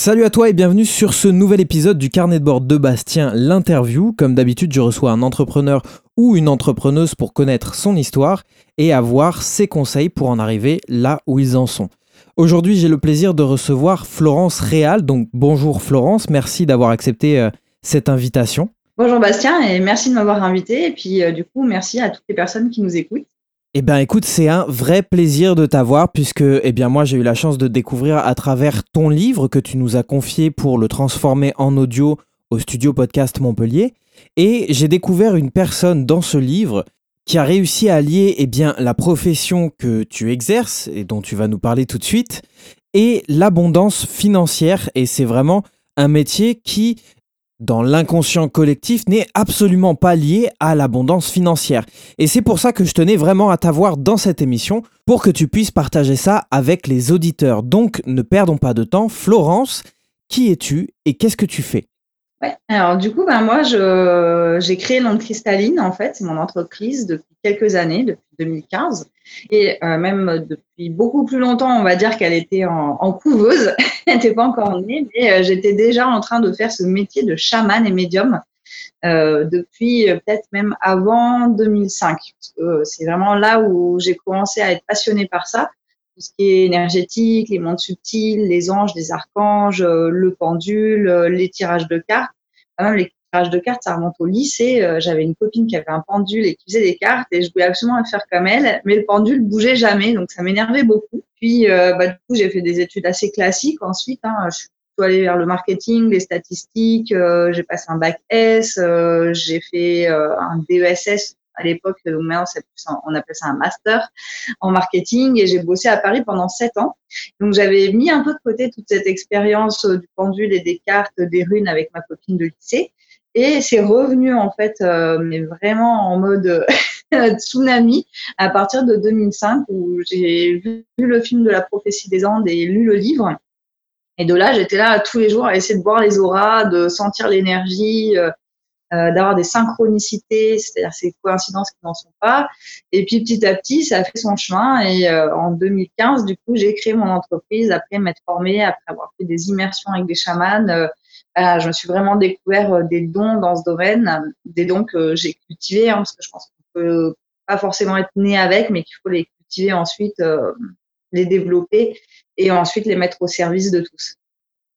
salut à toi et bienvenue sur ce nouvel épisode du carnet de bord de Bastien, l'interview. Comme d'habitude, je reçois un entrepreneur ou une entrepreneuse pour connaître son histoire et avoir ses conseils pour en arriver là où ils en sont. Aujourd'hui, j'ai le plaisir de recevoir Florence Réal. Donc bonjour Florence, merci d'avoir accepté euh, cette invitation. Bonjour Bastien et merci de m'avoir invité. Et puis euh, du coup, merci à toutes les personnes qui nous écoutent. Eh bien écoute, c'est un vrai plaisir de t'avoir puisque eh bien moi j'ai eu la chance de découvrir à travers ton livre que tu nous as confié pour le transformer en audio au studio podcast Montpellier. Et j'ai découvert une personne dans ce livre qui a réussi à allier eh bien la profession que tu exerces et dont tu vas nous parler tout de suite et l'abondance financière. Et c'est vraiment un métier qui dans l'inconscient collectif n'est absolument pas lié à l'abondance financière. Et c'est pour ça que je tenais vraiment à t'avoir dans cette émission pour que tu puisses partager ça avec les auditeurs. Donc ne perdons pas de temps. Florence, qui es-tu et qu'est-ce que tu fais? Ouais, alors du coup, ben, moi, j'ai créé L'Onde Cristalline, en fait, c'est mon entreprise depuis quelques années, depuis 2015. Et euh, même depuis beaucoup plus longtemps, on va dire qu'elle était en, couveuse, elle n'était pas encore née, mais euh, j'étais déjà en train de faire ce métier de chaman et médium euh, depuis peut-être même avant 2005. C'est vraiment là où j'ai commencé à être passionnée par ça, tout ce qui est énergétique, les mondes subtils, les anges, les archanges, le pendule, les tirages de cartes, même les de cartes, ça remonte au lycée. Euh, j'avais une copine qui avait un pendule et qui faisait des cartes et je voulais absolument faire comme elle, mais le pendule bougeait jamais, donc ça m'énervait beaucoup. Puis, euh, bah, du coup, j'ai fait des études assez classiques. Ensuite, hein, je suis allée vers le marketing, les statistiques. Euh, j'ai passé un bac S, j'ai fait un DESS à l'époque, maintenant on appelle ça un master en marketing et j'ai bossé à Paris pendant sept ans. Donc j'avais mis un peu de côté toute cette expérience du pendule et des cartes, des runes avec ma copine de lycée. Et c'est revenu en fait, euh, mais vraiment en mode tsunami à partir de 2005 où j'ai vu le film de la prophétie des Andes et lu le livre. Et de là, j'étais là tous les jours à essayer de voir les auras, de sentir l'énergie, euh, euh d'avoir des synchronicités, c'est-à-dire ces coïncidences qui n'en sont pas. Et puis petit à petit, ça a fait son chemin. Et euh, en 2015, du coup, j'ai créé mon entreprise après m'être formée, après avoir fait des immersions avec des chamans je me suis vraiment découvert euh, des dons dans ce domaine, des dons que j'ai cultivés, hein, parce que je pense qu'on peut pas forcément être né avec, mais qu'il faut les cultiver ensuite, euh, les développer et ensuite les mettre au service de tous.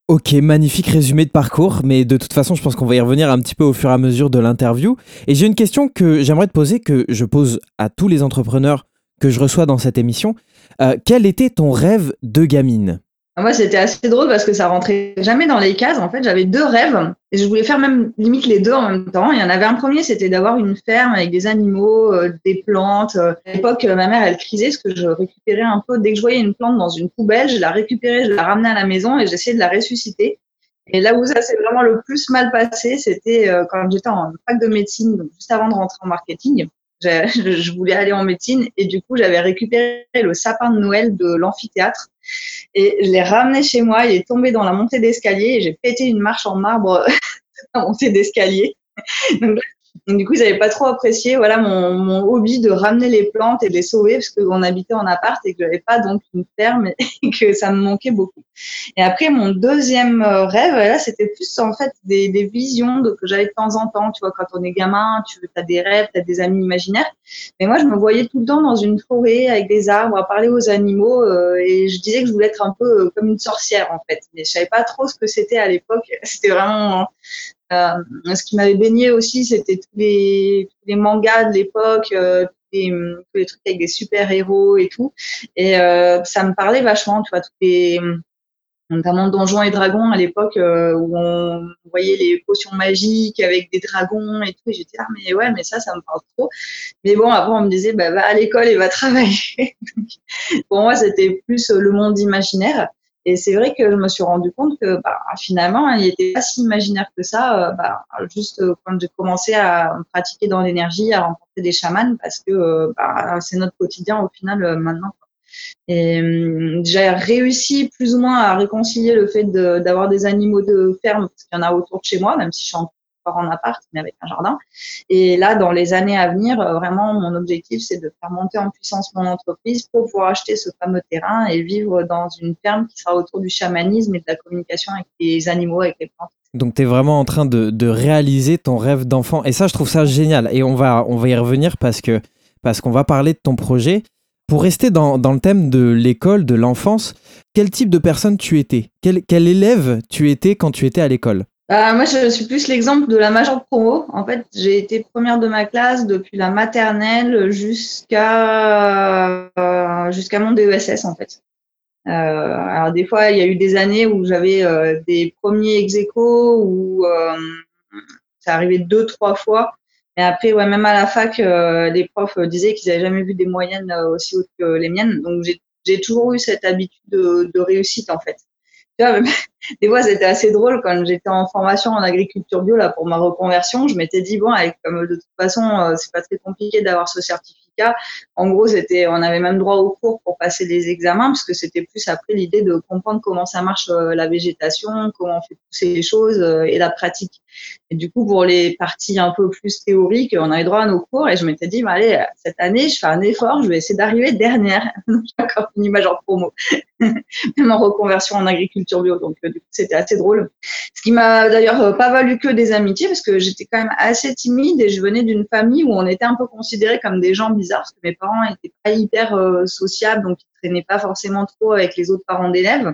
Ok, magnifique résumé de parcours, mais de toute façon, je pense qu'on va y revenir un petit peu au fur et à mesure de l'interview. Et j'ai une question que j'aimerais te poser, que je pose à tous les entrepreneurs que je reçois dans cette émission. Euh, quel était ton rêve de gamine? Moi, c'était assez drôle parce que ça rentrait jamais dans les cases. En fait, j'avais deux rêves et je voulais faire même limite les deux en même temps. Il y en avait un premier, c'était d'avoir une ferme avec des animaux, euh, des plantes. À l'époque, ma mère, elle crisait parce que je récupérais un peu. Dès que je voyais une plante dans une poubelle, je la récupérais, je la ramenais à la maison et j'essayais de la ressusciter. Et là où ça s'est vraiment le plus mal passé, c'était euh, quand j'étais en fac de médecine, donc juste avant de rentrer en marketing. Je voulais aller en médecine et du coup, j'avais récupéré le sapin de Noël de l'amphithéâtre et je l'ai ramené chez moi. Il est tombé dans la montée d'escalier et j'ai pété une marche en marbre la montée d'escalier. Du coup, j'avais pas trop apprécié voilà mon, hobby de ramener les plantes et de les sauver parce qu'on habitait en appart et que j'avais pas donc une ferme et que ça me manquait beaucoup. Et après, mon deuxième euh, rêve, là, c'était plus en fait des, visions de, que j'avais de temps en temps. Tu vois, quand on est gamin, tu as des rêves, tu as des amis imaginaires. Mais moi, je me voyais tout le temps dans une forêt avec des arbres, à parler aux animaux euh, et je disais que je voulais être un peu euh, comme une sorcière en fait. Mais je savais pas trop ce que c'était à l'époque. C'était vraiment ce qui m'avait baigné aussi, c'était tous les, mangas de l'époque, euh, tous les trucs avec des super-héros et tout. Et euh, ça me parlait vachement, tu vois, notamment Donjons et Dragons à l'époque où on voyait les potions magiques avec des dragons et tout. Et j'étais là, mais ouais, mais ça, ça me parle trop. Mais bon, après, on me disait, bah, va à l'école et va travailler. pour moi, c'était plus le monde imaginaire. Et c'est vrai que je me suis rendu compte que bah, finalement, il n'était pas si imaginaire que ça. Euh, bah, juste euh, quand j'ai commencé à pratiquer dans l'énergie, à rencontrer des chamans, parce que euh, bah, c'est notre quotidien au final maintenant. Et hum, j'ai réussi plus ou moins à réconcilier le fait d'avoir des animaux de ferme, parce qu'il y en a autour de chez moi, même si je suis en en appart, mais avec un jardin. Et là, dans les années à venir, vraiment, mon objectif, c'est de faire monter en puissance mon entreprise pour pouvoir acheter ce fameux terrain et vivre dans une ferme qui sera autour du chamanisme et de la communication avec les animaux, avec les plantes. Donc tu es vraiment en train de, de réaliser ton rêve d'enfant. Et ça, je trouve ça génial. Et on va, on va y revenir parce que parce qu'on va parler de ton projet. Pour rester dans, dans le thème de l'école, de l'enfance, quel type de personne tu étais? Quel, quel élève tu étais quand tu étais à l'école? Bah, moi, je suis plus l'exemple de la majeure promo. En fait, j'ai été première de ma classe depuis la maternelle jusqu'à euh, jusqu'à mon DESS, en fait. Euh, alors des fois, il y a eu des années où j'avais euh, des premiers ex où euh, ça arrivait deux, trois fois. Mais après, ouais, même à la fac, les profs disaient qu'ils n'avaient jamais vu des moyennes aussi hautes que les miennes. Donc j'ai toujours eu cette habitude de, de réussite en fait. Tu vois, des fois, c'était assez drôle quand j'étais en formation en agriculture bio là pour ma reconversion. Je m'étais dit bon, comme de toute façon, c'est pas très compliqué d'avoir ce certificat en gros, c'était, on avait même droit au cours pour passer des examens, parce que c'était plus après l'idée de comprendre comment ça marche euh, la végétation, comment on fait pousser les choses euh, et la pratique. Et du coup, pour les parties un peu plus théoriques, on avait droit à nos cours et je m'étais dit, allez, cette année, je fais un effort, je vais essayer d'arriver dernière. J'ai encore une image en promo, même en reconversion en agriculture bio. Donc, euh, du coup, c'était assez drôle. Ce qui m'a d'ailleurs pas valu que des amitiés parce que j'étais quand même assez timide et je venais d'une famille où on était un peu considérés comme des gens bizarres parce que mes parents étaient pas hyper euh, sociables, donc ils traînaient pas forcément trop avec les autres parents d'élèves.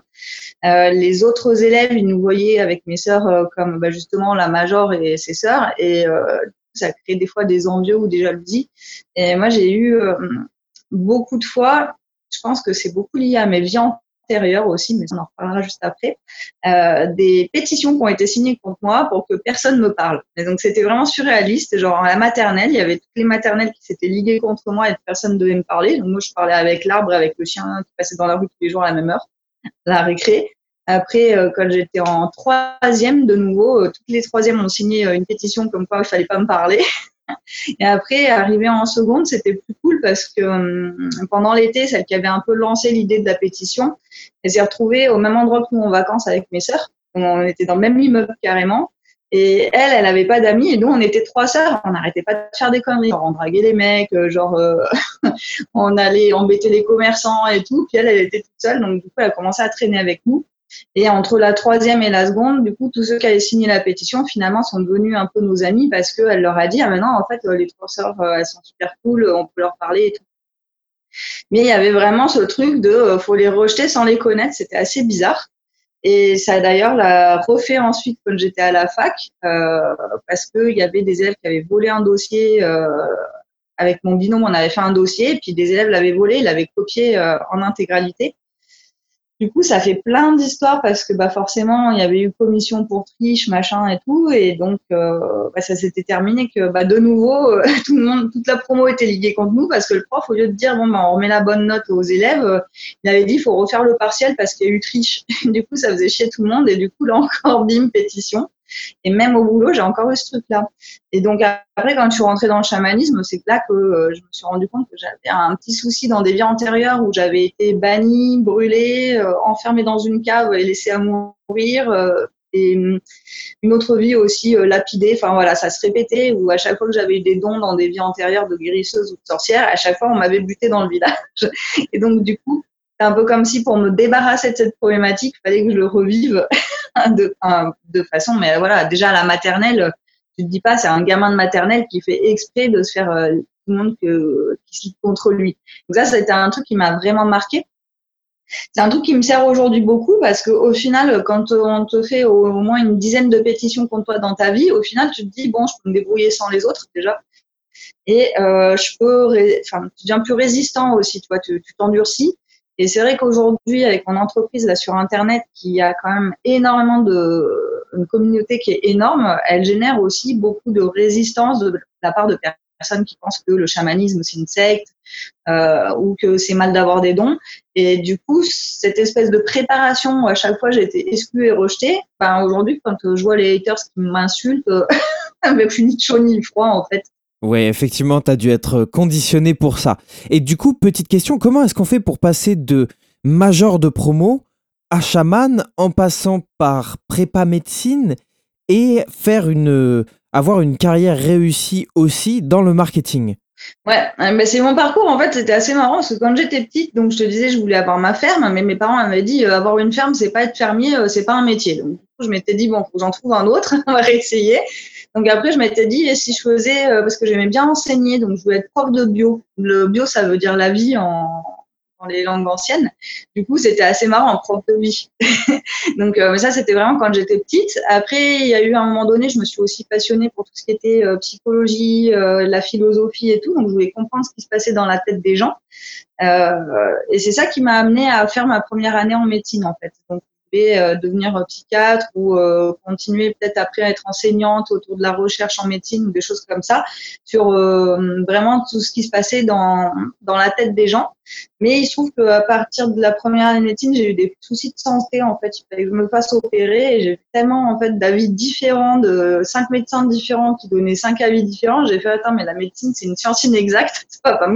Euh, les autres élèves, ils nous voyaient avec mes sœurs euh, comme bah, justement la major et ses sœurs, et ça crée des fois des envieux ou des jalousies. Et moi, j'ai eu beaucoup de fois, je pense que c'est beaucoup lié à mes aussi, mais on en reparlera juste après, euh, des pétitions qui ont été signées contre moi pour que personne me parle. Et donc c'était vraiment surréaliste. Genre à la maternelle, il y avait toutes les maternelles qui s'étaient liguées contre moi et personne ne devait me parler. Donc moi je parlais avec l'arbre, avec le chien qui passait dans la rue tous les jours à la même heure, la récré. Après, euh, quand j'étais en troisième, de nouveau, euh, toutes les troisièmes ont signé une pétition comme quoi il fallait pas me parler. Et après, arriver en seconde, c'était plus cool parce que hum, pendant l'été, celle qui avait un peu lancé l'idée de la pétition, elle s'est retrouvée au même endroit que nous en vacances avec mes sœurs. On était dans le même immeuble carrément. Et elle, elle avait pas d'amis et nous, on était trois sœurs. On n'arrêtait pas de faire des conneries. on draguait les mecs, euh, genre, euh, on allait embêter les commerçants et tout. Puis elle, elle était toute seule. Donc, du coup, elle a commencé à traîner avec nous. Et entre la troisième et la seconde, du coup, tous ceux qui avaient signé la pétition, finalement, sont devenus un peu nos amis parce qu'elle leur a dit, ah maintenant, en fait, les trois sœurs, euh, elles sont super cool, on peut leur parler et tout. Mais il y avait vraiment ce truc de, euh, faut les rejeter sans les connaître, c'était assez bizarre. Et ça d'ailleurs l'a refait ensuite quand j'étais à la fac, euh, parce qu'il y avait des élèves qui avaient volé un dossier. avec mon binôme, on avait fait un dossier, puis des élèves l'avaient volé, ils l'avaient copié en intégralité. Du coup, ça fait plein d'histoires parce que bah forcément, il y avait eu commission pour triche, machin et tout, et donc euh, bah, ça s'était terminé que bah, de nouveau, euh, tout le monde, toute la promo était liguée contre nous parce que le prof, au lieu de dire bon bah on remet la bonne note aux élèves, euh, il avait dit faut refaire le partiel parce qu'il y a eu triche. du coup, ça faisait chier tout le monde et du coup là encore bim pétition. Et même au boulot, j'ai encore eu ce truc-là. Et donc après, quand je suis rentrée dans le chamanisme, c'est là que euh, je me suis rendu compte que j'avais un petit souci dans des vies antérieures où j'avais été bannie, brûlée, euh, enfermée dans une cave et laissée à mourir. Euh, et hum, une autre vie aussi lapidée. Enfin voilà, ça se répétait où à chaque fois que j'avais eu des dons dans des vies antérieures de guérisseuse ou de sorcière, à chaque fois on m'avait buté dans le village. Et donc du coup, c'est un peu comme si pour me débarrasser de cette problématique, il fallait que je le revive de, façon, mais voilà, déjà à la maternelle, tu te dis pas, c'est un gamin de maternelle qui fait exprès de se faire euh, tout le monde que, qui se contre lui. Donc ça, c'était un truc qui m'a vraiment marqué. C'est un truc qui me sert aujourd'hui beaucoup parce qu'au final, quand on te fait au, moins une dizaine de pétitions contre toi dans ta vie, au final, tu te dis, bon, je peux me débrouiller sans les autres déjà. Et euh, je peux, enfin, tu deviens plus résistant aussi, tu tu t'endurcis. Et c'est vrai qu'aujourd'hui, avec mon entreprise là sur Internet, qui a quand même énormément de une communauté qui est énorme, elle génère aussi beaucoup de résistance de la part de personnes qui pensent que le chamanisme c'est une secte euh, ou que c'est mal d'avoir des dons. Et du coup, cette espèce de préparation où à chaque fois j'ai été exclue et rejetée, ben aujourd'hui, quand je vois les haters qui m'insultent, avec plus ni chaud ni froid en fait. Oui, effectivement, tu as dû être conditionné pour ça. Et du coup, petite question, comment est-ce qu'on fait pour passer de major de promo à chaman en passant par prépa médecine et faire une, avoir une carrière réussie aussi dans le marketing? Ouais, mais c'est mon parcours en fait, c'était assez marrant parce que quand j'étais petite, donc je te disais, je voulais avoir ma ferme, mais mes parents m'avaient dit euh, avoir une ferme, c'est pas être fermier, euh, c'est pas un métier. Donc je m'étais dit bon, faut j'en trouve un autre, on va réessayer. Donc après, je m'étais dit, et si je faisais, euh, parce que j'aimais bien enseigner, donc je voulais être prof de bio. Le bio, ça veut dire la vie en, dans les langues anciennes. Du coup, c'était assez marrant, prof de vie. Donc, euh, ça, c'était vraiment quand j'étais petite. Après, il y a eu un moment donné, je me suis aussi passionnée pour tout ce qui était euh, psychologie, euh, la philosophie et tout. Donc, je voulais comprendre ce qui se passait dans la tête des gens. et c'est ça qui m'a amenée à faire ma première année en médecine, en fait. Euh, devenir psychiatre ou euh, continuer peut-être après à être enseignante autour de la recherche en médecine ou des choses comme ça, sur euh, vraiment tout ce qui se passait dans, dans la tête des gens. Mais il se trouve qu'à partir de la première année de médecine, j'ai eu des soucis de santé. En fait, il fallait que je me fasse opérer et j'ai tellement en fait d'avis différents, de cinq médecins différents qui donnaient cinq avis différents. J'ai fait attends, mais la médecine c'est une science inexacte, ça va pas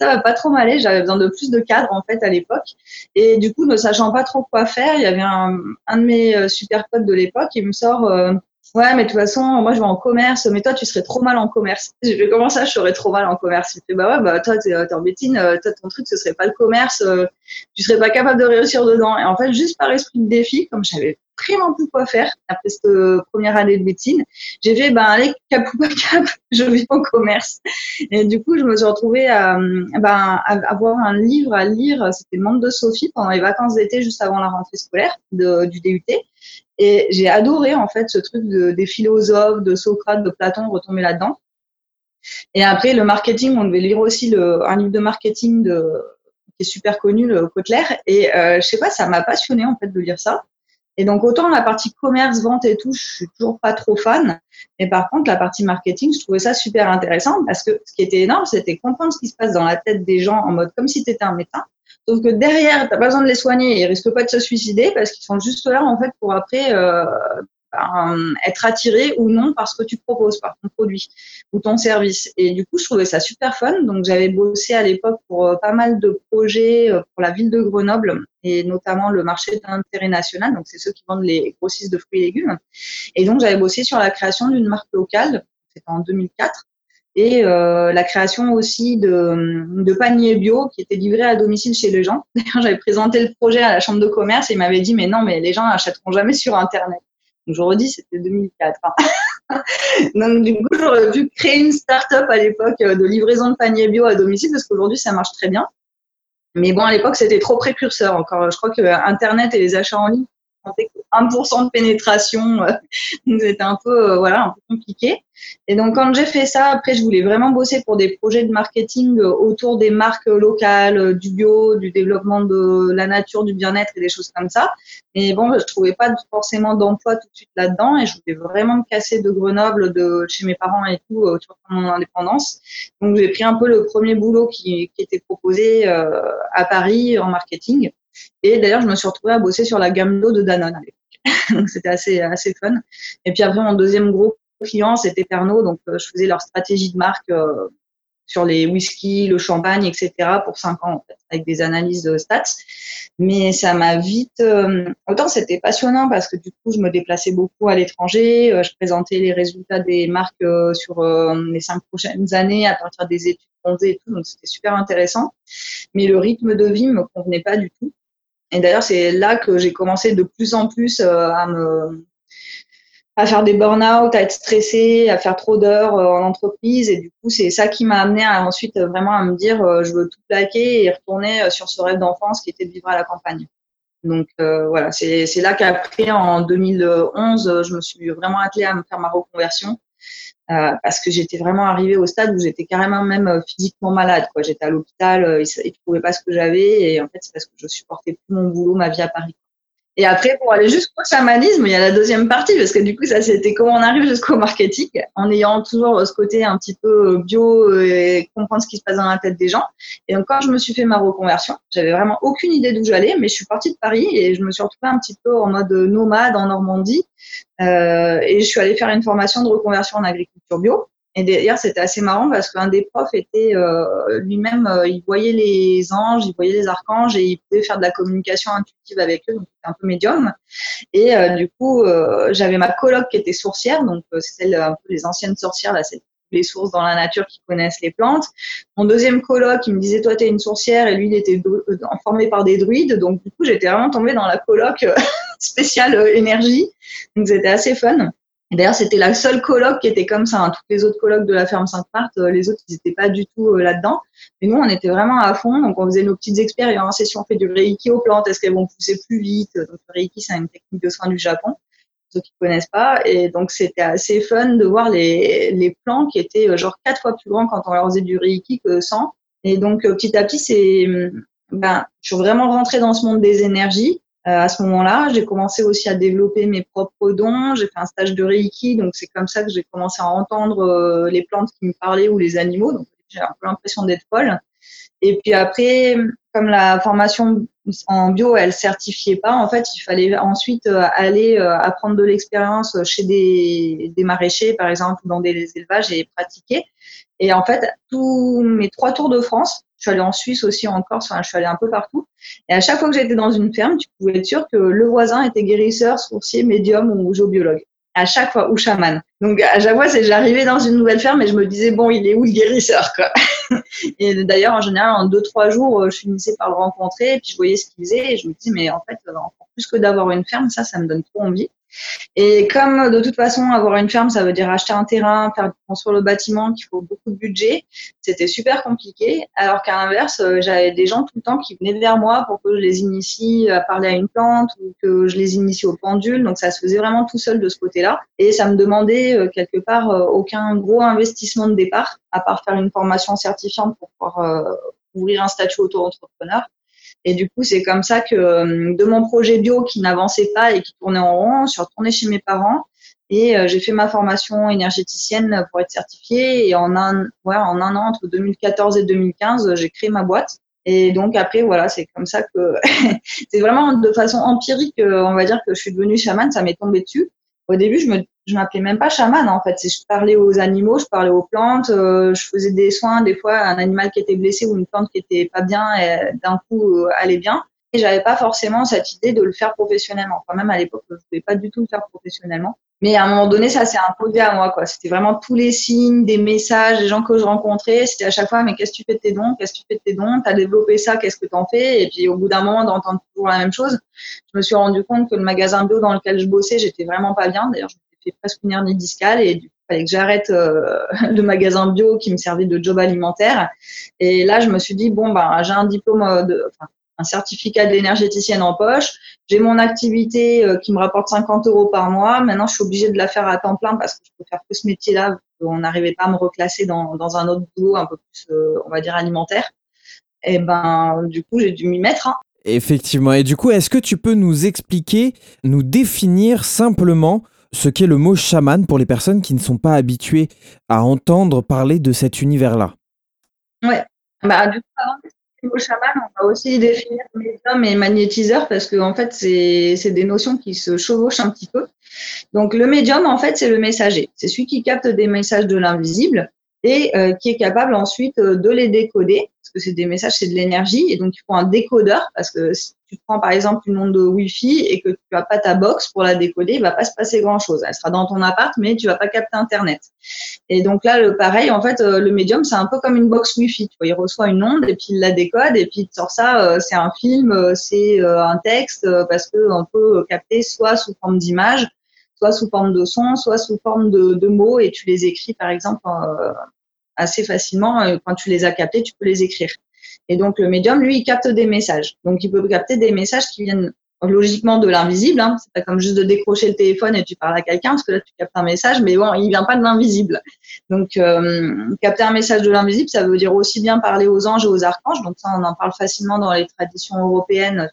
va pas trop m'aller. J'avais besoin de plus de cadres en fait à l'époque et du coup ne sachant pas trop quoi faire, il y avait un, un de mes euh, super potes de l'époque qui me sort euh, Ouais, mais de toute façon, moi, je vais en commerce, mais toi, tu serais trop mal en commerce. Je vais comment ça, je serais trop mal en commerce Il fait, bah ouais, bah toi, t'es es en médecine, euh, toi, ton truc, ce serait pas le commerce, tu serais pas capable de réussir dedans. Et en fait, juste par esprit de défi, comme j'avais vraiment plus quoi faire après cette première année de médecine. J'ai fait, ben, allez, cap ou pas cap, je vais en commerce. Et du coup, je me suis retrouvée à, ben, avoir un livre à lire. C'était Le monde de Sophie pendant les vacances d'été, juste avant la rentrée scolaire du DUT. Et j'ai adoré, en fait, ce truc de, des philosophes, de Socrate, de Platon, retomber là-dedans. Et après, le marketing, on devait lire aussi un livre de marketing qui est super connu, le Kotler. Et euh, je sais pas, ça m'a passionné en fait de lire ça. Et donc, autant la partie commerce, vente et tout, je suis toujours pas trop fan. Mais par contre, la partie marketing, je trouvais ça super intéressant parce que ce qui était énorme, c'était comprendre ce qui se passe dans la tête des gens en mode comme si tu étais un médecin. Sauf que derrière, tu n'as pas besoin de les soigner, ils risquent pas de se suicider parce qu'ils sont juste là, en fait, pour après euh, euh, être attiré ou non par ce que tu proposes, par ton produit ou ton service. Et du coup, je trouvais ça super fun. Donc, j'avais bossé à l'époque pour euh, pas mal de projets euh, pour la ville de Grenoble et notamment le marché d'intérêt national. Donc, c'est ceux qui vendent les grossistes de fruits et légumes. Et donc, j'avais bossé sur la création d'une marque locale. C'était en 2004 et euh, la création aussi de, de, paniers bio qui étaient livrés à domicile chez les gens. D'ailleurs, j'avais présenté le projet à la chambre de commerce et ils m'avaient dit mais non, mais les gens n'achèteront jamais sur Internet. Donc, je redis, c'était 2004. Hein. Donc, du coup, j'aurais pu créer une start-up à l'époque euh, de livraison de paniers bio à domicile parce qu'aujourd'hui, ça marche très bien. Mais bon, à l'époque, c'était trop précurseur encore. Je crois que Internet et les achats en ligne 1% de pénétration, euh, donc c'était un peu, euh, voilà, un peu compliqué. Et donc quand j'ai fait ça, après je voulais vraiment bosser pour des projets de marketing euh, autour des marques locales, du bio, du développement de la nature, du bien-être et des choses comme ça. Mais bon, je trouvais pas forcément d'emploi tout de suite là-dedans et je voulais vraiment me casser de Grenoble, de chez mes parents et tout, autour de mon indépendance. Donc j'ai pris un peu le premier boulot qui, qui était proposé à Paris en marketing. Et d'ailleurs, je me suis retrouvée à bosser sur la gamme d'eau de Danone à l'époque. donc c'était assez, assez fun. Et puis après, mon deuxième gros client, c'était Pernod. Donc euh, je faisais leur stratégie de marque euh, sur les whisky, le champagne, etc. pour cinq ans, en fait, avec des analyses de stats. Mais ça m'a vite... Euh, autant c'était passionnant parce que du coup, je me déplaçais beaucoup à l'étranger. je présentais les résultats des marques sur les cinq prochaines années à partir des études qu'on faisait et tout. Donc c'était super intéressant. Mais le rythme de vie me convenait pas du tout. Et d'ailleurs, c'est là que j'ai commencé de plus en plus euh, à me faire des burn-out, à être stressée, à faire trop d'heures euh, en entreprise. Et du coup, c'est ça qui m'a amené à, ensuite vraiment à me dire, euh, je veux tout plaquer et retourner sur ce rêve d'enfance qui était de vivre à la campagne. Donc voilà, c'est là qu'après, en 2011, je me suis vraiment attelée à me faire ma reconversion. Euh, parce que j'étais vraiment arrivée au stade où j'étais carrément même euh, physiquement malade. Quoi. J'étais à l'hôpital, euh, ils ne trouvaient pas ce que j'avais et en fait c'est parce que je supportais plus mon boulot, ma vie à Paris. Et après, pour aller jusqu'au chamanisme, il y a la deuxième partie, parce que du coup, ça, c'était comment on arrive jusqu'au marketing, en ayant toujours ce côté un petit peu bio et comprendre ce qui se passe dans la tête des gens. Et donc, quand je me suis fait ma reconversion, j'avais vraiment aucune idée d'où j'allais, mais je suis partie de Paris et je me suis retrouvée un petit peu en mode nomade en Normandie. Euh, et je suis allée faire une formation de reconversion en agriculture bio. Et d'ailleurs, c'était assez marrant parce qu'un des profs était euh, lui-même, euh, il voyait les anges, il voyait les archanges et il pouvait faire de la communication intuitive avec eux, donc c'était un peu médium. Et euh, du coup, j'avais ma coloc qui était sourcière, donc c'est un peu les anciennes sorcières, là, c'est les sources dans la nature qui connaissent les plantes. Mon deuxième coloc, il me disait, toi, tu es une sourcière, et lui, il était formé par des druides, donc du coup, j'étais vraiment tombée dans la coloc spéciale énergie, donc c'était assez fun. D'ailleurs, c'était la seule coloc qui était comme ça. Hein. Toutes les autres colocs de la ferme Sainte-Marthe, euh, les autres, ils n'étaient pas du tout euh, là-dedans. Mais nous, on était vraiment à fond. Donc, on faisait nos petites expériences. Et si on fait du Reiki aux plantes, est-ce qu'elles vont pousser plus vite? Donc, le Reiki, c'est une technique de soin du Japon, ceux qui connaissent pas. Et donc, c'était assez fun de voir les, les plants qui étaient euh, genre quatre fois plus grands quand on leur faisait du Reiki que 100. Et donc, petit à petit, c'est, ben, je suis vraiment rentrée dans ce monde des énergies. Euh, à ce moment-là, j'ai commencé aussi à développer mes propres dons. J'ai fait un stage de Reiki, donc c'est comme ça que j'ai commencé à entendre euh, les plantes qui me parlaient ou les animaux. Donc j'ai un peu l'impression d'être folle. Et puis après, comme la formation en bio, elle certifiait pas, en fait, il fallait ensuite euh, aller apprendre de l'expérience chez des, des maraîchers, par exemple, dans des élevages et pratiquer. Et en fait, tous mes trois tours de France, je suis allée en Suisse aussi, en Corse, enfin, je suis allée un peu partout. Et à chaque fois que j'étais dans une ferme, tu pouvais être sûr que le voisin était guérisseur, sourcier, médium ou géobiologue. À chaque fois, ou chaman. Donc, à chaque fois, c'est j'arrivais dans une nouvelle ferme et je me disais, bon, il est où le guérisseur, quoi? et d'ailleurs, en général, en deux, trois jours, je finissais par le rencontrer, et puis je voyais ce qu'il faisait, et je me disais, mais en fait, encore plus que d'avoir une ferme, ça, ça me donne trop envie. Et comme de toute façon, avoir une ferme, ça veut dire acheter un terrain, faire construire le bâtiment, qu'il faut beaucoup de budget, c'était super compliqué. Alors qu'à l'inverse, euh, j'avais des gens tout le temps qui venaient vers moi pour que je les initie à parler à une plante ou que je les initie au pendule. Donc ça se faisait vraiment tout seul de ce côté-là. Et ça me demandait euh, quelque part euh, aucun gros investissement de départ, à part faire une formation certifiante pour pouvoir ouvrir un statut auto-entrepreneur. Et du coup, c'est comme ça que euh, de mon projet bio qui n'avançait pas et qui tournait en rond, je suis retournée chez mes parents et euh, j'ai fait ma formation énergéticienne pour être certifiée. Et en un, ouais, en un an, entre 2014 et 2015, j'ai créé ma boîte. Et donc après, voilà, c'est comme ça que c'est vraiment de façon empirique, euh, on va dire que je suis devenue chamane, ça m'est tombé dessus. Au début, je me je m'appelais même pas chaman en fait. Je parlais aux animaux, je parlais aux plantes, euh, je faisais des soins. Des fois, un animal qui était blessé ou une plante qui était pas bien, d'un coup euh, allait bien. Et j'avais pas forcément cette idée de le faire professionnellement. Enfin, même à l'époque, je voulais pas du tout le faire professionnellement. Mais à un moment donné, ça s'est imposé à moi, quoi. C'était vraiment tous les signes, des messages, des gens que je rencontrais. C'était à chaque fois, mais qu'est-ce que tu fais de tes dons? Qu'est-ce que tu fais de tes dons? T'as développé ça, qu'est-ce que t'en fais? Et puis, au bout d'un moment, d'entendre toujours la même chose, je me suis rendu compte que le magasin bio dans lequel je bossais, j'étais vraiment pas bien. D'ailleurs, fait presque une hernie discale et du coup, il fallait que j'arrête euh, le magasin bio qui me servait de job alimentaire. Et là, je me suis dit, bon, ben, j'ai un diplôme, euh, de, un certificat d'énergéticienne en poche. J'ai mon activité euh, qui me rapporte 50 euros par mois. Maintenant, je suis obligée de la faire à temps plein parce que je peux faire que ce métier-là. On n'arrivait pas à me reclasser dans, dans, un autre boulot un peu plus, on va dire, alimentaire. Et ben, du coup, j'ai dû m'y mettre. Hein. Effectivement. Et du coup, est-ce que tu peux nous expliquer, nous définir simplement ce qu'est le mot chaman pour les personnes qui ne sont pas habituées à entendre parler de cet univers-là. Ouais. Bah, du coup, avant le mot chaman, on va aussi définir médium et magnétiseur parce que en fait, c'est des notions qui se chevauchent un petit peu. Donc, le médium, en fait, c'est le messager. C'est celui qui capte des messages de l'invisible et euh, qui est capable ensuite euh, de les décoder, parce que c'est des messages, c'est de l'énergie, et donc il faut un décodeur, parce que tu prends par exemple une onde de Wi-Fi et que tu n'as pas ta box pour la décoder, il va pas se passer grand-chose. Elle sera dans ton appart, mais tu vas pas capter Internet. Et donc là, pareil, en fait, euh, le médium, c'est un peu comme une box Wi-Fi. Il reçoit une onde et puis il la décode, et puis il sort ça, c'est un film, c'est un texte, parce qu'on peut capter soit sous forme d'image, soit sous forme de son, soit sous forme de, de mots, et tu les écris par exemple euh, assez facilement. Euh, quand tu les as captés, tu peux les écrire. Et donc le médium, lui, il capte des messages. Donc il peut capter des messages qui viennent logiquement de l'invisible. Hein. C'est pas comme juste de décrocher le téléphone et tu parles à quelqu'un, parce que là tu captes un message, mais bon, il vient pas de l'invisible. Donc euh, capter un message de l'invisible, ça veut dire aussi bien parler aux anges et aux archanges. Donc ça, on en parle facilement dans les traditions européennes,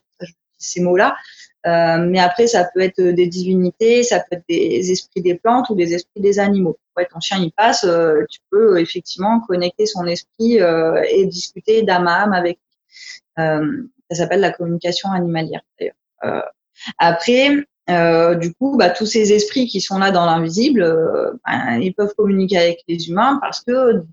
ces mots-là. Euh, mais après, ça peut être des divinités, ça peut être des esprits des plantes ou des esprits des animaux. Ouais, ton chien il passe, euh, tu peux effectivement connecter son esprit euh, et discuter d'âme à âme avec lui. ça s'appelle la communication animalière d'ailleurs. après, du coup, bah, tous ces esprits qui sont là dans l'invisible, bah, ils peuvent communiquer avec les humains parce que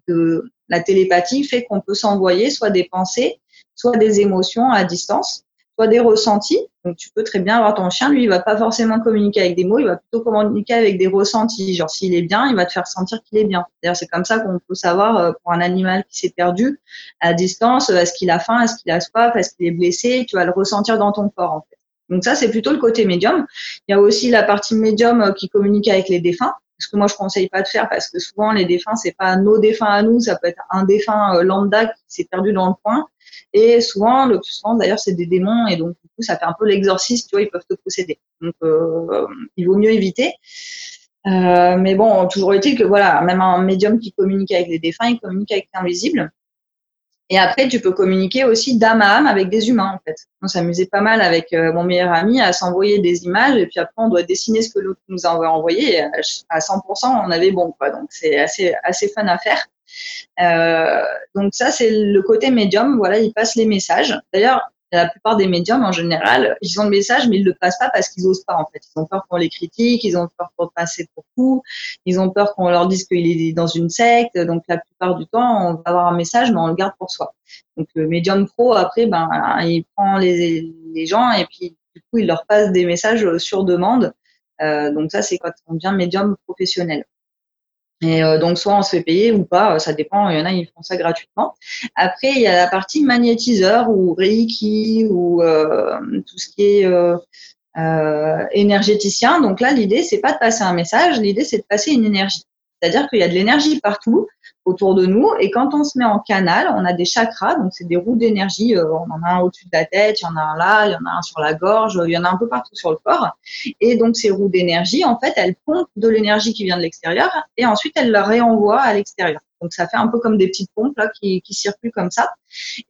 la télépathie fait qu'on peut s'envoyer soit des pensées, soit des émotions à distance soit des ressentis. Donc, tu peux très bien avoir ton chien, lui, il va pas forcément communiquer avec des mots, il va plutôt communiquer avec des ressentis. Genre, s'il est bien, il va te faire sentir qu'il est bien. D'ailleurs, c'est comme ça qu'on peut savoir euh, pour un animal qui s'est perdu à distance, euh, est-ce qu'il a faim, est-ce qu'il a soif, est-ce qu'il est blessé, tu vas le ressentir dans ton corps, en fait. Donc ça, c'est plutôt le côté médium. Il y a aussi la partie médium euh, qui communique avec les défunts ce que moi je conseille pas de faire parce que souvent les défunts c'est pas nos défunts à nous, ça peut être un défunt lambda qui s'est perdu dans le coin et souvent, le d'ailleurs, c'est des démons et donc du coup, ça fait un peu l'exorciste, tu vois, ils peuvent te posséder. Donc, euh, il vaut mieux éviter. Euh, mais bon, toujours est-il que voilà, même un médium qui communique avec les défunts, il communique avec l'invisible. Et après, tu peux communiquer aussi d'âme à âme avec des humains, en fait. On s'amusait pas mal avec euh, mon meilleur ami à s'envoyer des images et puis après, on doit dessiner ce que l'autre nous a envoyé. à 100%, on avait bon, quoi. Donc, c'est assez, assez fun à faire. Euh, donc ça, c'est le côté médium. Voilà, ils passent les messages. D'ailleurs, la plupart des médiums, en général, ils ont le message, mais ils le passent pas parce qu'ils osent pas, en fait. Ils ont peur qu'on les critique, ils ont peur qu'on passer pour fou, ils ont peur qu'on leur dise qu'il est dans une secte. Donc, la plupart du temps, on va avoir un message, mais on le garde pour soi. Donc, le médium pro, après, ben, il prend les, les gens et puis, du coup, il leur passe des messages sur demande. Euh, donc, ça, c'est quand on devient médium professionnel. Et euh, donc, soit on se fait payer ou pas, ça dépend. Il y en a, ils font ça gratuitement. Après, il y a la partie magnétiseur ou Reiki ou euh, tout ce qui est euh, énergéticien. Donc là, l'idée, c'est pas de passer un message, l'idée, c'est de passer une énergie. C'est-à-dire qu'il y a de l'énergie partout autour de nous. Et quand on se met en canal, on a des chakras, donc c'est des roues d'énergie. Euh, on en a un au-dessus de la tête, il y en a un là, il y en a un sur la gorge, il y en a un peu partout sur le corps. Et donc ces roues d'énergie, en fait, elles pompent de l'énergie qui vient de l'extérieur et ensuite elles la réenvoient à l'extérieur. Donc ça fait un peu comme des petites pompes là qui, qui circulent comme ça.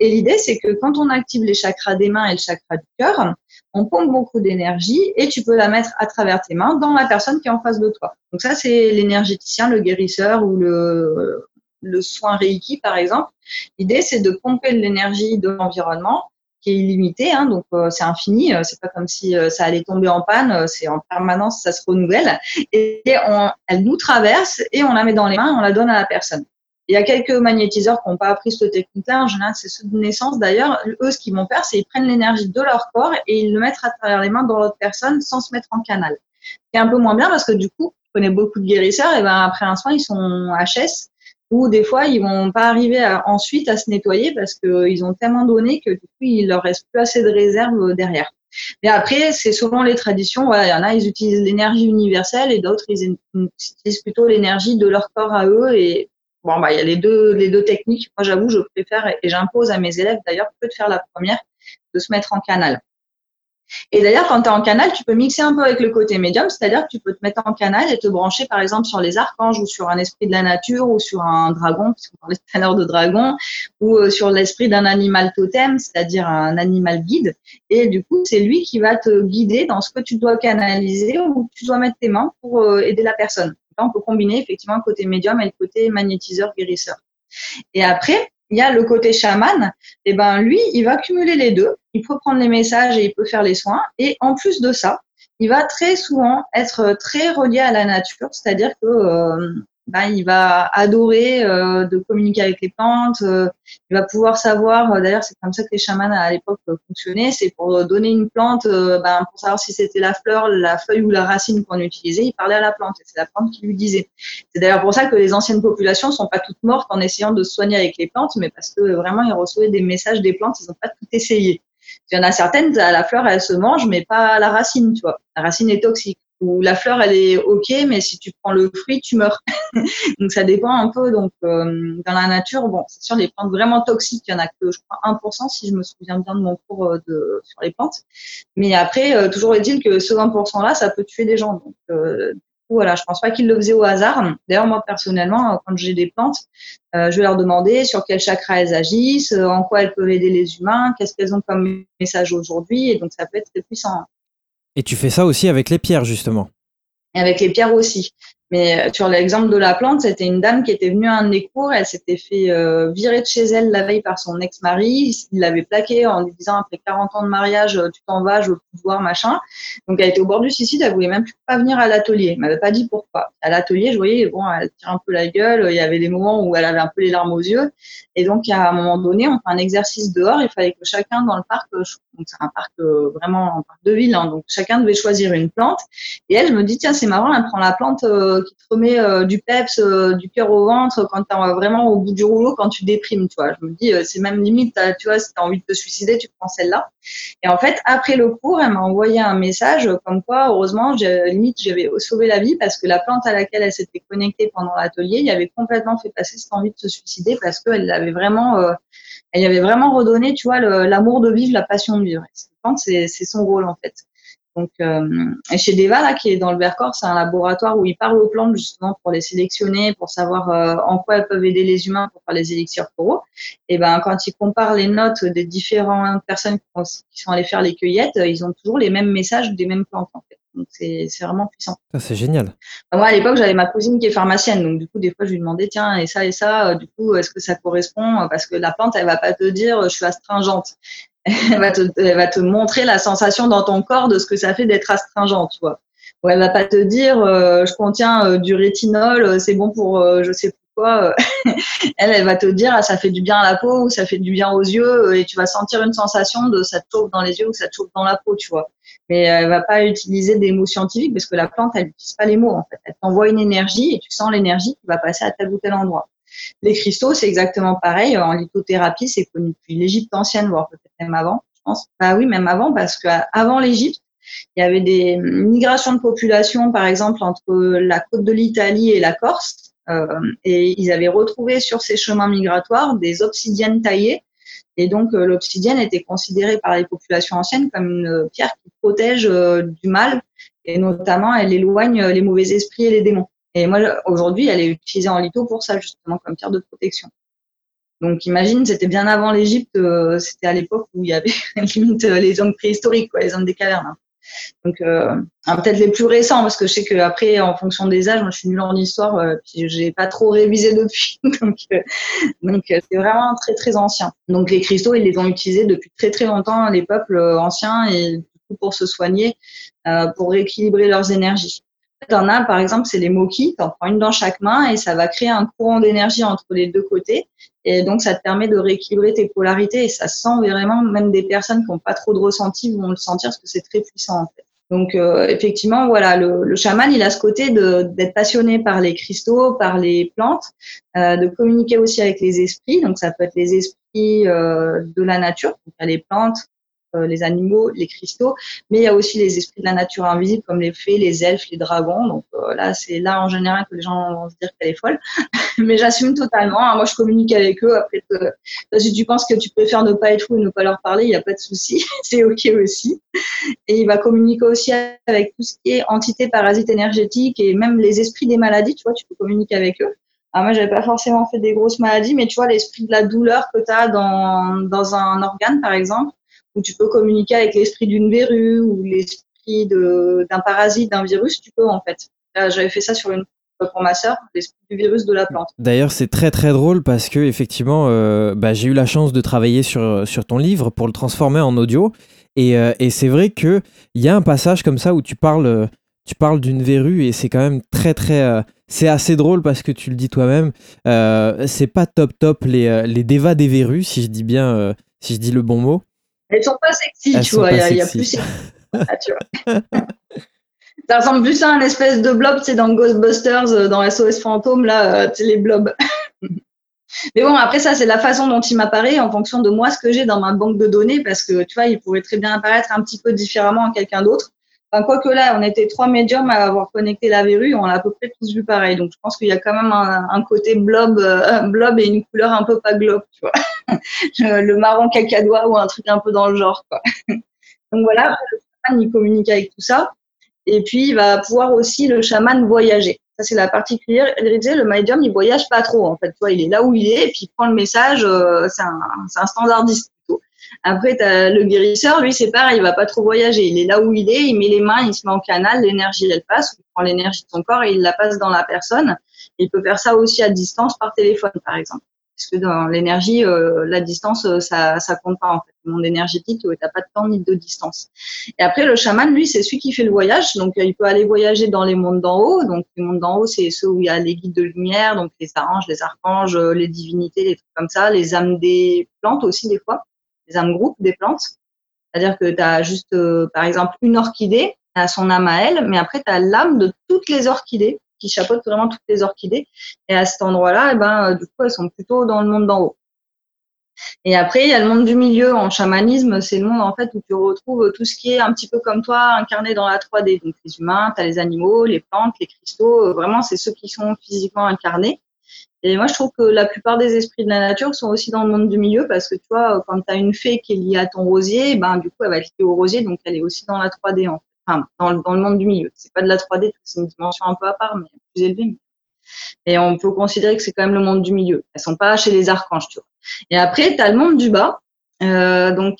Et l'idée c'est que quand on active les chakras des mains et le chakra du cœur, on pompe beaucoup d'énergie et tu peux la mettre à travers tes mains dans la personne qui est en face de toi. Donc ça c'est l'énergéticien, le guérisseur ou le le soin Reiki, par exemple, l'idée, c'est de pomper de l'énergie de l'environnement qui est illimité, hein, donc euh, c'est infini. Euh, c'est pas comme si euh, ça allait tomber en panne. c'est en permanence, ça se renouvelle. Et, elle nous traverse et on la met dans les mains, on la donne à la personne. Il y a quelques magnétiseurs qui n'ont pas appris cette technique-là. En général, c'est ceux de naissance. D'ailleurs, eux, ce qu'ils vont faire, c'est ils prennent l'énergie de leur corps et ils le mettent à travers les mains dans l'autre personne sans se mettre en canal. C'est un peu moins bien parce que du coup, je connais beaucoup de guérisseurs et ben après un soin, ils sont HS ou des fois ils vont pas arriver ensuite à se nettoyer parce qu'ils ont tellement donné que du coup il leur reste plus assez de réserve derrière. Mais après, c'est souvent les traditions. Voilà, il y en a, ils utilisent l'énergie universelle et d'autres, ils utilisent plutôt l'énergie de leur corps à eux. Et bon, bah, il y a les deux, les deux techniques. Moi, j'avoue, je préfère et j'impose à mes élèves d'ailleurs que de faire la première, de se mettre en canal. Et d'ailleurs, quand tu es en canal, tu peux mixer un peu avec le côté médium, c'est-à-dire que tu peux te mettre en canal et te brancher par exemple sur les archanges ou sur un esprit de la nature ou sur un dragon, puisqu'on parlait tout à l'heure de dragon, ou euh, sur l'esprit d'un animal totem, c'est-à-dire un animal guide. Et du coup, c'est lui qui va te guider dans ce que tu dois canaliser ou tu dois mettre tes mains pour euh, aider la personne. On peut combiner effectivement le côté médium et le côté magnétiseur guérisseur. Et après, il y a le côté chaman, et ben lui, il va cumuler les deux. Il peut prendre les messages et il peut faire les soins. Et en plus de ça, il va très souvent être très relié à la nature, c'est-à-dire que euh, ben, il va adorer euh, de communiquer avec les plantes. Euh, il va pouvoir savoir, euh, d'ailleurs c'est comme ça que les chamans à l'époque fonctionnaient, c'est pour donner une plante, ben, pour savoir si c'était la fleur, la feuille ou la racine qu'on utilisait, il parlait à la plante et c'est la plante qui lui disait. C'est d'ailleurs pour ça que les anciennes populations sont pas toutes mortes en essayant de se soigner avec les plantes, mais parce que vraiment ils recevaient des messages des plantes, ils n'ont pas tout essayé. Il y en a certaines, la fleur, elle se mange, mais pas la racine, tu vois. La racine est toxique où la fleur elle est ok, mais si tu prends le fruit, tu meurs. donc ça dépend un peu. Donc euh, dans la nature, bon, c'est sûr les plantes vraiment toxiques, il y en a que je crois 1% si je me souviens bien de mon cours euh, de, sur les plantes. Mais après, euh, toujours est-il que ce 20% là, ça peut tuer des gens. Donc coup, voilà, je pense pas qu'ils le faisaient au hasard. D'ailleurs moi personnellement, quand j'ai des plantes, je vais leur demander sur quel chakra elles agissent, en quoi elles peuvent aider les humains, qu'est-ce qu'elles ont comme message aujourd'hui, et donc ça peut être très puissant. Et tu fais ça aussi avec les pierres, justement. Et avec les pierres aussi. Mais sur l'exemple de la plante, c'était une dame qui était venue à un de mes cours. Elle s'était fait virer de chez elle la veille par son ex-mari. Il l'avait plaqué en lui disant après 40 ans de mariage, tu t'en vas, je veux plus voir, machin. Donc elle était au bord du suicide. Elle voulait même plus pas venir à l'atelier. Elle m'avait pas dit pourquoi. À l'atelier, je voyais, bon, elle tire un peu la gueule. Il y avait des moments où elle avait un peu les larmes aux yeux. Et donc à un moment donné, on fait un exercice dehors. Il fallait que chacun dans le parc, donc c'est un parc vraiment un parc de ville, hein, donc chacun devait choisir une plante. Et elle, je me dis tiens, c'est marrant, elle prend la plante qui te remet euh, du peps, euh, du cœur au ventre quand tu es vraiment au bout du rouleau, quand tu déprimes, tu. Je me dis, euh, c'est même limite, tu vois, si tu as envie de te suicider, tu prends celle-là. Et en fait, après le cours, elle m'a envoyé un message comme quoi, heureusement, limite, j'avais sauvé la vie parce que la plante à laquelle elle s'était connectée pendant l'atelier, il avait complètement fait passer cette envie de se suicider parce qu'elle avait vraiment, elle avait vraiment redonné, tu vois, l'amour de vivre, la passion de vivre. Cette plante, c'est son rôle, en fait. Donc, euh, et chez Deva, là, qui est dans le Vercors, c'est un laboratoire où ils parlent aux plantes justement pour les sélectionner, pour savoir euh, en quoi elles peuvent aider les humains pour faire les élixirs coraux. Et ben, quand ils comparent les notes des différentes personnes qui sont allées faire les cueillettes, ils ont toujours les mêmes messages des mêmes plantes en fait. Donc c'est vraiment puissant. c'est génial. Moi à l'époque j'avais ma cousine qui est pharmacienne, donc du coup des fois je lui demandais tiens et ça et ça, euh, du coup est-ce que ça correspond? Parce que la plante elle va pas te dire je suis astringente elle va, te, elle va te montrer la sensation dans ton corps de ce que ça fait d'être astringent, tu vois. Ou elle va pas te dire euh, je contiens euh, du rétinol, euh, c'est bon pour je sais pourquoi. elle, elle va te dire ah, ça fait du bien à la peau ou ça fait du bien aux yeux et tu vas sentir une sensation de ça te chauffe dans les yeux ou ça te chauffe dans la peau, tu vois. Mais elle va pas utiliser des mots scientifiques parce que la plante elle n'utilise pas les mots en fait. Elle t'envoie une énergie et tu sens l'énergie qui va passer à tel ou tel endroit. Les cristaux, c'est exactement pareil. En lithothérapie, c'est connu depuis l'Égypte ancienne, voire peut-être même avant, je pense. Bah oui, même avant, parce qu'avant l'Égypte, il y avait des migrations de population, par exemple, entre la côte de l'Italie et la Corse. Euh, et ils avaient retrouvé sur ces chemins migratoires des obsidiennes taillées. Et donc, euh, l'obsidienne était considérée par les populations anciennes comme une pierre qui protège euh, du mal. Et notamment, elle éloigne les mauvais esprits et les démons. Et moi, aujourd'hui, elle est utilisée en litho pour ça, justement, comme pierre de protection. Donc, imagine, c'était bien avant l'Égypte, euh, c'était à l'époque où il y avait limite euh, les hommes préhistoriques, quoi, les hommes des cavernes. Hein. Donc, euh, peut-être les plus récents, parce que je sais qu'après, en fonction des âges, moi, je suis nulle en histoire, euh, puis j'ai pas trop révisé depuis. donc, donc c'est vraiment très, très ancien. Donc, les cristaux, ils les ont utilisés depuis très, très longtemps, les peuples anciens, et du coup, pour se soigner, pour rééquilibrer leurs énergies. T'en as, par exemple, c'est les moquis. T'en prends une dans chaque main et ça va créer un courant d'énergie entre les deux côtés. Et donc, ça te permet de rééquilibrer tes polarités et ça sent vraiment, même des personnes qui n'ont pas trop de ressenti vont le sentir parce que c'est très puissant, en fait. Donc, euh, effectivement, voilà, le, le, chaman, il a ce côté d'être passionné par les cristaux, par les plantes, euh, de communiquer aussi avec les esprits. Donc, ça peut être les esprits euh, de la nature, donc les plantes, les animaux, les cristaux, mais il y a aussi les esprits de la nature invisible comme les fées, les elfes, les dragons. Donc euh, là, c'est là en général que les gens vont se dire qu'elle est folle, mais j'assume totalement. Hein. Moi, je communique avec eux. Après, si tu penses que tu préfères ne pas être fou et ne pas leur parler, il n'y a pas de souci, c'est ok aussi. Et il va communiquer aussi avec tout ce qui est entité parasite énergétique et même les esprits des maladies. Tu vois, tu peux communiquer avec eux. Alors moi, j'avais pas forcément fait des grosses maladies, mais tu vois, l'esprit de la douleur que tu as dans, dans un organe, par exemple, où tu peux communiquer avec l'esprit d'une verrue ou l'esprit d'un parasite, d'un virus, tu peux en fait. J'avais fait ça sur une pour ma sœur, l'esprit du virus de la plante. D'ailleurs, c'est très très drôle parce que effectivement, euh, bah, j'ai eu la chance de travailler sur, sur ton livre pour le transformer en audio. Et, euh, et c'est vrai qu'il y a un passage comme ça où tu parles, tu parles d'une verrue et c'est quand même très très. Euh, c'est assez drôle parce que tu le dis toi-même. c'est pas top top les, les dévas des verrues, si je dis bien, si je dis le bon mot. Elles sont pas sexy, tu vois. Il y, a plus. Ah, tu vois. ça ressemble plus à un espèce de blob, c'est dans Ghostbusters, euh, dans SOS Fantôme, là, c'est euh, les blobs. Mais bon, après ça, c'est la façon dont il m'apparaît en fonction de moi, ce que j'ai dans ma banque de données, parce que tu vois, il pourrait très bien apparaître un petit peu différemment à quelqu'un d'autre. Enfin, quoique là, on était trois médiums à avoir connecté la verrue, on l'a à peu près tous vu pareil. Donc, je pense qu'il y a quand même un, côté blob, euh, blob et une couleur un peu pas globe, tu vois. le marron cacadois ou un truc un peu dans le genre, quoi. Donc voilà, le chaman, il communique avec tout ça. Et puis, il va pouvoir aussi, le chaman, voyager. Ça, c'est la particulière. Le médium, il voyage pas trop, en fait. Tu vois, il est là où il est, et puis il prend le message, euh, c'est un, standardiste. Après, le guérisseur, lui, c'est pareil, il va pas trop voyager. Il est là où il est, il met les mains, il se met en canal, l'énergie, elle passe, il prend l'énergie de son corps et il la passe dans la personne. Il peut faire ça aussi à distance par téléphone, par exemple. Parce que dans l'énergie, euh, la distance, euh, ça, ça compte pas en fait. Le monde énergétique, tu n'as pas de temps ni de distance. Et après, le chaman, lui, c'est celui qui fait le voyage. Donc, il peut aller voyager dans les mondes d'en haut. Donc, les mondes d'en haut, c'est ceux où il y a les guides de lumière, donc les anges, les archanges, les divinités, les trucs comme ça, les âmes des plantes aussi des fois, les âmes groupes des plantes. C'est-à-dire que tu as juste, euh, par exemple, une orchidée, à son âme à elle, mais après, tu as l'âme de toutes les orchidées qui chapeautent vraiment toutes les orchidées. Et à cet endroit-là, eh ben, euh, du coup, elles sont plutôt dans le monde d'en haut. Et après, il y a le monde du milieu. En chamanisme, c'est le monde en fait où tu retrouves tout ce qui est un petit peu comme toi, incarné dans la 3D. Donc les humains, tu as les animaux, les plantes, les cristaux. Euh, vraiment, c'est ceux qui sont physiquement incarnés. Et moi, je trouve que la plupart des esprits de la nature sont aussi dans le monde du milieu parce que tu vois, quand tu as une fée qui est liée à ton rosier, ben du coup, elle va être liée au rosier, donc elle est aussi dans la 3D en fait enfin, dans, le, monde du milieu. C'est pas de la 3D, c'est une dimension un peu à part, mais plus élevée. Et on peut considérer que c'est quand même le monde du milieu. Elles sont pas chez les archanges, tu vois. Et après, tu le monde du bas. Euh, donc,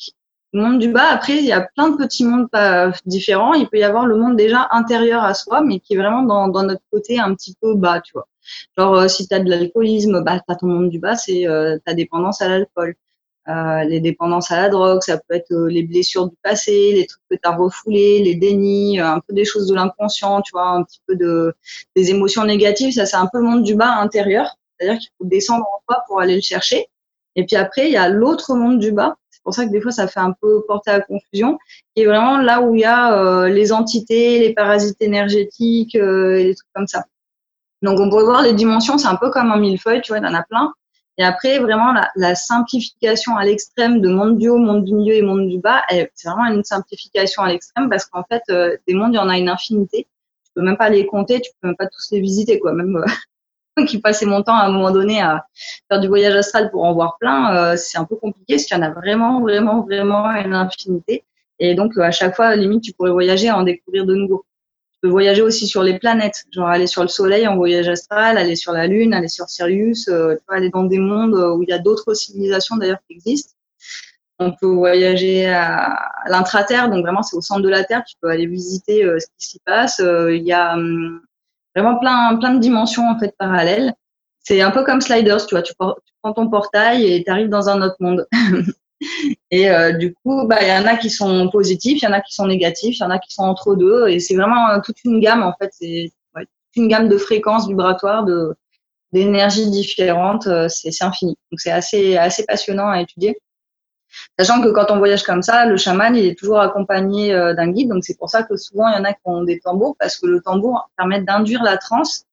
le monde du bas, après, il y a plein de petits mondes pas différents. Il peut y avoir le monde déjà intérieur à soi, mais qui est vraiment dans, dans notre côté un petit peu bas, tu vois. Genre, euh, si tu as de l'alcoolisme, bah, as ton monde du bas, c'est euh, ta dépendance à l'alcool. Euh, les dépendances à la drogue, ça peut être les blessures du passé, les trucs que tu as refoulés, les dénis, un peu des choses de l'inconscient, tu vois, un petit peu de des émotions négatives, ça c'est un peu le monde du bas intérieur, c'est-à-dire qu'il faut descendre en toi pour aller le chercher. Et puis après, il y a l'autre monde du bas. C'est pour ça que des fois, ça fait un peu porter à confusion. Qui est vraiment là où il y a les entités, les parasites énergétiques et des trucs comme ça. Donc, on pourrait voir les dimensions, c'est un peu comme un millefeuille, tu vois, il y en a plein. Et après, vraiment, la, simplification à l'extrême de monde du haut, monde du milieu et monde du bas, c'est vraiment une simplification à l'extrême parce qu'en fait, euh, des mondes, il y en a une infinité. Tu peux même pas les compter, tu peux même pas tous les visiter, quoi. Même euh, qui passait mon temps à un moment donné à faire du voyage astral pour en voir plein, euh, c'est un peu compliqué parce qu'il y en a vraiment, vraiment, vraiment une infinité. Et donc, à chaque fois, limite, tu pourrais voyager à en découvrir de nouveaux voyager aussi sur les planètes, genre aller sur le Soleil en voyage astral, aller sur la Lune, aller sur Sirius, euh, aller dans des mondes où il y a d'autres civilisations d'ailleurs qui existent. On peut voyager à, l'intraterre, donc vraiment c'est au centre de la Terre, tu peux aller visiter euh, ce qui s'y passe. Euh, il y a hum, vraiment plein, plein de dimensions en fait parallèles. C'est un peu comme Sliders, tu vois, tu, tu prends ton portail et tu arrives dans un autre monde. Et euh, du coup, bah, il y en a qui sont positifs, il y en a qui sont négatifs, il y en a qui sont entre deux. Et c'est vraiment toute une gamme, en fait. C'est une gamme de fréquences vibratoires, de d'énergies différentes. Euh, c'est infini. Donc, c'est assez, assez passionnant à étudier. Sachant que quand on voyage comme ça, le chaman, il est toujours accompagné euh, d'un guide. Donc, c'est pour ça que souvent, il y en a qui ont des tambours, parce que le tambour permet d'induire la transe.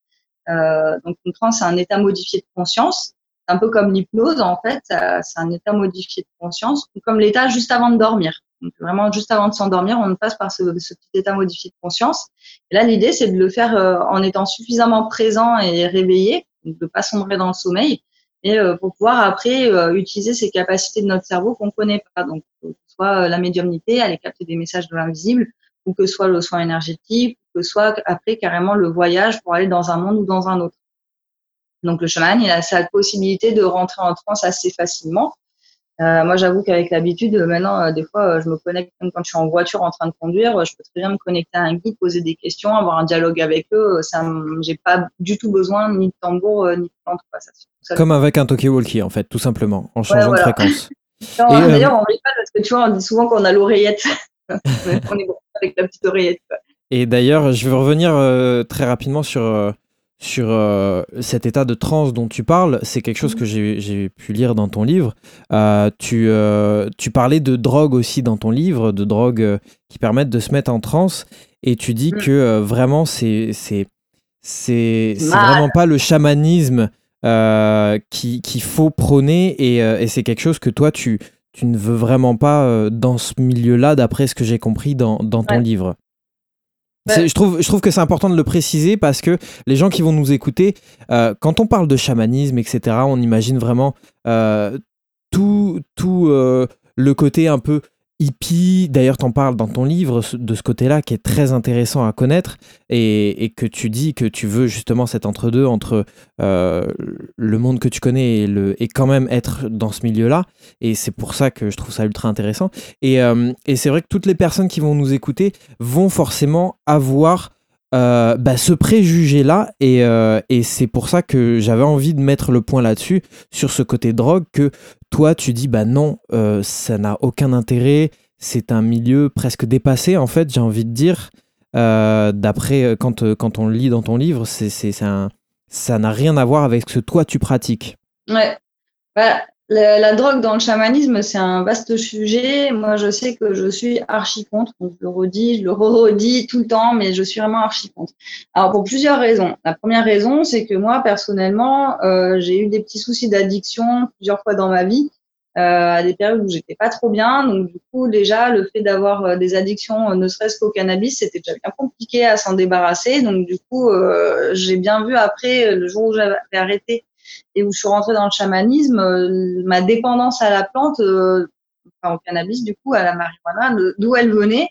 Euh, donc, une transe, c'est un état modifié de conscience un peu comme l'hypnose, en fait, c'est un état modifié de conscience, comme l'état juste avant de dormir. Donc, vraiment, juste avant de s'endormir, on passe par ce, petit état modifié de conscience. Et là, l'idée, c'est de le faire euh, en étant suffisamment présent et réveillé, de pas sombrer dans le sommeil, et euh, pour pouvoir après euh, utiliser ces capacités de notre cerveau qu'on connaît pas. Donc, que ce soit la médiumnité, aller capter des messages de l'invisible, ou que ce soit le soin énergétique, ou que ce soit après carrément le voyage pour aller dans un monde ou dans un autre. Donc le chaman, il a sa possibilité de rentrer en transe assez facilement. Euh, moi, j'avoue qu'avec l'habitude, maintenant, euh, des fois, euh, je me connecte même quand je suis en voiture en train de conduire. Je peux très bien me connecter à un guide, poser des questions, avoir un dialogue avec eux. Ça, j'ai pas du tout besoin ni de tambour ni de plante. Comme avec un talkie-walkie, en fait, tout simplement, en changeant de fréquence. D'ailleurs, on rigole parce que tu vois, on dit souvent qu'on a l'oreillette. on est bon avec la petite oreillette. Et d'ailleurs, je vais revenir très rapidement sur sur euh, cet état de transe dont tu parles, c'est quelque chose que j'ai pu lire dans ton livre. Euh, tu, euh, tu, parlais de drogue aussi dans ton livre, de drogues qui permettent de se mettre en transe, et tu dis mm. que vraiment c'est vraiment pas le chamanisme qu'il qui faut prôner, et, et c'est quelque chose que toi tu, tu ne veux vraiment pas dans ce milieu-là, d'après ce que j'ai compris dans, dans ton livre. Je, trouve, je trouve que c'est important de le préciser parce que les gens qui vont nous écouter, euh, quand on parle de chamanisme, etc., on imagine vraiment euh, tout, tout euh, le côté un peu hippie. D'ailleurs, tu en parles dans ton livre de ce côté-là qui est très intéressant à connaître et, que tu dis que tu veux justement cet entre-deux entre le monde que tu connais et, quand même être dans ce milieu-là. Et c'est pour ça que je trouve ça ultra intéressant. Et, et c'est vrai que toutes les personnes qui vont nous écouter vont forcément avoir euh, bah, ce préjugé-là, et, euh, et c'est pour ça que j'avais envie de mettre le point là-dessus, sur ce côté drogue, que toi, tu dis, bah non, euh, ça n'a aucun intérêt, c'est un milieu presque dépassé, en fait, j'ai envie de dire, d'après, quand, quand on lit dans ton livre, c'est, c'est, ça n'a rien à voir avec ce que toi, tu pratiques. Ouais. Bah, la, drogue dans le chamanisme, c'est un vaste sujet. Moi, je sais que je suis archi contre. je le redis, je le redis tout le temps, mais je suis vraiment archi contre. Alors, pour plusieurs raisons. La première raison, c'est que moi, personnellement, euh, j'ai eu des petits soucis d'addiction plusieurs fois dans ma vie, euh, à des périodes où j'étais pas trop bien. Donc, du coup, déjà, le fait d'avoir euh, des addictions, ne serait-ce qu'au cannabis, c'était déjà bien compliqué à s'en débarrasser. Donc, du coup, j'ai bien vu après, le jour où j'avais arrêté et où je suis rentrée dans le chamanisme, euh, ma dépendance à la plante, euh, enfin au cannabis du coup, à la marijuana, d'où elle venait,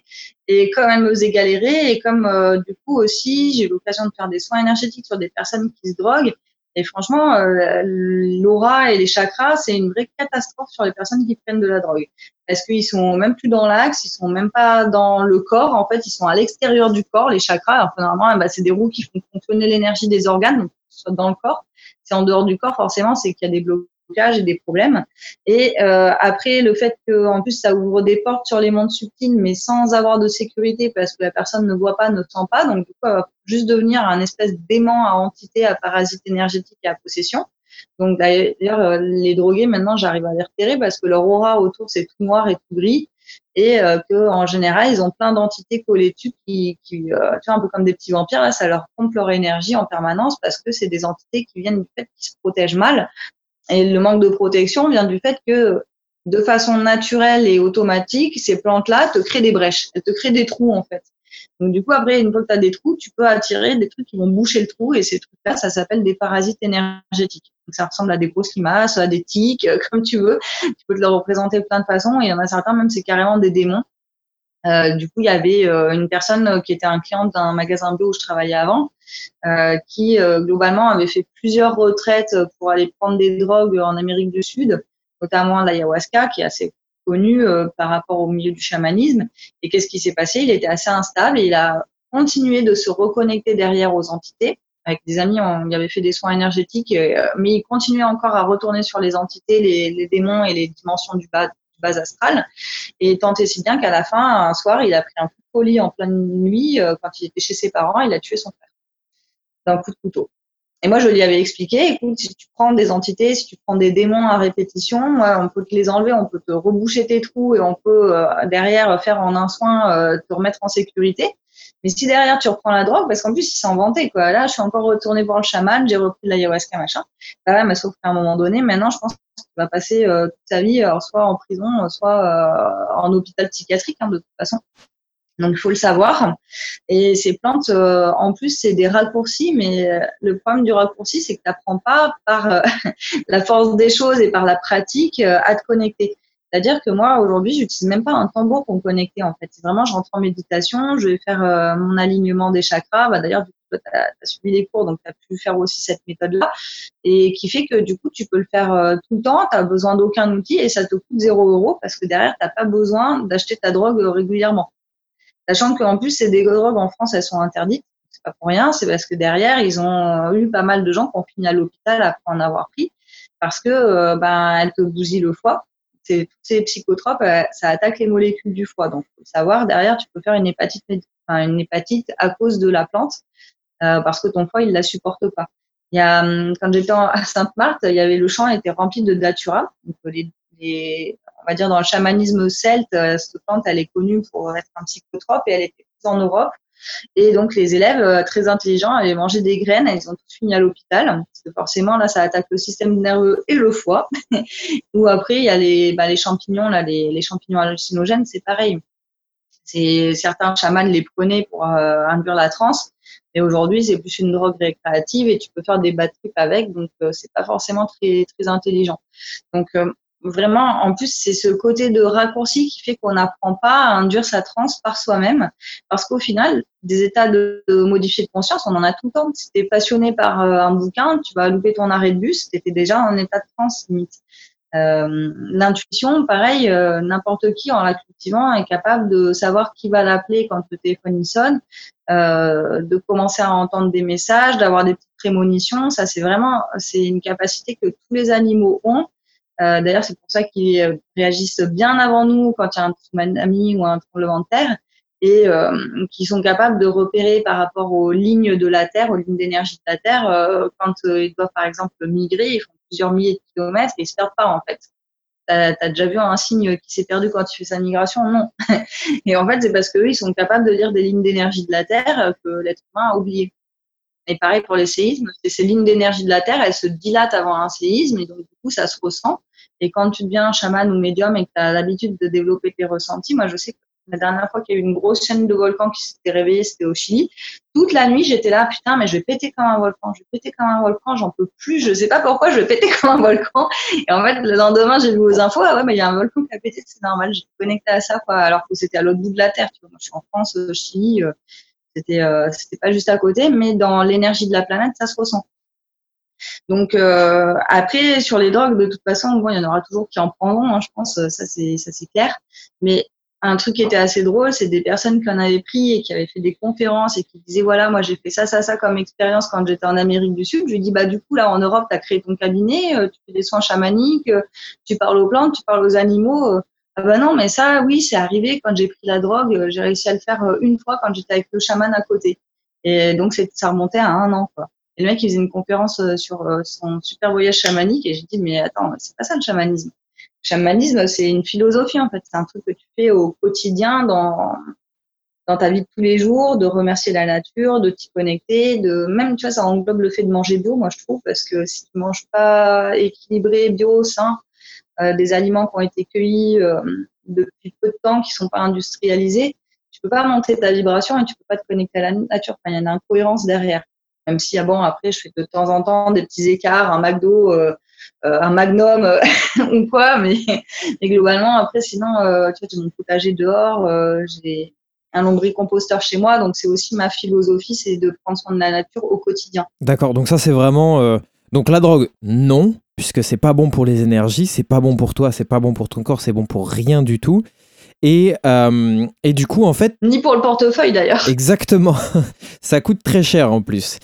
et comme elle me faisait galérer, et comme euh, du coup aussi j'ai eu l'occasion de faire des soins énergétiques sur des personnes qui se droguent, et franchement, l'aura et les chakras, c'est une vraie catastrophe sur les personnes qui prennent de la drogue. Parce qu'ils sont même plus dans l'axe, ils sont même pas dans le corps. En fait, ils sont à l'extérieur du corps, les chakras. Alors, normalement, bah, c'est des roues qui font fonctionner l'énergie des organes, donc soit dans le corps c'est en dehors du corps, forcément, c'est qu'il y a des blocages et des problèmes. Et euh, après, le fait que en plus ça ouvre des portes sur les mondes subtils, mais sans avoir de sécurité parce que la personne ne voit pas, ne sent pas, donc du coup, elle va juste devenir un espèce d'aimant à entité, à parasite énergétique et à possession. Donc d'ailleurs, euh, les drogués, maintenant, j'arrive à les repérer parce que leur aura autour, c'est tout noir et tout gris et euh, que en général ils ont plein d'entités collées dessus qui, euh, tu vois un peu comme des petits vampires ça leur pompe leur énergie en permanence parce que c'est des entités qui viennent du fait qu'ils se protègent mal. Et le manque de protection vient du fait que de façon naturelle et automatique ces plantes là te créent des brèches elles te créent des trous en fait donc du coup après une fois que tu as des trous tu peux attirer des trucs qui vont boucher le trou et ces trucs là ça s'appelle des parasites énergétiques ça ressemble à des grosses limaces, à des tiques, euh, comme tu veux. Tu peux te le représenter de plein de façons. Et il y en a certains, même, c'est carrément des démons. Euh, du coup, il y avait euh, une personne qui était un client d'un magasin bio où je travaillais avant, qui globalement avait fait plusieurs retraites pour aller prendre des drogues en Amérique du Sud, notamment l'ayahuasca, qui est assez connu par rapport au milieu du chamanisme. Et qu'est-ce qui s'est passé? Il était assez instable et il a continué de se reconnecter derrière aux entités avec des amis, on y avait fait des soins énergétiques, euh, mais il continuait encore à retourner sur les entités, les, démons et les dimensions du bas, bas astral. Et tant et si bien qu'à la fin, un soir, il a pris un coup de folie en pleine nuit, euh, quand il était chez ses parents, il a tué son frère d'un coup de couteau. Et moi, je lui avais expliqué, écoute, si tu prends des entités, si tu prends des démons à répétition, on peut te les enlever, on peut te reboucher tes trous et on peut euh, derrière faire en un soin te remettre en sécurité. Mais si derrière tu reprends la drogue, parce qu'en plus ils s'en vantaient quoi. Là, je suis encore retournée voir le chaman, j'ai repris l'ayahuasca machin. Bah mais sauf qu'à un moment donné, maintenant je pense qu'il va passer euh, toute sa vie, alors, soit en prison, soit euh, en hôpital psychiatrique hein, de toute façon. Donc il faut le savoir. Et ces plantes, euh, en plus, c'est des raccourcis, mais le problème du raccourci, c'est que tu n'apprends pas par la force des choses et par la pratique à te connecter. C'est-à-dire que moi, aujourd'hui, j'utilise même pas un tambour pour me connecter, en fait. C'est vraiment, je rentre en méditation, je vais faire euh, mon alignement des chakras. Bah, D'ailleurs, tu as, suivi les cours, donc tu as pu faire aussi cette méthode-là. Et qui fait que, du coup, tu peux le faire euh, tout le temps, tu n'as besoin d'aucun outil et ça te coûte zéro euro parce que derrière, tu n'as pas besoin d'acheter ta drogue régulièrement. Sachant qu'en plus, ces drogues en France, elles sont interdites. C'est pas pour rien, c'est parce que derrière, ils ont eu pas mal de gens qui ont fini à l'hôpital après en avoir pris parce que euh, ben, elles te bousillent le foie toutes ces psychotropes, euh, ça attaque les molécules du foie. Donc, faut savoir, derrière, tu peux faire une hépatite, une hépatite à cause de la plante, euh, parce que ton foie, il la supporte pas. Il y a, hum, quand j'étais à Sainte-Marthe, il y avait le champ était rempli de datura. Donc, on va dire dans le chamanisme celte, euh, cette plante, elle est connue pour être un psychotrope et elle était en Europe. Et donc, les élèves euh, très intelligents avaient mangé des graines, ils ont tous fini à l'hôpital, parce que forcément, là, ça attaque le système nerveux et le foie. Ou après, il y a les, bah, champignons, là, les, champignons hallucinogènes, c'est pareil. C'est certains chamans les prenaient pour euh, induire la transe, mais aujourd'hui, c'est plus une drogue récréative et tu peux faire des bad trips avec, donc euh, c'est pas forcément très intelligent. Donc vraiment, en plus, c'est ce côté de raccourci qui fait qu'on n'apprend pas à induire sa transe par soi-même. Parce qu'au final, des états de, modifier de conscience, on en a tout le temps. Si tu es passionné par euh, un bouquin, tu vas louper ton arrêt de bus, tu étais déjà en état de transe limite. Euh, L'intuition, pareil, euh, n'importe qui en la cultivant est capable de savoir qui va l'appeler quand le téléphone sonne, euh, de commencer à entendre des messages, d'avoir des petites prémonitions. Ça, c'est vraiment, c'est une capacité que tous les animaux ont. Euh, D'ailleurs, c'est pour ça qu'ils réagissent bien avant nous quand il y a un tsunami ou un tremblement de terre et euh, qui sont capables de repérer par rapport aux lignes de la Terre, aux lignes d'énergie de la Terre, euh, quand ils doivent par exemple migrer, ils font plusieurs milliers de kilomètres et ils se perdent pas en fait. T'as as déjà vu un signe qui s'est perdu quand tu fais sa migration? Non. et en fait, c'est parce qu'eux, ils sont capables de lire des lignes d'énergie de la Terre que l'être humain a oublié. Et pareil pour les séismes, ces lignes d'énergie de la Terre, elles se dilatent avant un séisme et donc du coup, ça se ressent. Et quand tu deviens chaman ou médium et que tu as l'habitude de développer tes ressentis, moi je sais que la dernière fois qu'il y a eu une grosse chaîne de volcans qui s'était réveillée, c'était au Chili. Toute la nuit, j'étais là, putain, mais je vais péter comme un volcan, je vais péter comme un volcan, j'en peux plus, je sais pas pourquoi, je vais péter comme un volcan. Et en fait, le lendemain, j'ai vu aux infos, ah ouais, mais il y a un volcan qui a pété, c'est normal, j'ai connecté à ça, quoi, alors que c'était à l'autre bout de la Terre, tu vois. Je suis en France, au Chili, euh, c'était, euh, c'était pas juste à côté, mais dans l'énergie de la planète, ça se ressent. Donc euh, après sur les drogues, de toute façon, bon, il y en aura toujours qui en prendront, hein, je pense, ça c'est ça c'est clair. Mais un truc qui était assez drôle, c'est des personnes qui en avaient pris et qui avaient fait des conférences et qui disaient voilà, moi j'ai fait ça, ça, ça comme expérience quand j'étais en Amérique du Sud. Je lui dis bah du coup là en Europe, tu as créé ton cabinet, euh, tu fais des soins chamaniques, euh, tu parles aux plantes, tu parles aux animaux. Euh. Ah bah non, mais ça, oui, c'est arrivé quand j'ai pris la drogue. J'ai réussi à le faire une fois quand j'étais avec le chaman à côté. Et donc ça remontait à un an quoi. Et le mec il faisait une conférence sur son super voyage chamanique et j'ai dit mais attends, c'est pas ça le chamanisme chamanisme, c'est une philosophie en fait. C'est un truc que tu fais au quotidien dans dans ta vie de tous les jours, de remercier la nature, de t'y connecter, de même tu vois ça englobe le fait de manger bio, moi je trouve, parce que si tu manges pas équilibré, bio, sain, euh, des aliments qui ont été cueillis euh, depuis peu de temps, qui sont pas industrialisés, tu peux pas monter ta vibration et tu peux pas te connecter à la nature. Il y a une incohérence derrière. Même si ah bon après je fais de temps en temps des petits écarts, un McDo. Euh, euh, un magnum euh, ou quoi, mais, mais, globalement, après, sinon, tu vois, j'ai mon potager dehors, j'ai un lombricomposteur chez moi, donc c'est aussi ma philosophie, c'est de prendre soin de la nature au quotidien. D'accord, donc ça c'est vraiment... Donc la drogue, non, puisque c'est pas bon pour les énergies, c'est pas bon pour toi, c'est pas bon pour ton corps, c'est bon pour rien du tout. Et, et du coup, en fait... Ni pour le portefeuille d'ailleurs. Exactement, ça coûte très cher en plus.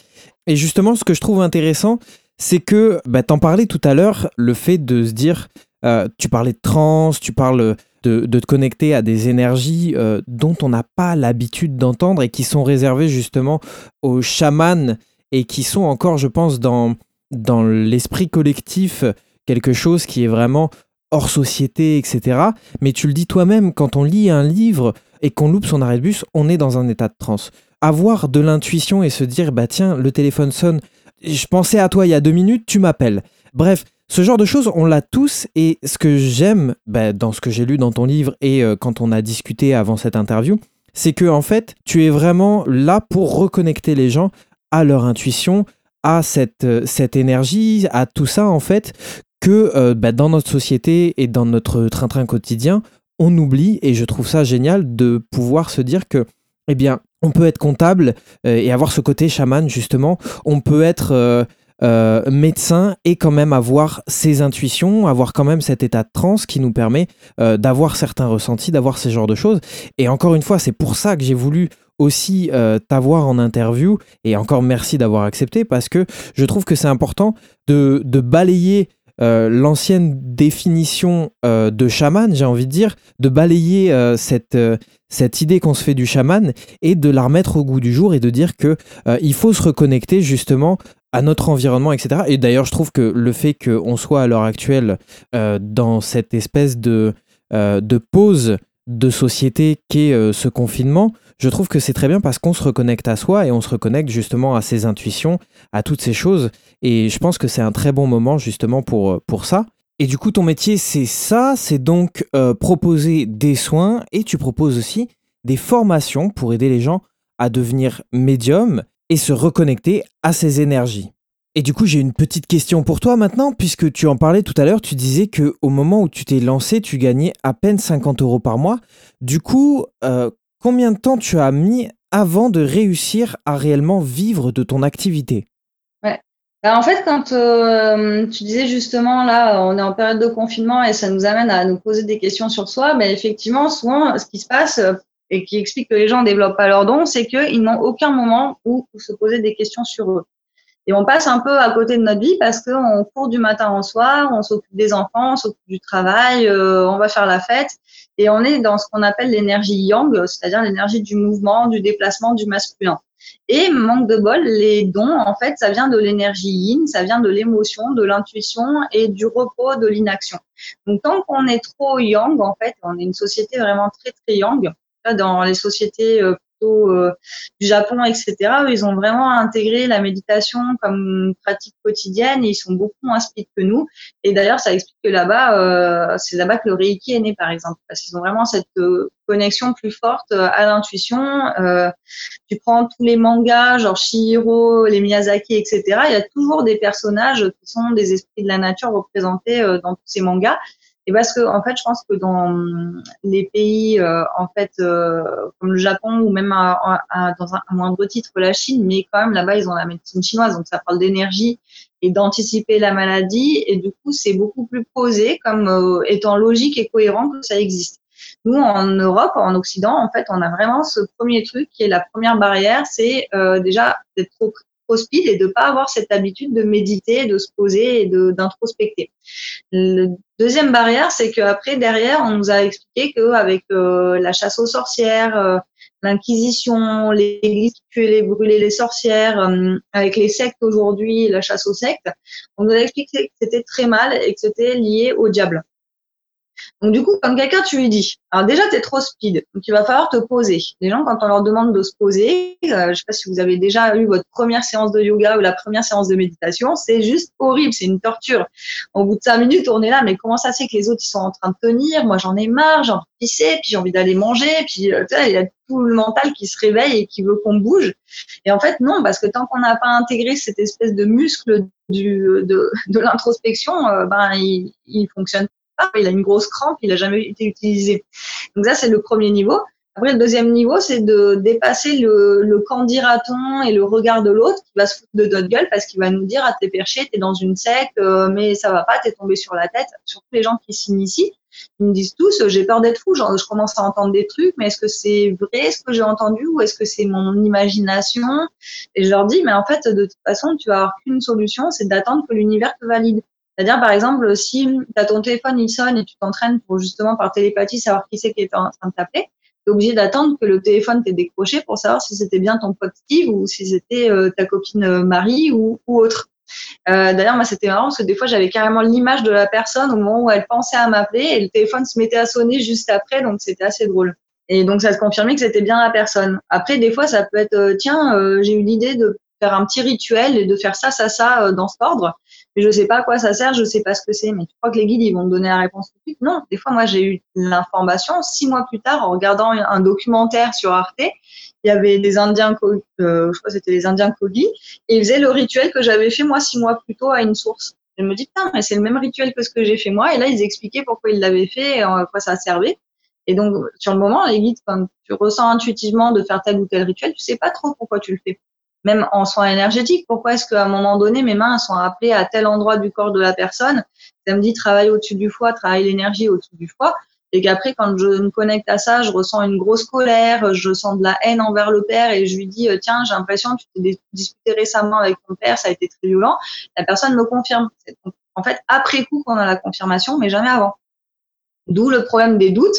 Et justement, ce que je trouve intéressant, c'est que, bah, t'en parlais tout à l'heure, le fait de se dire, euh, tu parlais de trans, tu parles de, te connecter à des énergies euh, dont on n'a pas l'habitude d'entendre et qui sont réservées justement aux chamans et qui sont encore, je pense, dans, l'esprit collectif, quelque chose qui est vraiment hors société, etc. Mais tu le dis toi-même, quand on lit un livre et qu'on loupe son arrêt de bus, on est dans un état de transe. Avoir de l'intuition et se dire, bah tiens, le téléphone sonne, je pensais à toi il y a deux minutes, tu m'appelles. Bref, ce genre de choses, on l'a tous. Et ce que j'aime bah, dans ce que j'ai lu dans ton livre et euh, quand on a discuté avant cette interview, c'est que en fait, tu es vraiment là pour reconnecter les gens à leur intuition, à cette, euh, cette énergie, à tout ça en fait, que euh, bah, dans notre société et dans notre train-train quotidien, on oublie. Et je trouve ça génial de pouvoir se dire que, eh bien, on peut être comptable euh, et avoir ce côté chaman justement. On peut être euh, euh, médecin et quand même avoir ses intuitions, avoir quand même cet état de transe qui nous permet d'avoir certains ressentis, d'avoir ce genre de choses. Et encore une fois, c'est pour ça que j'ai voulu aussi t'avoir en interview. Et encore merci d'avoir accepté parce que je trouve que c'est important de, balayer l'ancienne définition de chaman, j'ai envie de dire, de balayer cette, cette idée qu'on se fait du chaman et de la remettre au goût du jour et de dire que il faut se reconnecter justement à notre environnement, etc. Et d'ailleurs, je trouve que le fait qu'on soit à l'heure actuelle dans cette espèce de, de pause de société qu'est ce confinement, je trouve que c'est très bien parce qu'on se reconnecte à soi et on se reconnecte justement à ses intuitions, à toutes ces choses. Et je pense que c'est un très bon moment justement pour, euh, pour ça. Et du coup, ton métier, c'est ça, c'est donc euh, proposer des soins et tu proposes aussi des formations pour aider les gens à devenir médium et se reconnecter à ces énergies. Et du coup, j'ai une petite question pour toi maintenant, puisque tu en parlais tout à l'heure, tu disais que au moment où tu t'es lancé, tu gagnais à peine 50 euros par mois. Du coup, euh, combien de temps tu as mis avant de réussir à réellement vivre de ton activité? En fait, quand euh, tu disais justement là, on est en période de confinement et ça nous amène à nous poser des questions sur soi, mais effectivement, souvent, ce qui se passe euh, et qui explique que les gens ne développent pas leurs dons, c'est qu'ils n'ont aucun moment où se poser des questions sur eux. Et on passe un peu à côté de notre vie parce qu'on court du matin au soir, on s'occupe des enfants, on s'occupe du travail, euh, on va faire la fête. Et on est dans ce qu'on appelle l'énergie yang, c'est-à-dire l'énergie du mouvement, du déplacement, du masculin. Et manque de bol, les dons, en fait, ça vient de l'énergie yin, ça vient de l'émotion, de l'intuition et du repos, de l'inaction. Donc, tant qu'on est trop yang, en fait, on est une société vraiment très, très yang. Dans les sociétés euh, du Japon, etc. ils ont vraiment intégré la méditation comme pratique quotidienne et ils sont beaucoup moins speed que nous. Et d'ailleurs, ça explique que là-bas, euh, c'est là-bas que le Reiki est né, par exemple, parce qu'ils ont vraiment cette euh, connexion plus forte à l'intuition. tu prends tous les mangas, genre Shihiro, les Miyazaki, etc. Il y a toujours des personnages qui sont des esprits de la nature représentés dans tous ces mangas. Et parce que en fait, je pense que dans les pays euh, en fait euh, comme le Japon ou même à, dans un, moindre titre la Chine, mais quand même là-bas ils ont la médecine chinoise, donc ça parle d'énergie et d'anticiper la maladie. Et du coup, c'est beaucoup plus posé comme euh, étant logique et cohérent que ça existe. Nous, en Europe, en Occident, en fait, on a vraiment ce premier truc qui est la première barrière, c'est déjà d'être trop et de pas avoir cette habitude de méditer, de se poser et d'introspecter. Le deuxième barrière, c'est qu'après derrière, on nous a expliqué qu'avec euh, la chasse aux sorcières, euh, l'inquisition, l'église qui tuait les brûlait les sorcières, euh, avec les sectes aujourd'hui, la chasse aux sectes, on nous a expliqué que c'était très mal et que c'était lié au diable. Donc du coup, comme quelqu'un, tu lui dis, alors déjà, tu es trop speed, donc il va falloir te poser. Les gens, quand on leur demande de se poser, euh, je sais pas si vous avez déjà eu votre première séance de yoga ou la première séance de méditation, c'est juste horrible, c'est une torture. Au bout de cinq minutes, on est là, mais comment ça c'est que les autres ils sont en train de tenir? Moi, j'en ai marre, j'ai envie de pisser, puis j'ai envie d'aller manger, puis euh, il y a tout le mental qui se réveille et qui veut qu'on bouge. Et en fait, non, parce que tant qu'on n'a pas intégré cette espèce de muscle du, de, de l'introspection, euh, ben il, il fonctionne il a une grosse crampe, il n'a jamais été utilisé. Donc ça, c'est le premier niveau. Après, le deuxième niveau, c'est de dépasser le, le et le regard de l'autre qui va se foutre de notre gueule parce qu'il va nous dire, ah, t'es perché, t'es dans une secte, euh, mais ça va pas, t'es tombé sur la tête. Surtout les gens qui s'initient, ils me disent tous, j'ai peur d'être fou, genre, je commence à entendre des trucs, mais est-ce que c'est vrai ce que j'ai entendu ou est-ce que c'est mon imagination? Et je leur dis, mais en fait, de toute façon, tu avoir qu'une solution, c'est d'attendre que l'univers te valide. C'est-à-dire, par exemple, si tu ton téléphone, il sonne et tu t'entraînes pour justement par télépathie savoir qui c'est qui est en train de t'appeler, tu es obligé d'attendre que le téléphone t'ait décroché pour savoir si c'était bien ton pote Steve ou si c'était euh, ta copine euh, Marie ou, autre. Euh, D'ailleurs, moi, c'était marrant parce que des fois, j'avais carrément l'image de la personne au moment où elle pensait à m'appeler et le téléphone se mettait à sonner juste après, donc c'était assez drôle. Et donc, ça se confirmait que c'était bien la personne. Après, des fois, ça peut être, tiens, j'ai eu l'idée de faire un petit rituel et de faire ça, ça, ça dans cet ordre mais je sais pas à quoi ça sert, je sais pas ce que c'est. Mais tu crois que les guides, ils vont te donner la réponse tout de suite? Non. Des fois, moi, j'ai eu l'information six mois plus tard en regardant un documentaire sur Arte. Il y avait des Indiens, euh, je crois que c'était les Indiens Kogi, et ils faisaient le rituel que j'avais fait moi six mois plus tôt à une source. Je me dis, putain, mais c'est le même rituel que ce que j'ai fait moi. Et là, ils expliquaient pourquoi ils l'avaient fait et à quoi ça servait. Et donc, sur le moment, les guides, quand tu ressens intuitivement de faire tel ou tel rituel, tu sais pas trop pourquoi tu le fais même en soins énergétiques. Pourquoi est-ce qu'à un moment donné, mes mains sont appelées à tel endroit du corps de la personne? Ça me dit travaille au-dessus du foie, travaille l'énergie au-dessus du foie. Et qu'après, quand je me connecte à ça, je ressens une grosse colère, je sens de la haine envers le père et je lui dis, euh, tiens, j'ai l'impression que tu t'es disputé récemment avec ton père, ça a été très violent. La personne me confirme. En fait, après coup qu'on a la confirmation, mais jamais avant. D'où le problème des doutes.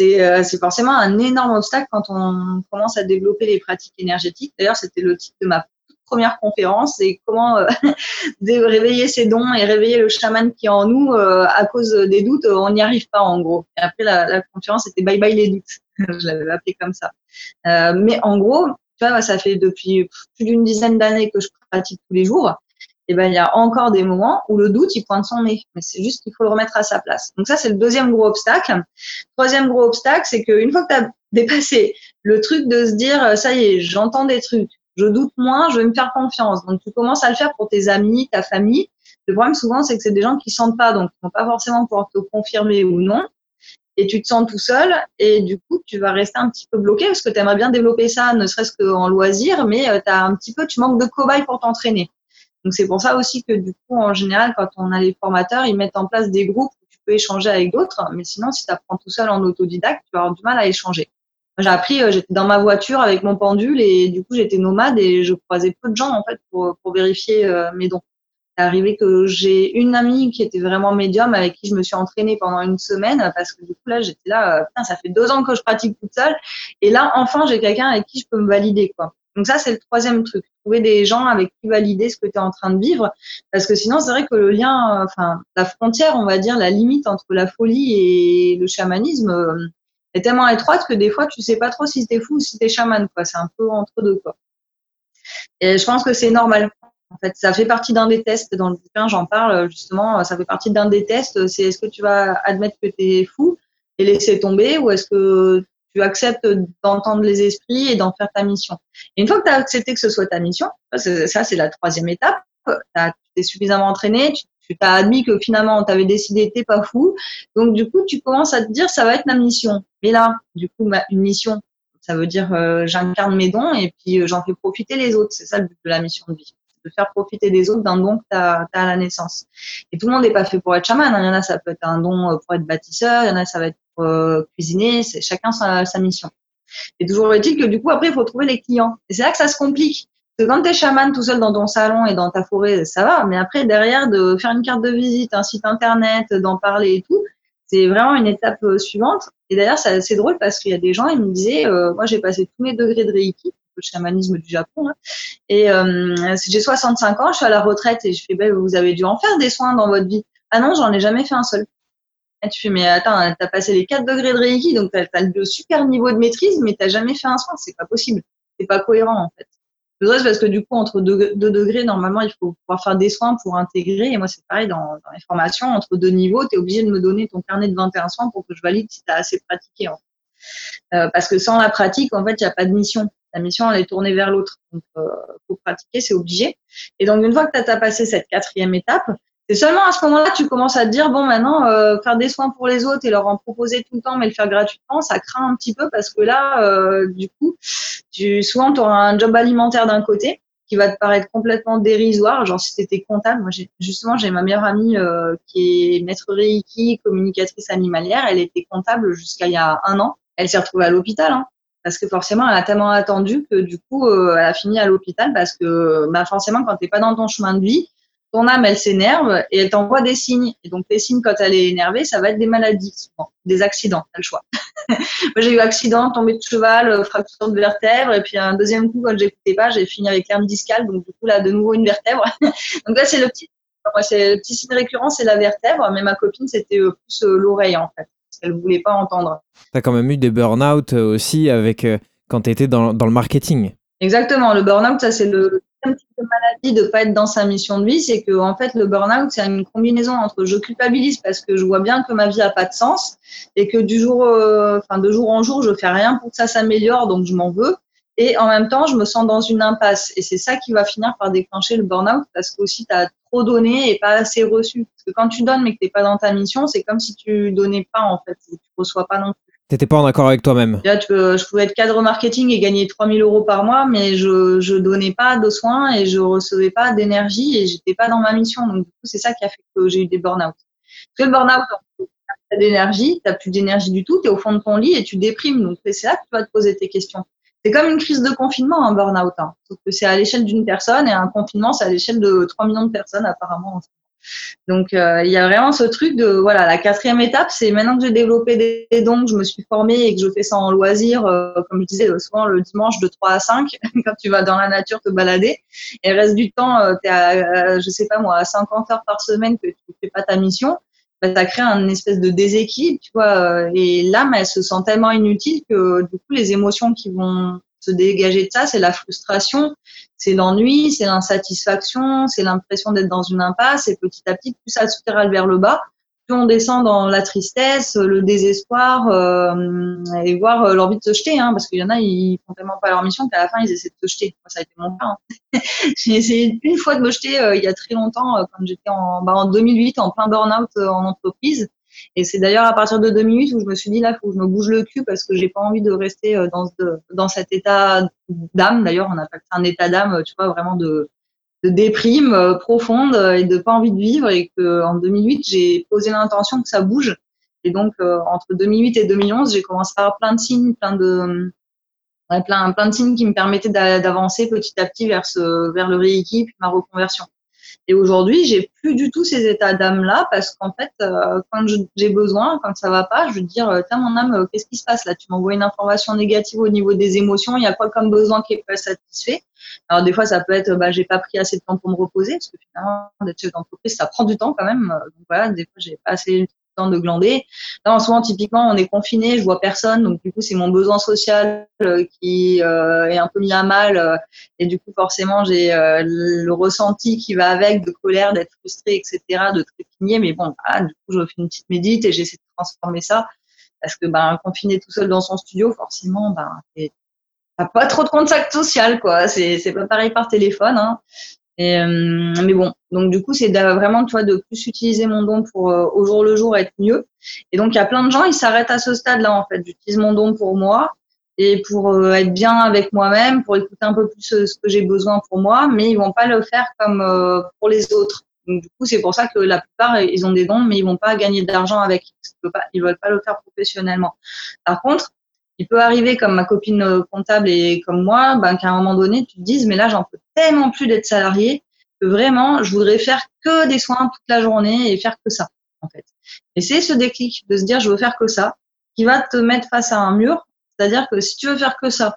Euh, c'est forcément un énorme obstacle quand on commence à développer les pratiques énergétiques. D'ailleurs, c'était le titre de ma première conférence, c'est comment euh, réveiller ses dons et réveiller le chaman qui est en nous euh, à cause des doutes, on n'y arrive pas en gros. Après, la, conférence était Bye bye les doutes. Je l'avais appelé comme ça. mais en gros, ça fait depuis plus d'une dizaine d'années que je pratique tous les jours eh ben, il y a encore des moments où le doute, il pointe son nez. Mais c'est juste qu'il faut le remettre à sa place. Donc ça, c'est le deuxième gros obstacle. Troisième gros obstacle, c'est qu'une fois que tu as dépassé le truc de se dire, ça y est, j'entends des trucs, je doute moins, je vais me faire confiance. Donc tu commences à le faire pour tes amis, ta famille. Le problème souvent, c'est que c'est des gens qui sentent pas, donc ils vont pas forcément pouvoir te confirmer ou non. Et tu te sens tout seul et du coup, tu vas rester un petit peu bloqué parce que tu aimerais bien développer ça, ne serait-ce qu'en loisir, mais euh, un petit peu, tu manques de cobayes pour t'entraîner. Donc c'est pour ça aussi que du coup, en général, quand on a les formateurs, ils mettent en place des groupes où tu peux échanger avec d'autres. Mais sinon, si tu apprends tout seul en autodidacte, tu vas avoir du mal à échanger. J'ai appris, euh, j'étais dans ma voiture avec mon pendule et du coup, j'étais nomade et je croisais peu de gens en fait pour, pour vérifier euh, mes dons. C'est arrivé que j'ai une amie qui était vraiment médium avec qui je me suis entraînée pendant une semaine parce que du coup là j'étais là, euh, putain, ça fait deux ans que je pratique toute seule et là enfin j'ai quelqu'un avec qui je peux me valider quoi. Donc ça, c'est le troisième truc. Trouver des gens avec qui valider ce que tu es en train de vivre. Parce que sinon, c'est vrai que le lien, enfin, la frontière, on va dire, la limite entre la folie et le chamanisme euh, est tellement étroite que des fois, tu sais pas trop si t'es fou ou si t'es chaman, quoi. C'est un peu entre deux, quoi. Et je pense que c'est normal. En fait, ça fait partie d'un des tests. Dans le bouquin, j'en parle, justement, ça fait partie d'un des tests. C'est est-ce que tu vas admettre que tu es fou et laisser tomber ou est-ce que tu acceptes d'entendre les esprits et d'en faire ta mission. Et une fois que tu as accepté que ce soit ta mission, ça c'est la troisième étape, tu t'es suffisamment entraîné, tu t'as admis que finalement tu avais décidé t'es pas fou, donc du coup tu commences à te dire ça va être ma mission. Mais là, du coup, ma, une mission, ça veut dire euh, j'incarne mes dons et puis euh, j'en fais profiter les autres. C'est ça le but de la mission de vie de faire profiter des autres d'un don que tu as, à la naissance. Et tout le monde n'est pas fait pour être chaman. Hein. Il y en a, ça peut être un don euh, pour être bâtisseur, il y en a, ça va être pour euh, cuisiner. Chacun sa, sa mission. Et toujours est-il que du coup, après, il faut trouver les clients. Et c'est là que ça se complique. Parce que quand tu es chaman tout seul dans ton salon et dans ta forêt, ça va. Mais après, derrière, de faire une carte de visite, un site internet, d'en parler et tout, c'est vraiment une étape euh, suivante. Et d'ailleurs, c'est drôle parce qu'il y a des gens, ils me disaient, moi, j'ai passé tous mes degrés de Reiki le chamanisme du Japon. Hein. Et euh, j'ai 65 ans, je suis à la retraite et je fais, ben, vous avez dû en faire des soins dans votre vie. Ah non, j'en ai jamais fait un seul. Tu fais, mais attends, t'as passé les 4 degrés de Reiki, donc t'as as le super niveau de maîtrise, mais t'as jamais fait un soin. C'est pas possible. C'est pas cohérent, en fait. C'est parce que du coup, entre 2 degrés, normalement, il faut pouvoir faire des soins pour intégrer. Et moi, c'est pareil dans, dans, les formations, entre deux niveaux, tu es obligé de me donner ton carnet de 21 soins pour que je valide si tu as assez pratiqué. Euh, parce que sans la pratique, en fait, il n'y a pas de mission. La mission, elle est tournée vers l'autre. Donc, euh, faut pratiquer, c'est obligé. Et donc, une fois que tu as passé cette quatrième étape, c'est seulement à ce moment-là tu commences à te dire, bon, maintenant, euh, faire des soins pour les autres et leur en proposer tout le temps, mais le faire gratuitement, ça craint un petit peu parce que là, euh, du coup, tu, souvent, tu auras un job alimentaire d'un côté qui va te paraître complètement dérisoire. Genre, si tu étais comptable, moi, justement, j'ai ma meilleure amie euh, qui est maître Reiki, communicatrice animalière. Elle était comptable jusqu'à il y a un an. Elle s'est retrouvée à l'hôpital. Hein parce que forcément, elle a tellement attendu que du coup, euh, elle a fini à l'hôpital parce que bah, forcément, quand tu n'es pas dans ton chemin de vie, ton âme, elle s'énerve et elle t'envoie des signes. Et donc, les signes, quand elle est énervée, ça va être des maladies, souvent, des accidents, t'as le choix. Moi, j'ai eu accident, tombé de cheval, euh, fracture de vertèbre, et puis un deuxième coup, quand j'écoutais pas, j'ai fini avec l'herbe discale, donc du coup, là, de nouveau une vertèbre. donc là, c'est le petit, c'est le petit signe récurrent, c'est la vertèbre, mais ma copine, c'était euh, plus l'oreille, en fait qu'elle voulait pas entendre. Tu as quand même eu des burn-out euh, aussi avec, euh, quand tu étais dans, dans, le marketing. Exactement. Le burn-out, ça, c'est le même type de maladie de pas être dans sa mission de vie. C'est que, en fait, le burn-out, c'est une combinaison entre je culpabilise parce que je vois bien que ma vie a pas de sens et que du jour, euh, enfin, de jour en jour, je fais rien pour que ça s'améliore, donc je m'en veux. Et en même temps, je me sens dans une impasse. Et c'est ça qui va finir par déclencher le burn-out parce que aussi, tu as trop donné et pas assez reçu. Parce que quand tu donnes mais que tu n'es pas dans ta mission, c'est comme si tu donnais pas en fait. Tu reçois pas non plus. T'étais pas en accord avec toi-même. je pouvais être cadre marketing et gagner 3000 euros par mois, mais je, je donnais pas de soins et je recevais pas d'énergie et j'étais pas dans ma mission. Donc, du coup, c'est ça qui a fait que j'ai eu des burn-out. Parce que le burn-out, tu d'énergie, tu plus d'énergie du tout, tu es au fond de ton lit et tu déprimes. Donc, c'est là que tu vas te poser tes questions. C'est comme une crise de confinement, un burn-out. Hein. Sauf que c'est à l'échelle d'une personne et un confinement, c'est à l'échelle de 3 millions de personnes apparemment. Donc, euh, il y a vraiment ce truc de, voilà, la quatrième étape, c'est maintenant que j'ai développé des dons, que je me suis formée et que je fais ça en loisir, euh, comme je disais, euh, souvent le dimanche de 3 à 5, quand tu vas dans la nature te balader. Et reste du temps, tu es à, je sais pas moi, à 50 heures par semaine que tu fais pas ta mission. Bah, ça crée un espèce de déséquilibre, tu vois. Euh, et l'âme, elle se sent tellement inutile que du coup, les émotions qui vont se dégager de ça, c'est la frustration, c'est l'ennui, c'est l'insatisfaction, c'est l'impression d'être dans une impasse. Et petit à petit, plus ça spirale vers le bas, on descend dans la tristesse, le désespoir euh, et voir euh, l'envie de se jeter, hein, parce qu'il y en a, ils font tellement pas leur mission qu'à la fin, ils essaient de se jeter. Moi, ça a été mon cas. Hein. J'ai essayé une fois de me jeter il y a très longtemps, quand j'étais en, bah, en 2008, en plein burn-out en entreprise. Et c'est d'ailleurs à partir de 2008 où je me suis dit là, faut que je me bouge le cul parce que j'ai pas envie de rester dans, dans cet état d'âme. D'ailleurs, on appelle ça un état d'âme, tu vois, vraiment de de déprime euh, profonde et de pas envie de vivre et que en 2008 j'ai posé l'intention que ça bouge. Et donc euh, entre 2008 et 2011 j'ai commencé à avoir plein de signes plein de plein plein de signes qui me permettaient d'avancer petit à petit vers ce vers le rééquipe ma reconversion et aujourd'hui j'ai plus du tout ces états d'âme là parce qu'en fait euh, quand j'ai besoin quand ça va pas je veux dire tiens mon âme qu'est-ce qui se passe là? Tu m'envoies une information négative au niveau des émotions il y a quoi comme besoin qui est pas satisfait? Alors des fois, ça peut être, bah, j'ai pas pris assez de temps pour me reposer, parce que finalement, d'être chef d'entreprise, ça prend du temps quand même. Donc voilà, des fois, j'ai pas assez de glander. Là, en ce moment, typiquement, on est confiné, je vois personne, donc du coup, c'est mon besoin social euh, qui euh, est un peu mis à mal, euh, et du coup, forcément, j'ai le ressenti qui va avec de colère, d'être frustré, etc., de trépigner. Mais bon, du coup, je fais une petite médite et j'essaie de transformer ça parce que ben confiné tout seul dans son studio forcément ben pas trop de contact social, quoi. C'est, c'est pas pareil par téléphone. Hein. Euh, mais bon, donc du coup, c'est vraiment toi de plus utiliser mon don pour euh, au jour le jour être mieux. Et donc il y a plein de gens, ils s'arrêtent à ce stade-là en fait. J'utilise mon don pour moi et pour euh, être bien avec moi-même, pour écouter un peu plus ce que j'ai besoin pour moi, mais ils vont pas le faire comme pour les autres. Donc du coup, c'est pour ça que la plupart ils ont des dons, mais ils vont pas gagner d'argent avec. Ils veulent pas le faire professionnellement. Par contre, il peut arriver comme ma copine comptable et comme moi, ben, qu'à un moment donné, tu te dises, mais là, j'en peux tellement plus d'être salarié que vraiment, je voudrais faire que des soins toute la journée et faire que ça, en fait. Et c'est ce déclic de se dire, je veux faire que ça, qui va te mettre face à un mur. C'est-à-dire que si tu veux faire que ça,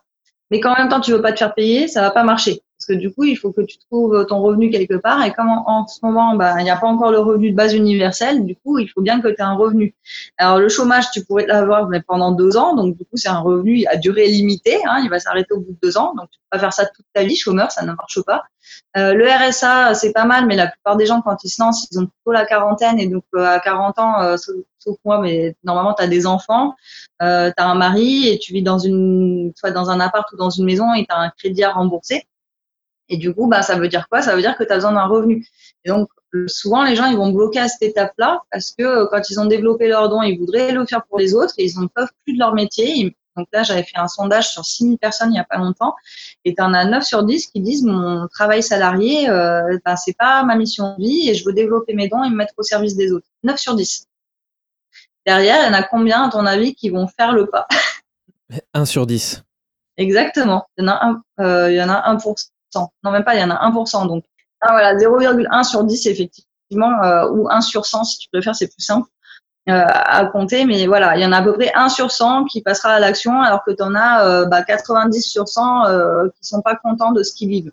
mais qu'en même temps, tu veux pas te faire payer, ça va pas marcher. Parce que du coup, il faut que tu trouves ton revenu quelque part. Et comme en, ce moment, bah, il n'y a pas encore le revenu de base universel, du coup, il faut bien que tu aies un revenu. Alors, le chômage, tu pourrais l'avoir mais pendant deux ans. Donc, du coup, c'est un revenu à durée limitée. Hein, il va s'arrêter au bout de deux ans. Donc, tu peux pas faire ça toute ta vie, chômeur, ça ne marche pas. Euh, le RSA, c'est pas mal, mais la plupart des gens, quand ils se lancent, ils ont plutôt la quarantaine. Et donc, euh, à 40 ans, euh, sauf, moi, mais normalement, tu as des enfants, tu as un mari et tu vis dans une, soit dans un appart ou dans une maison et tu as un crédit à rembourser. Et du coup, bah, ça veut dire quoi? Ça veut dire que tu as besoin d'un revenu. Et donc, souvent, les gens, ils vont bloquer à cette étape-là parce que euh, quand ils ont développé leur don, ils voudraient le faire pour les autres et ils n'en peuvent plus de leur métier. Donc là, j'avais fait un sondage sur 6000 personnes il n'y a pas longtemps et tu en as 9 sur 10 qui disent mon travail salarié, euh, ben, c'est pas ma mission de vie et je veux développer mes dons et me mettre au service des autres. 9 sur 10. Derrière, il y en a combien, à ton avis, qui vont faire le pas? 1 sur 10. Exactement. Il y en a un, euh, il y en a 1%. Non, même pas, il y en a 1%. Donc, ah, voilà, 0,1 sur 10, effectivement, euh, ou 1 sur 100, si tu préfères, c'est plus simple euh, à compter. Mais voilà, il y en a à peu près 1 sur 100 qui passera à l'action, alors que tu en as euh, bah, 90 sur 100 euh, qui sont pas contents de ce qu'ils vivent.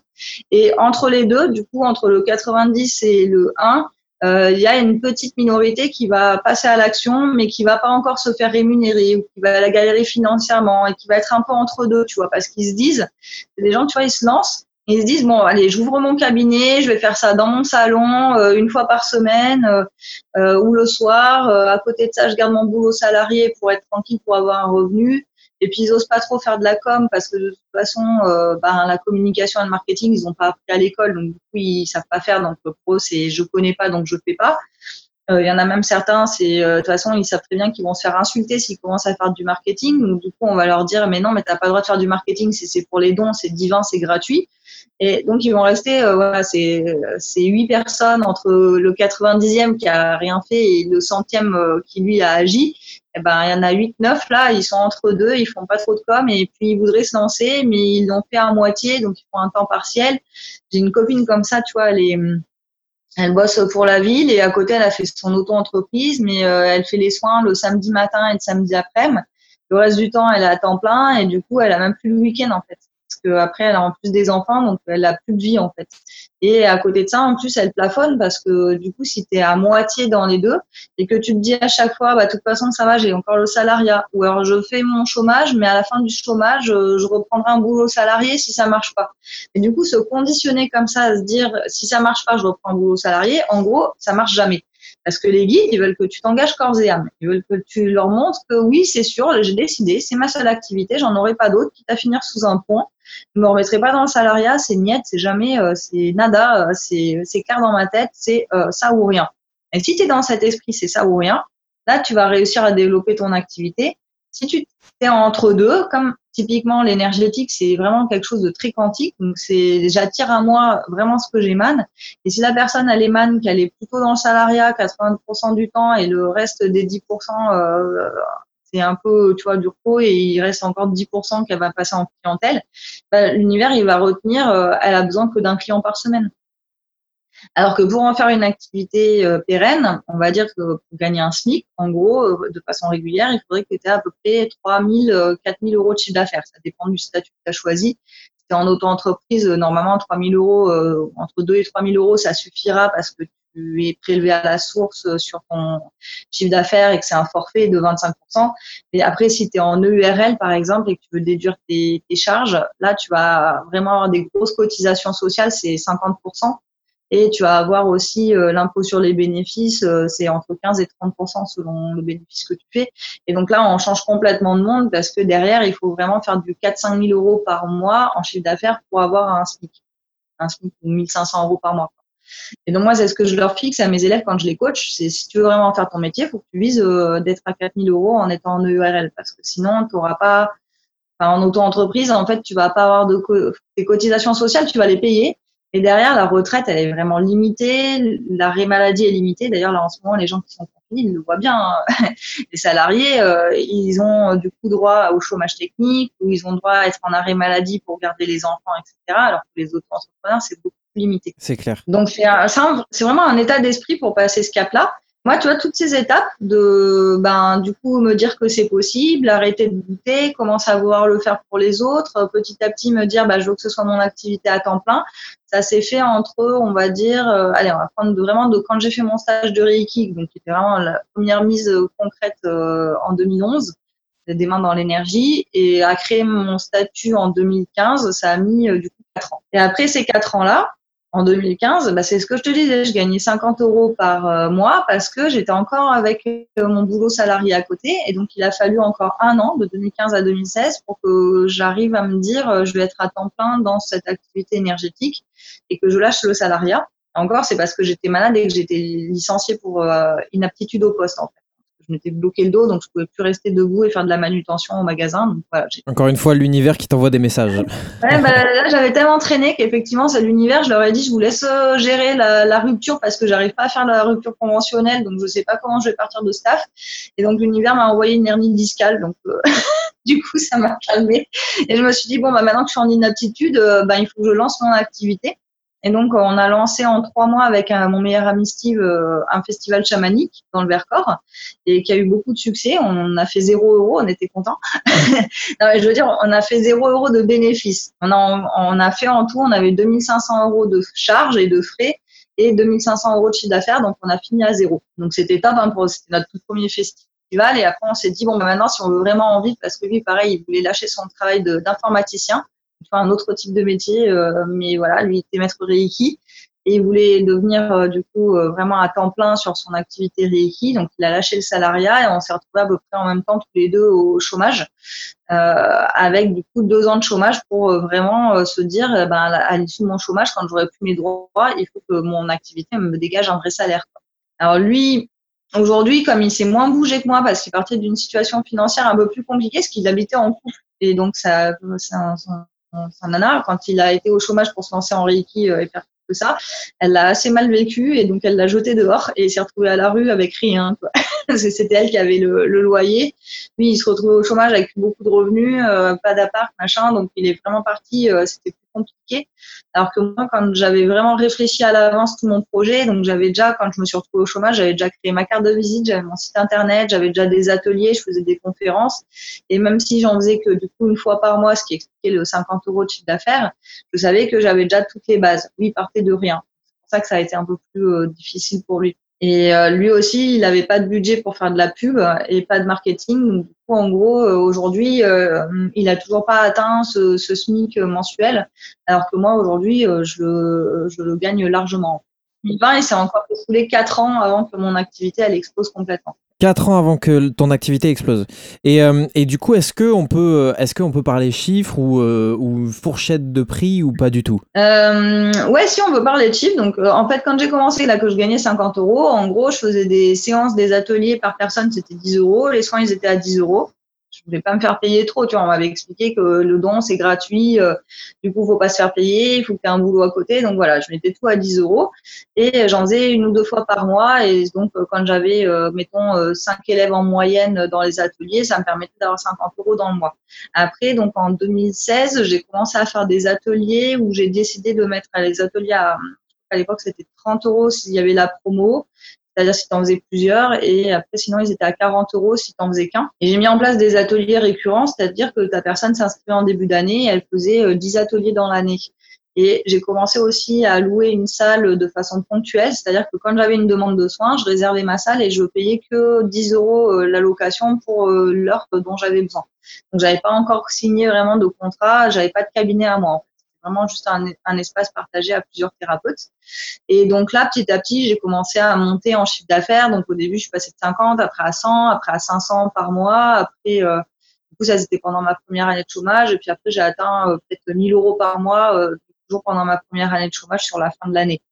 Et entre les deux, du coup, entre le 90 et le 1, euh, il y a une petite minorité qui va passer à l'action, mais qui va pas encore se faire rémunérer ou qui va la galérer financièrement et qui va être un peu entre deux, tu vois, parce qu'ils se disent, des gens, tu vois, ils se lancent ils se disent bon allez j'ouvre mon cabinet je vais faire ça dans mon salon euh, une fois par semaine euh, euh, ou le soir à côté de ça je garde mon boulot salarié pour être tranquille pour avoir un revenu. Et puis ils osent pas trop faire de la com parce que de toute façon ben, la communication et le marketing ils ont pas appris à l'école. Donc du coup ils savent pas faire. Donc pro c'est je connais pas donc je fais pas il y en a même certains, c'est de toute façon, ils savent très bien qu'ils vont se faire insulter s'ils commencent à faire du marketing. Donc, du coup, on va leur dire, mais non, mais t'as pas le droit de faire du marketing, c'est pour les dons, c'est divin, c'est gratuit. Et donc, ils vont rester, euh, voilà, c'est huit personnes entre le 90e qui a rien fait et le centième euh, qui, lui, a agi. Eh ben, il y en a 8, 9 là, ils sont entre deux, ils font pas trop de com et puis ils voudraient se lancer, mais ils l'ont fait à moitié, donc ils font un temps partiel. J'ai une copine comme ça, tu vois, elle est, elle bosse pour la ville et à côté, elle a fait son auto-entreprise, mais euh, elle fait les soins le samedi matin et le samedi après-midi. Le reste du temps, elle est à temps plein et du coup, elle a même plus le week-end en fait qu'après, elle a en plus des enfants, donc elle a plus de vie, en fait. Et à côté de ça, en plus, elle plafonne parce que du coup, si tu es à moitié dans les deux et que tu te dis à chaque fois, bah, de toute façon, ça va, j'ai encore le salariat, ou alors je fais mon chômage, mais à la fin du chômage, je reprendrai un boulot salarié si ça marche pas. Et du coup, se conditionner comme ça, à se dire, si ça marche pas, je reprends un boulot salarié, en gros, ça marche jamais. Parce que les guides, ils veulent que tu t'engages corps et âme. Ils veulent que tu leur montres que oui, c'est sûr, j'ai décidé, c'est ma seule activité, j'en aurai pas d'autre, quitte à finir sous un pont. Je me remettrai pas dans le salariat, c'est niette, c'est jamais, euh, c'est nada, euh, c'est, c'est clair dans ma tête, c'est euh, ça ou rien. Et si tu es dans cet esprit, c'est ça ou rien, là, tu vas réussir à développer ton activité. Si tu es entre deux, comme typiquement l'énergétique, c'est vraiment quelque chose de très quantique. Donc c'est j'attire à moi vraiment ce que j'émane. Et si la personne elle émane qu'elle est plutôt dans le salariat 80% du temps et le reste des 10% euh, c'est un peu tu vois du repos et il reste encore 10% qu'elle va passer en clientèle, bah, l'univers il va retenir euh, elle a besoin que d'un client par semaine. Alors que pour en faire une activité euh, pérenne, on va dire que pour gagner un SMIC, en gros, euh, de façon régulière, il faudrait que tu aies à peu près 3 000, 4 000 euros de chiffre d'affaires. Ça dépend du statut que tu as choisi. Si tu es en auto-entreprise, euh, normalement, 3 000 euros, entre 2 et 3 000 euros, ça suffira parce que tu es prélevé à la source sur ton chiffre d'affaires et que c'est un forfait de 25%. Mais après, si tu es en EURL, par exemple, et que tu veux déduire tes, tes charges, là, tu vas vraiment avoir des grosses cotisations sociales, c'est 50%. Et tu vas avoir aussi euh, l'impôt sur les bénéfices, euh, c'est entre 15 et 30 selon le bénéfice que tu fais. Et donc là, on change complètement de monde parce que derrière, il faut vraiment faire du 4-5 000 euros par mois en chiffre d'affaires pour avoir un SMIC, un SMIC ou 1500 euros par mois. Et donc moi, c'est ce que je leur fixe à mes élèves quand je les coach, c'est si tu veux vraiment faire ton métier, il faut que tu vises euh, d'être à 4 000 euros en étant en EURL parce que sinon, tu n'auras pas, enfin, en auto-entreprise, en fait, tu vas pas avoir de cotisations sociales, tu vas les payer, et derrière, la retraite, elle est vraiment limitée. L'arrêt maladie est limité. D'ailleurs, là, en ce moment, les gens qui sont confinés, ils le voient bien. Hein. Les salariés, euh, ils ont du coup droit au chômage technique ou ils ont droit à être en arrêt maladie pour garder les enfants, etc. Alors que les autres entrepreneurs, c'est beaucoup plus limité. C'est clair. Donc, c'est vraiment un état d'esprit pour passer ce cap-là. Moi, tu vois, toutes ces étapes de, ben, du coup, me dire que c'est possible, arrêter de douter, commencer à vouloir le faire pour les autres, petit à petit me dire, bah, je veux que ce soit mon activité à temps plein. Ça s'est fait entre, on va dire, euh, allez, on va prendre vraiment de quand j'ai fait mon stage de Reiki, donc qui était vraiment la première mise concrète euh, en 2011, des mains dans l'énergie, et à créer mon statut en 2015, ça a mis euh, du coup quatre ans. Et après ces quatre ans-là, en 2015, bah, c'est ce que je te disais, je gagnais 50 euros par euh, mois parce que j'étais encore avec euh, mon boulot salarié à côté. Et donc, il a fallu encore un an, de 2015 à 2016, pour que j'arrive à me dire, euh, je vais être à temps plein dans cette activité énergétique et que je lâche le salariat. Encore, c'est parce que j'étais malade et que j'étais licenciée pour inaptitude au poste, en fait m'étais bloqué le dos, donc je pouvais plus rester debout et faire de la manutention au magasin. Encore une fois, l'univers qui t'envoie des messages. ouais, bah, là, j'avais tellement traîné qu'effectivement, c'est l'univers. Je leur ai dit, je vous laisse euh, gérer la, rupture parce que j'arrive pas à faire la rupture conventionnelle, donc je sais pas comment je vais partir de staff. Et donc l'univers m'a envoyé une hernie discale, donc euh, du coup, ça m'a calmé. Et je me suis dit, bon, bah, maintenant que je suis en inaptitude, euh, bah, il faut que je lance mon activité. Et donc, on a lancé en trois mois avec mon meilleur ami Steve euh, un festival chamanique dans le Vercors et qui a eu beaucoup de succès. On a fait zéro euro, on était contents. je veux dire, on a fait zéro euro de bénéfices. On a, on a fait en tout, on avait 2500 euros de charges et de frais et 2500 euros de chiffre d'affaires, donc on a fini à zéro. Donc c'était top, hein, c'était notre tout premier festival. Et après, on s'est dit, bon, bah, maintenant, si on veut vraiment en vivre, parce que lui, pareil, il voulait lâcher son travail d'informaticien un autre type de métier, euh, mais voilà, lui était maître Reiki et il voulait devenir euh, du coup euh, vraiment à temps plein sur son activité Reiki. Donc il a lâché le salariat et on s'est retrouvés à peu près en même temps tous les deux au chômage, avec du coup deux ans de chômage pour vraiment se dire, ben, à l'issue de mon chômage, quand j'aurai plus mes droits, il faut que mon activité me dégage un vrai salaire. Alors lui, aujourd'hui, comme il s'est moins bougé que moi parce qu'il partait d'une situation financière un peu plus compliquée, parce qu'il habitait en couple et donc ça, sa nana, quand il a été au chômage pour se lancer en Reiki euh, et faire tout ça, elle l'a assez mal vécu et donc elle l'a jeté dehors et s'est retrouvée à la rue avec rien. C'était elle qui avait le, loyer. Lui, il se retrouvait au chômage avec beaucoup de revenus, euh, pas d'appart, machin. Donc il est vraiment parti. Euh, c'était compliqué. Alors que moi, quand j'avais vraiment réfléchi à l'avance tout mon projet, donc j'avais déjà, quand je me suis retrouvée au chômage, j'avais déjà créé ma carte de visite, j'avais mon site internet, j'avais déjà des ateliers, je faisais des conférences. Et même si j'en faisais que du coup une fois par mois, ce qui expliquait le 50 euros de chiffre d'affaires, je savais que j'avais déjà toutes les bases. Lui, il partait de rien. C'est pour ça que ça a été un peu plus euh, difficile pour lui. Et euh, lui aussi, il n'avait pas de budget pour faire de la pub et pas de marketing. du coup, en gros, euh, aujourd'hui, euh, il a toujours pas atteint ce, ce SMIC mensuel, alors que moi, aujourd'hui, je, je, le gagne largement. 2020 et c'est encore les 4 ans avant que mon activité elle explose complètement. 4 ans avant que ton activité explose. Et, euh, et du coup, est-ce qu'on peut, est peut parler chiffres ou, euh, ou fourchette de prix ou pas du tout? Euh, Ouais, si on veut parler de chiffres. Donc, en fait, quand j'ai commencé là, que je gagnais 50 euros, en gros, je faisais des séances, des ateliers par personne, c'était 10 euros. Les soins, ils étaient à 10 euros je voulais pas me faire payer trop. Tu vois, on m'avait expliqué que le don c'est gratuit, euh, du coup faut pas se faire payer, il faut aies un boulot à côté. Donc voilà, je mettais tout à 10 euros et j'en faisais une ou deux fois par mois. Et donc euh, quand j'avais, euh, mettons, 5 élèves en moyenne dans les ateliers, ça me permettait d'avoir 50 euros dans le mois. Après, donc en 2016, j'ai commencé à faire des ateliers où j'ai décidé de mettre les ateliers à à l'époque, c'était 30 euros s'il y avait la promo c'est-à-dire si tu en faisais plusieurs, et après sinon ils étaient à 40 euros si tu en faisais qu'un. Et j'ai mis en place des ateliers récurrents, c'est-à-dire que ta personne s'inscrivait en début d'année, elle faisait 10 euh, ateliers dans l'année. Et j'ai commencé aussi à louer une salle de façon ponctuelle, c'est-à-dire que quand j'avais une demande de soins, je réservais ma salle et je payais que 10 euros euh, la location pour euh, l'heure dont j'avais besoin. Donc j'avais pas encore signé vraiment de contrat, j'avais pas de cabinet à moi vraiment juste un, un, espace partagé à plusieurs thérapeutes. Et donc là, petit à petit, j'ai commencé à monter en chiffre d'affaires. Donc au début, je suis passée de 50, après à 100, après à 500 par mois. Après, euh, du coup, ça c'était pendant ma première année de chômage. Et puis après, j'ai atteint euh, peut-être 1000 euros par mois, euh, toujours pendant ma première année de chômage sur la fin de l'année.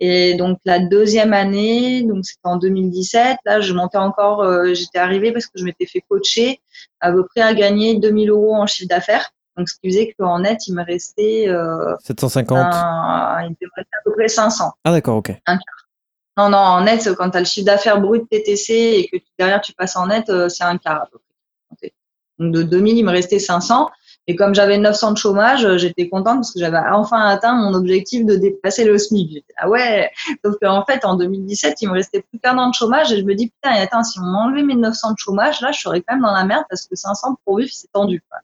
Et donc la deuxième année, donc c'était en 2017, là je montais encore, euh, j'étais arrivée parce que je m'étais fait coacher à peu près à gagner 2000 euros en chiffre d'affaires. Donc, ce qui faisait qu'en net, il me restait. 750 euh, Il me restait à peu près 500. Ah, d'accord, ok. Un quart. Non, non, en net, quand tu as le chiffre d'affaires brut TTC et que derrière tu passes en net, euh, c'est un quart à peu près. Donc, de 2000, il me restait 500. Et comme j'avais 900 de chômage, euh, j'étais contente parce que j'avais enfin atteint mon objectif de dépasser le SMIC. Ah ouais. Sauf qu'en fait, en 2017, il me restait plus qu'un an de chômage et je me dis putain, attends, si on m'enlevait mes 900 de chômage, là, je serais quand même dans la merde parce que 500 pour vivre, c'est tendu. Quoi.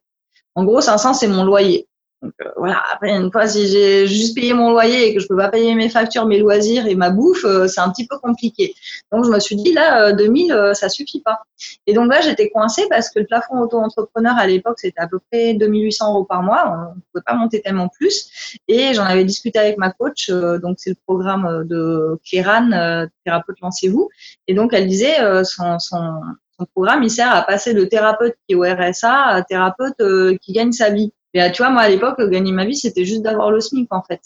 En gros, 500, c'est mon loyer. Donc euh, voilà, après une fois si j'ai juste payé mon loyer et que je peux pas payer mes factures, mes loisirs et ma bouffe, euh, c'est un petit peu compliqué. Donc je me suis dit là 2000 euh, ça suffit pas. Et donc là j'étais coincée parce que le plafond auto-entrepreneur à l'époque c'était à peu près 2800 euros par mois, on ne pouvait pas monter tellement plus. Et j'en avais discuté avec ma coach, donc c'est le programme de Kéran, thérapeute lancez-vous. Et donc elle disait son, son programme, il sert à passer de thérapeute qui est au RSA à thérapeute euh, qui gagne sa vie. Et euh, tu vois, moi, à l'époque, gagner ma vie, c'était juste d'avoir le SMIC, en fait.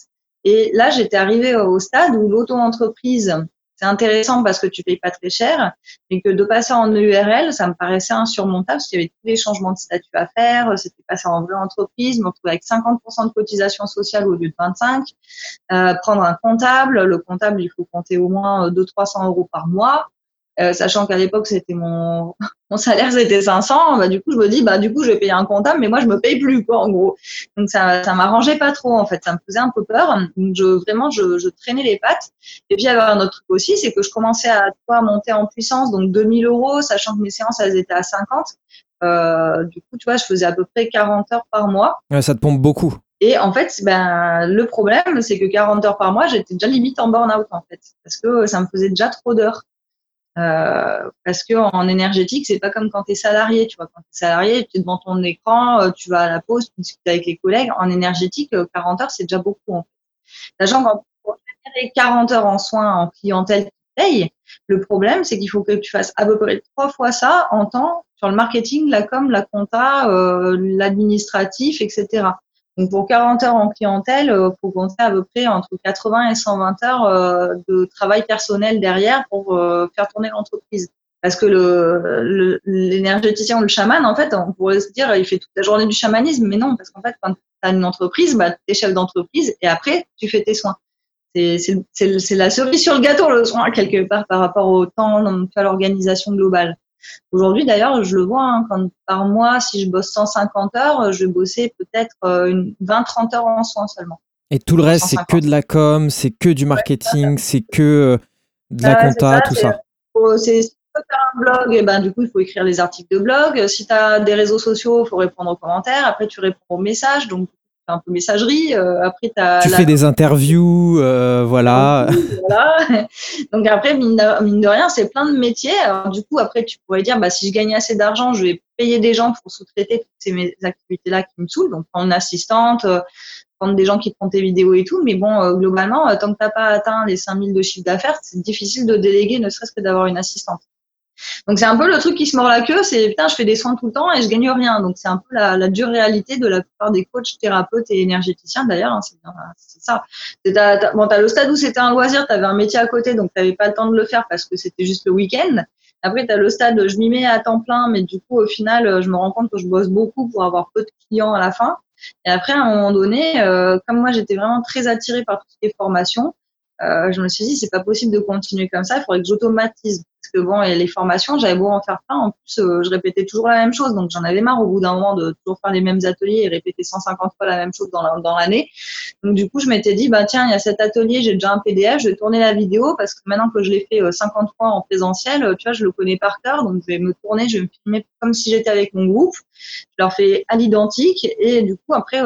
Et là, j'étais arrivée au stade où l'auto-entreprise, c'est intéressant parce que tu payes pas très cher, mais que de passer en URL, ça me paraissait insurmontable parce qu'il y avait tous les changements de statut à faire, c'était passer en vraie entreprise, me retrouver avec 50% de cotisation sociale au lieu de 25, euh, prendre un comptable, le comptable, il faut compter au moins 200-300 euros par mois, euh, sachant qu'à l'époque c'était mon mon salaire c'était 500 bah du coup je me dis bah du coup je vais payer un comptable mais moi je me paye plus quoi en gros. Donc ça ça m'arrangeait pas trop en fait. Ça me faisait un peu peur. Donc je vraiment je, je traînais les pattes. Et puis il y avait un autre truc aussi c'est que je commençais à toi monter en puissance donc 2000 euros sachant que mes séances elles étaient à 50 euh, du coup tu vois je faisais à peu près 40 heures par mois. Ouais, ça te pompe beaucoup. Et en fait, ben, le problème, c'est que 40 heures par mois, j'étais déjà limite en burn-out, en fait, parce que ça me faisait déjà trop d'heures. Euh, parce que en énergétique, c'est pas comme quand tu es salarié. Tu vois, quand tu es salarié, tu es devant ton écran, euh, tu vas à la pause, tu discutes avec les collègues. En énergétique, 40 euh, heures, c'est déjà beaucoup. En fait. Pour 40 heures en soins en clientèle qui paye, le problème, c'est qu'il faut que tu fasses à peu près trois fois ça en temps sur le marketing, la com, la compta, euh, l'administratif, etc. Donc pour 40 heures en clientèle, il euh, faut compter à peu près entre 80 et 120 heures euh, de travail personnel derrière pour euh, faire tourner l'entreprise. Parce que le l'énergéticien ou le chaman, en fait, on pourrait se dire, il fait toute la journée du chamanisme, mais non, parce qu'en fait, quand tu as une entreprise, bah, tu es chef d'entreprise et après, tu fais tes soins. C'est la cerise sur le gâteau, le soin, quelque part, par rapport au temps, à l'organisation globale. Aujourd'hui, d'ailleurs, je le vois, hein, quand par mois, si je bosse 150 heures, je vais bosser peut-être 20-30 euh, heures en soins seulement. Et tout le reste, c'est que de la com, c'est que du marketing, c'est que euh, de la compta, tout ça. Si tu veux faire un blog, et eh ben, du coup, il faut écrire les articles de blog. Si tu as des réseaux sociaux, il faut répondre aux commentaires. Après, tu réponds aux messages. Donc, un peu messagerie. Euh, après, as tu fais des interviews, euh, voilà. Donc après, mine de, rien, c'est plein de métiers. Alors, du coup, après, tu pourrais dire, bah, si je gagne assez d'argent, je vais payer des gens pour sous-traiter toutes ces activités-là qui me saoulent. Donc, prendre une assistante, euh, prendre des gens qui font tes vidéos et tout. Mais bon, euh, globalement, tant que t'as pas atteint les 5000 de chiffre d'affaires, c'est difficile de déléguer, ne serait-ce que d'avoir une assistante. Donc c'est un peu le truc qui se mord la queue, c'est putain, je fais des soins tout le temps et je gagne rien. Donc c'est un peu la, dure réalité de la plupart des coachs, thérapeutes et énergéticiens d'ailleurs. Hein, c'est ça. T'as, bon, t'as le stade où c'était un loisir, t'avais un métier à côté, donc t'avais pas le temps de le faire parce que c'était juste le week-end. Après, tu as le stade, je m'y mets à temps plein, mais du coup, au final, je me rends compte que je bosse beaucoup pour avoir peu de clients à la fin. Et après, à un moment donné, euh, comme moi, j'étais vraiment très attirée par toutes les formations, euh, je me suis dit, c'est pas possible de continuer comme ça, il faudrait que j'automatise. Parce que bon, et les formations, j'avais beau en faire plein, en plus, euh, je répétais toujours la même chose, donc j'en avais marre au bout d'un moment de toujours faire les mêmes ateliers et répéter 150 fois la même chose dans l'année. donc du coup, je m'étais dit, bah tiens, il y a cet atelier, j'ai déjà un PDF, je vais tourner la vidéo parce que maintenant que je l'ai fait 50 euh, fois en présentiel, tu vois, je le connais par cœur, donc je vais me tourner, je vais me filmer comme si j'étais avec mon groupe. Je leur fais à l'identique et du coup, après,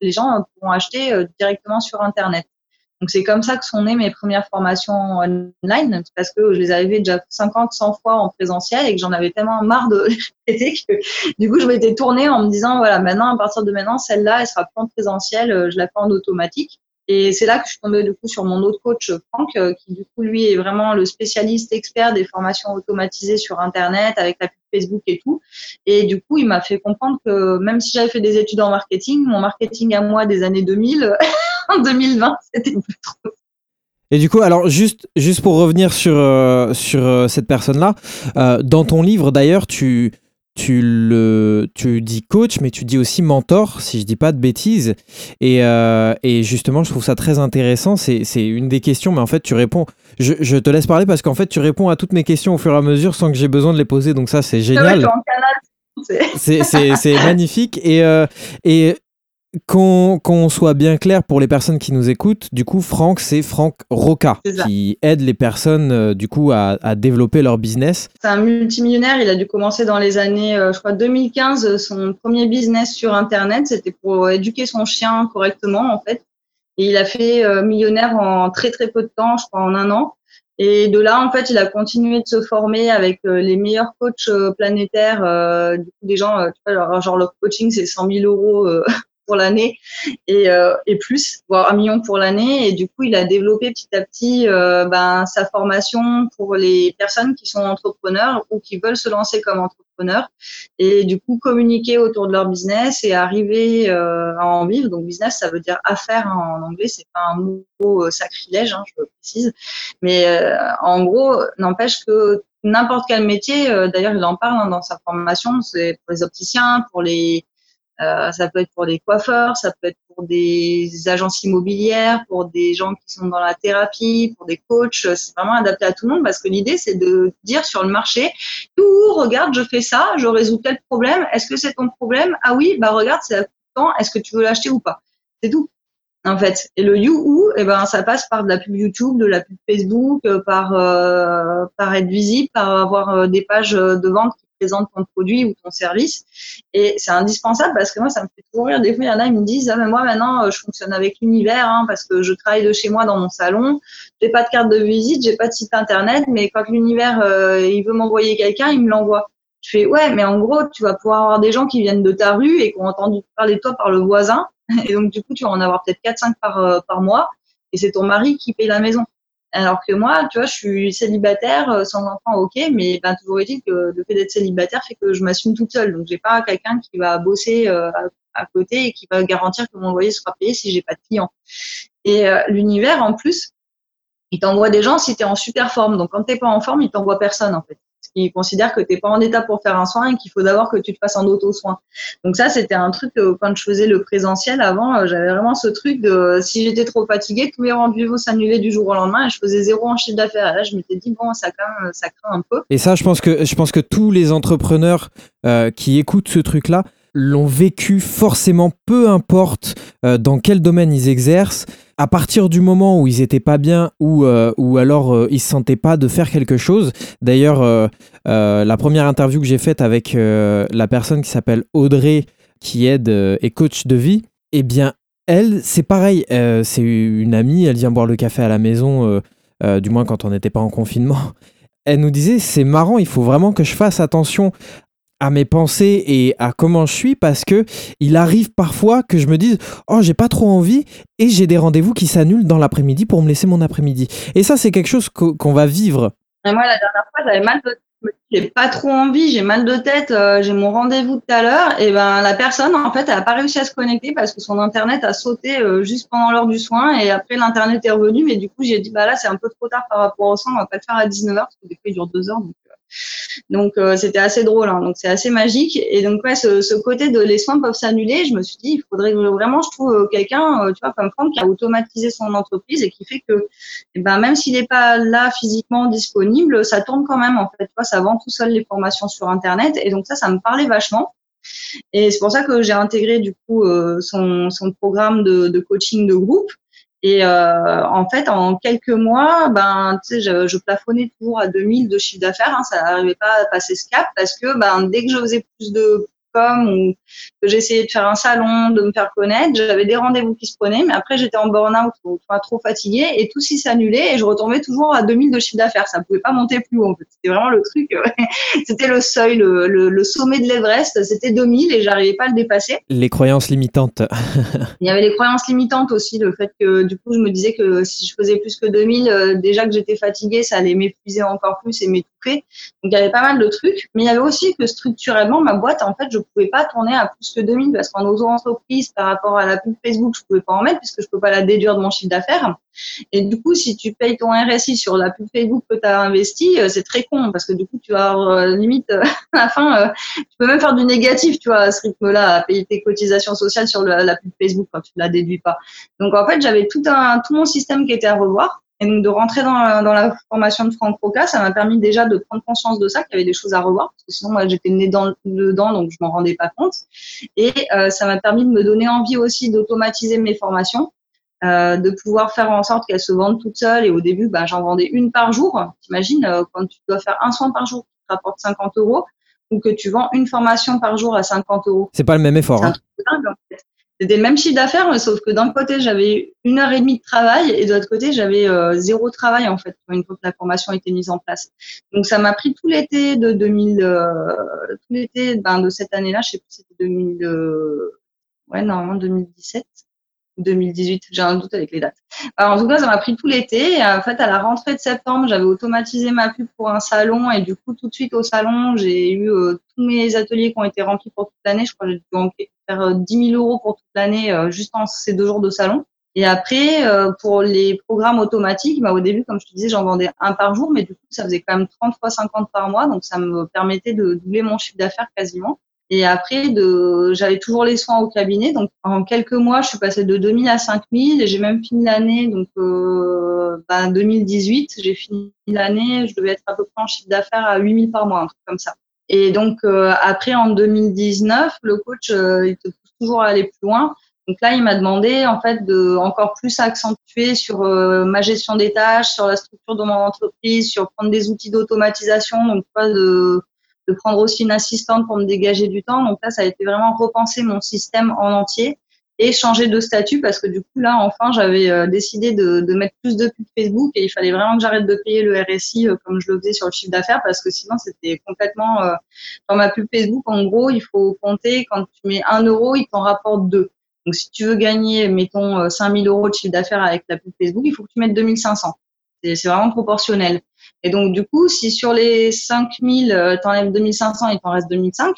les gens pourront acheter directement sur Internet. Donc c'est comme ça que sont nées mes premières formations online, parce que je les avais déjà 50, 100 fois en présentiel et que j'en avais tellement marre de répéter que du coup je m'étais tournée en me disant voilà maintenant à partir de maintenant celle-là elle sera plus en présentiel, euh, je la fais en automatique. Et c'est là que je suis tombée du coup sur mon autre coach Franck, euh, qui du coup lui est vraiment le spécialiste expert des formations automatisées sur Internet avec la Facebook et tout. Et du coup, il m'a fait comprendre que même si j'avais fait des études en marketing, mon marketing à moi des années 2000, en 2020, c'était plus trop. Et du coup, alors juste, juste pour revenir sur, euh, sur euh, cette personne-là, dans ton livre d'ailleurs, tu, tu, le, tu dis coach, mais tu dis aussi mentor, si je dis pas de bêtises. Et, euh, et justement, je trouve ça très intéressant. C'est une des questions, mais en fait, tu réponds. Je, je te laisse parler parce qu'en fait, tu réponds à toutes mes questions au fur et à mesure sans que j'ai besoin de les poser. Donc ça, c'est génial. c'est magnifique. Et, euh, et qu'on soit bien clair pour les personnes qui nous écoutent, du coup, Franck, c'est Franck Roca qui aide les personnes euh, du coup à, développer leur business. C'est un multimillionnaire. Il a dû commencer dans les années, euh, je crois, 2015. Son premier business sur Internet, c'était pour éduquer son chien correctement, en fait. Et il a fait euh, millionnaire en très très peu de temps, je crois en un an. Et de là, en fait, il a continué de se former avec les meilleurs coachs planétaires. du coup, des gens, tu vois, genre, leur coaching, c'est 100 000 euros pour l'année et, euh, et plus, voire un million pour l'année. Et du coup, il a développé petit à petit euh, ben, sa formation pour les personnes qui sont entrepreneurs ou qui veulent se lancer comme entrepreneurs et du coup communiquer autour de leur business et arriver euh, à en vivre. Donc business, ça veut dire affaire en anglais, c'est pas un mot sacrilège, hein, je le précise. Mais en gros, n'empêche que n'importe quel métier, d'ailleurs il en parle hein, dans sa formation, c'est pour les opticiens, pour les euh, ça peut être pour des coiffeurs, ça peut être pour des agences immobilières, pour des gens qui sont dans la thérapie, pour des coachs. C'est vraiment adapté à tout le monde parce que l'idée, c'est de dire sur le marché, tout, regarde, je fais ça, je résous tel problème. Est-ce que c'est ton problème? Ah oui, bah regarde, c'est temps. Est-ce que tu veux l'acheter ou pas? C'est tout. En fait, et le you eh ben, ça passe par de la pub YouTube, de la pub Facebook, euh, par euh, par être visible, par avoir des pages de vente présente ton produit ou ton service. Et c'est indispensable parce que moi, ça me fait toujours rire. Des fois, il y en a, ils me disent, ah, mais moi, maintenant, euh, je fonctionne avec l'univers hein, parce que je travaille de chez moi dans mon salon. J'ai pas de carte de visite, j'ai pas de site internet, mais quand l'univers, euh, il veut m'envoyer quelqu'un, il me l'envoie. Je fais, ouais, mais en gros, tu vas pouvoir avoir des gens qui viennent de ta rue et qui ont entendu parler de toi par le voisin. Et donc, du coup, tu vas en avoir peut-être 4-5 par, euh, par mois. Et c'est ton mari qui paye la maison. Alors que moi, tu vois, je suis célibataire, euh, sans enfant, ok, mais ben, toujours est-il que le fait d'être célibataire fait que je m'assume toute seule. Donc, j'ai pas quelqu'un qui va bosser euh, à côté et qui va garantir que mon loyer sera payé si j'ai pas de clients. Et euh, l'univers, en plus, il t'envoie des gens si tu en super forme. Donc, quand tu pas en forme, il t'envoie personne, en fait qui considère que tu n'es pas en état pour faire un soin et qu'il faut d'abord que tu te fasses un auto-soin. Donc ça, c'était un truc que quand je faisais le présentiel avant, euh, j'avais vraiment ce truc de si j'étais trop fatiguée, tous mes rendez-vous s'annulaient du jour au lendemain et je faisais zéro en chiffre d'affaires. Là, je m'étais dit, bon, ça craint, ça craint un peu. Et ça, je pense que, je pense que tous les entrepreneurs euh, qui écoutent ce truc-là, l'ont vécu forcément, peu importe euh, dans quel domaine ils exercent. À partir du moment où ils étaient pas bien ou, euh, ou alors euh, ils se sentaient pas de faire quelque chose. D'ailleurs, la première interview que j'ai faite avec la personne qui s'appelle Audrey, qui aide et coach de vie, eh bien, elle, c'est pareil. c'est une amie, elle vient boire le café à la maison, du moins quand on n'était pas en confinement. Elle nous disait, c'est marrant, il faut vraiment que je fasse attention à mes pensées et à comment je suis parce que il arrive parfois que je me dise oh j'ai pas trop envie et j'ai des rendez-vous qui s'annulent dans l'après-midi pour me laisser mon après-midi. Et ça c'est quelque chose qu'on va vivre. Et moi la dernière fois j'avais mal de j'ai pas trop envie, j'ai mal de tête, euh, j'ai mon rendez-vous tout à l'heure, et ben la personne en fait elle a pas réussi à se connecter parce que son internet a sauté euh, juste pendant l'heure du soin et après l'internet est revenu, mais du coup j'ai dit bah là c'est un peu trop tard par rapport au soin, on va pas le faire à 19h parce que des fois il dure deux heures. Donc, donc euh, c'était assez drôle, hein. donc c'est assez magique. Et donc ouais, ce, ce, côté de les soins peuvent s'annuler, je me suis dit il faudrait vraiment, je trouve euh, quelqu'un, euh, tu vois, comme Franck qui a automatisé son entreprise et qui fait que, eh ben même s'il n'est pas là physiquement disponible, ça tourne quand même en fait. Tu vois, ça vend tout seul les formations sur internet et donc ça, ça me parlait vachement. Et c'est pour ça que j'ai intégré du coup son, son programme de, de coaching de groupe. Et euh, en fait, en quelques mois, ben, tu sais, je, je, plafonnais toujours à 2000 de chiffre d'affaires. Hein, ça n'arrivait pas à passer ce cap parce que ben, dès que je faisais plus de ou que j'essayais de faire un salon, de me faire connaître. J'avais des rendez-vous qui se prenaient, mais après j'étais en burn-out ou trop fatiguée et tout s'y s'annulait et je retombais toujours à 2000 de chiffre d'affaires. Ça pouvait pas monter plus haut. En fait. C'était vraiment le truc. c'était le seuil, le, le, sommet de l'Everest. C'était 2000 et j'arrivais pas à le dépasser. Les croyances limitantes. Il y avait les croyances limitantes aussi, le fait que du coup je me disais que si je faisais plus que 2000, euh, déjà que j'étais fatiguée, ça allait m'épuiser encore plus et m'étouffer. Donc il y avait pas mal de trucs, mais il y avait aussi que structurellement ma boîte, en fait, je pouvais pas tourner à plus que 2000 parce qu'en auto-entreprise, par rapport à la pub Facebook, je pouvais pas en mettre puisque je peux pas la déduire de mon chiffre d'affaires. Et du coup, si tu payes ton RSI sur la pub Facebook que tu as investi, euh, c'est très con parce que du coup, tu vas euh, limite euh, à la fin, tu peux même faire du négatif, tu vois, à ce rythme-là, à payer tes cotisations sociales sur la, pub Facebook quand tu la déduis pas. Donc en fait, j'avais tout un tout mon système qui était à revoir. Et donc de rentrer dans la, dans la formation de Franck Roca, ça m'a permis déjà de prendre conscience de ça, qu'il y avait des choses à revoir, parce que sinon moi j'étais née dans, dedans, donc je m'en rendais pas compte. Et euh, ça m'a permis de me donner envie aussi d'automatiser mes formations, euh, de pouvoir faire en sorte qu'elles se vendent toutes seules. Et au début, ben, j'en vendais une par jour. T'imagines euh, quand tu dois faire un soin par jour qui te rapporte 50 euros, ou que tu vends une formation par jour à 50 euros. C'est pas le même effort. Hein. Dingue, en fait. C'était le même chiffre d'affaires, sauf que d'un côté, j'avais une heure et demie de travail et de l'autre côté, j'avais euh, zéro travail, en fait, une fois que la formation a été mise en place. Donc, ça m'a pris tout l'été de 2000, euh, tout l'été ben, de cette année-là, je sais plus, c'était 2000, euh, ouais, normalement 2017. 2018, j'ai un doute avec les dates. Alors, en tout cas, ça m'a pris tout l'été. En fait, à la rentrée de septembre, j'avais automatisé ma pub pour un salon et du coup, tout de suite au salon, j'ai eu euh, tous mes ateliers qui ont été remplis pour toute l'année. Je crois que j'ai dû faire 10 euh, 000 euros pour toute l'année euh, juste en ces deux jours de salon. Et après, pour les programmes automatiques, bah, au début, comme je te disais, j'en vendais un par jour, mais du coup, ça faisait quand même 30 fois 50 par mois, donc ça me permettait de doubler mon chiffre d'affaires quasiment. Et après, j'avais toujours les soins au cabinet. Donc, en quelques mois, je suis passée de 2000 à 5000 et j'ai même fini l'année. Donc, euh, ben, 2018, j'ai fini l'année. Je devais être à peu près en chiffre d'affaires à 8000 par mois, un truc comme ça. Et donc, euh, après, en 2019, le coach, euh, il te pousse toujours à aller plus loin. Donc là, il m'a demandé en fait de encore plus accentuer sur ma gestion des tâches, sur la structure de mon entreprise, sur prendre des outils d'automatisation, donc pas de de prendre aussi une assistante pour me dégager du temps. Donc là, ça a été vraiment repenser mon système en entier et changer de statut parce que du coup là enfin j'avais euh, décidé de, mettre plus de pubs Facebook et il fallait vraiment que j'arrête de payer le RSI euh, comme je le faisais sur le chiffre d'affaires parce que sinon c'était complètement euh, dans ma pub Facebook en gros il faut compter quand tu mets un euro il t'en rapporte deux donc si tu veux gagner mettons 5000 euros de chiffre d'affaires avec la pub Facebook il faut que tu mettes 2500 c'est vraiment proportionnel et donc, du coup, si sur les 5000, euh, tu enlèves 2500, il t'en reste 2005.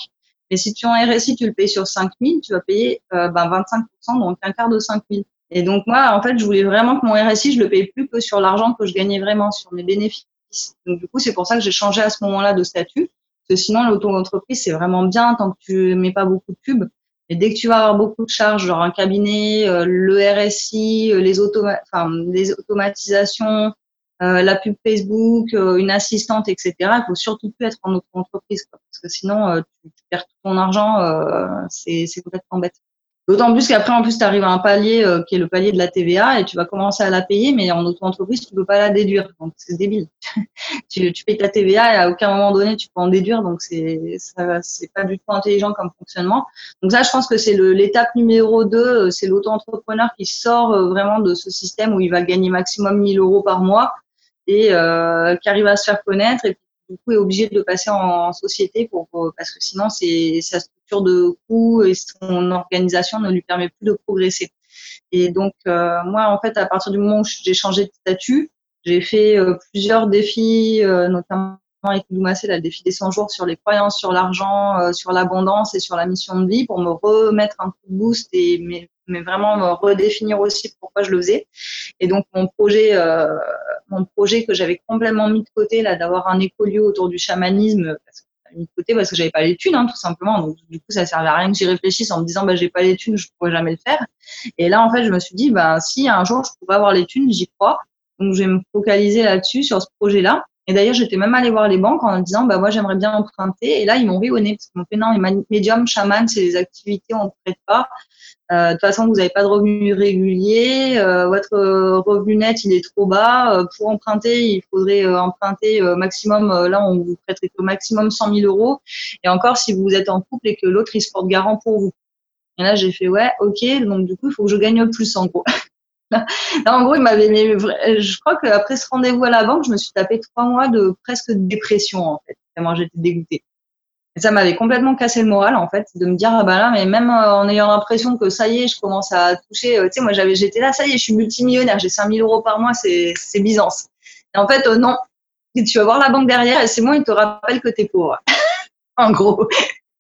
Mais si tu en RSI, tu le payes sur 5000, tu vas payer euh, ben 25%, donc un quart de 5000. Et donc, moi, en fait, je voulais vraiment que mon RSI, je le paye plus que sur l'argent que je gagnais vraiment, sur mes bénéfices. Donc, du coup, c'est pour ça que j'ai changé à ce moment-là de statut. Parce que sinon, l'auto-entreprise, c'est vraiment bien tant que tu mets pas beaucoup de pubs. Et dès que tu vas avoir beaucoup de charges, genre un cabinet, euh, le RSI, euh, les, automa les automatisations, euh, la pub Facebook, euh, une assistante, etc. Il faut surtout plus être en auto-entreprise, parce que sinon euh, tu, perds tout ton argent, c'est complètement bête. D'autant plus qu'après, en plus, tu arrives à un palier qui est le palier de la TVA et tu vas commencer à la payer, mais en auto-entreprise, tu peux pas la déduire. Donc, c'est débile. tu, tu payes ta TVA et à aucun moment donné, tu peux en déduire. Donc, c'est c'est pas du tout intelligent comme fonctionnement. Donc, ça, je pense que c'est l'étape numéro 2. C'est l'auto-entrepreneur qui sort vraiment de ce système où il va gagner maximum 1000 euros par mois et euh, qui arrive à se faire connaître et du coup est obligé de passer en, société pour, parce que sinon c'est sa structure de coût et son organisation ne lui permet plus de progresser. Et donc moi en fait à partir du moment où j'ai changé de statut, j'ai fait plusieurs défis, notamment avec Doumassé, le défi des 100 jours sur les croyances, sur l'argent, sur l'abondance et sur la mission de vie pour me remettre un coup de boost et mais, mais vraiment me redéfinir aussi pourquoi je le faisais. Et donc mon projet, euh, mon projet que j'avais complètement mis de côté là, d'avoir un écolieu autour du chamanisme, parce que mis de côté parce que j'avais pas les thunes, hein, tout simplement. Donc du coup, ça servait à rien que j'y réfléchisse en me disant bah j'ai pas les thunes, je pourrais jamais le faire. Et là en fait, je me suis dit bah si un jour je pourrais avoir les thunes, j'y crois. Donc je vais me focaliser là-dessus sur ce projet-là. Et d'ailleurs, j'étais même allée voir les banques en disant, bah, moi, j'aimerais bien emprunter. Et là, ils m'ont nez parce qu'ils m'ont fait, non, médium, chaman, c'est des activités, on ne prête pas. Euh, de toute façon, vous n'avez pas de revenus réguliers. Euh, votre revenu net, il est trop bas. Euh, pour emprunter, il faudrait emprunter maximum, là, on vous prêterait au maximum 100 000 euros. Et encore, si vous êtes en couple et que l'autre, il se porte garant pour vous. Et là, j'ai fait, ouais, ok. Donc, du coup, il faut que je gagne plus, en gros. en gros, il m'avait Je crois qu'après ce rendez-vous à la banque, je me suis tapé trois mois de presque dépression, en fait. Tellement j'étais dégoûtée. Et ça m'avait complètement cassé le moral, en fait, de me dire, ah bah là, mais même euh, en ayant l'impression que ça y est, je commence à toucher, euh, tu sais, moi, j'avais, j'étais là, ça y est, je suis multimillionnaire, j'ai 5000 euros par mois, c'est, c'est Byzance. Et en fait, euh, non. Tu vas voir la banque derrière et c'est moi, il te rappelle que t'es pauvre. en gros.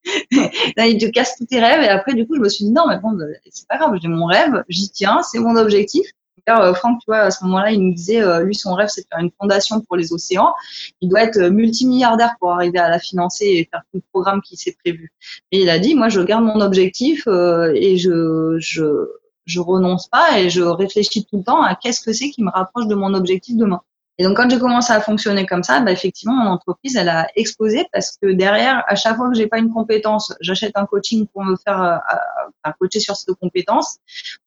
Là, il te casse tous tes rêves. Et après, du coup, je me suis dit, non, mais bon, c'est pas grave, j'ai mon rêve, j'y tiens, c'est mon objectif. Euh, Franck, tu vois, à ce moment-là, il nous disait, euh, lui, son rêve, c'est de faire une fondation pour les océans. Il doit être multimilliardaire pour arriver à la financer et faire tout le programme qui s'est prévu. Et il a dit, moi, je garde mon objectif euh, et je, je, je renonce pas et je réfléchis tout le temps à qu'est-ce que c'est qui me rapproche de mon objectif demain. Et donc, quand j'ai commencé à fonctionner comme ça, bah, effectivement, mon entreprise, elle a explosé parce que derrière, à chaque fois que j'ai pas une compétence, j'achète un coaching pour me faire euh, coacher sur cette compétence,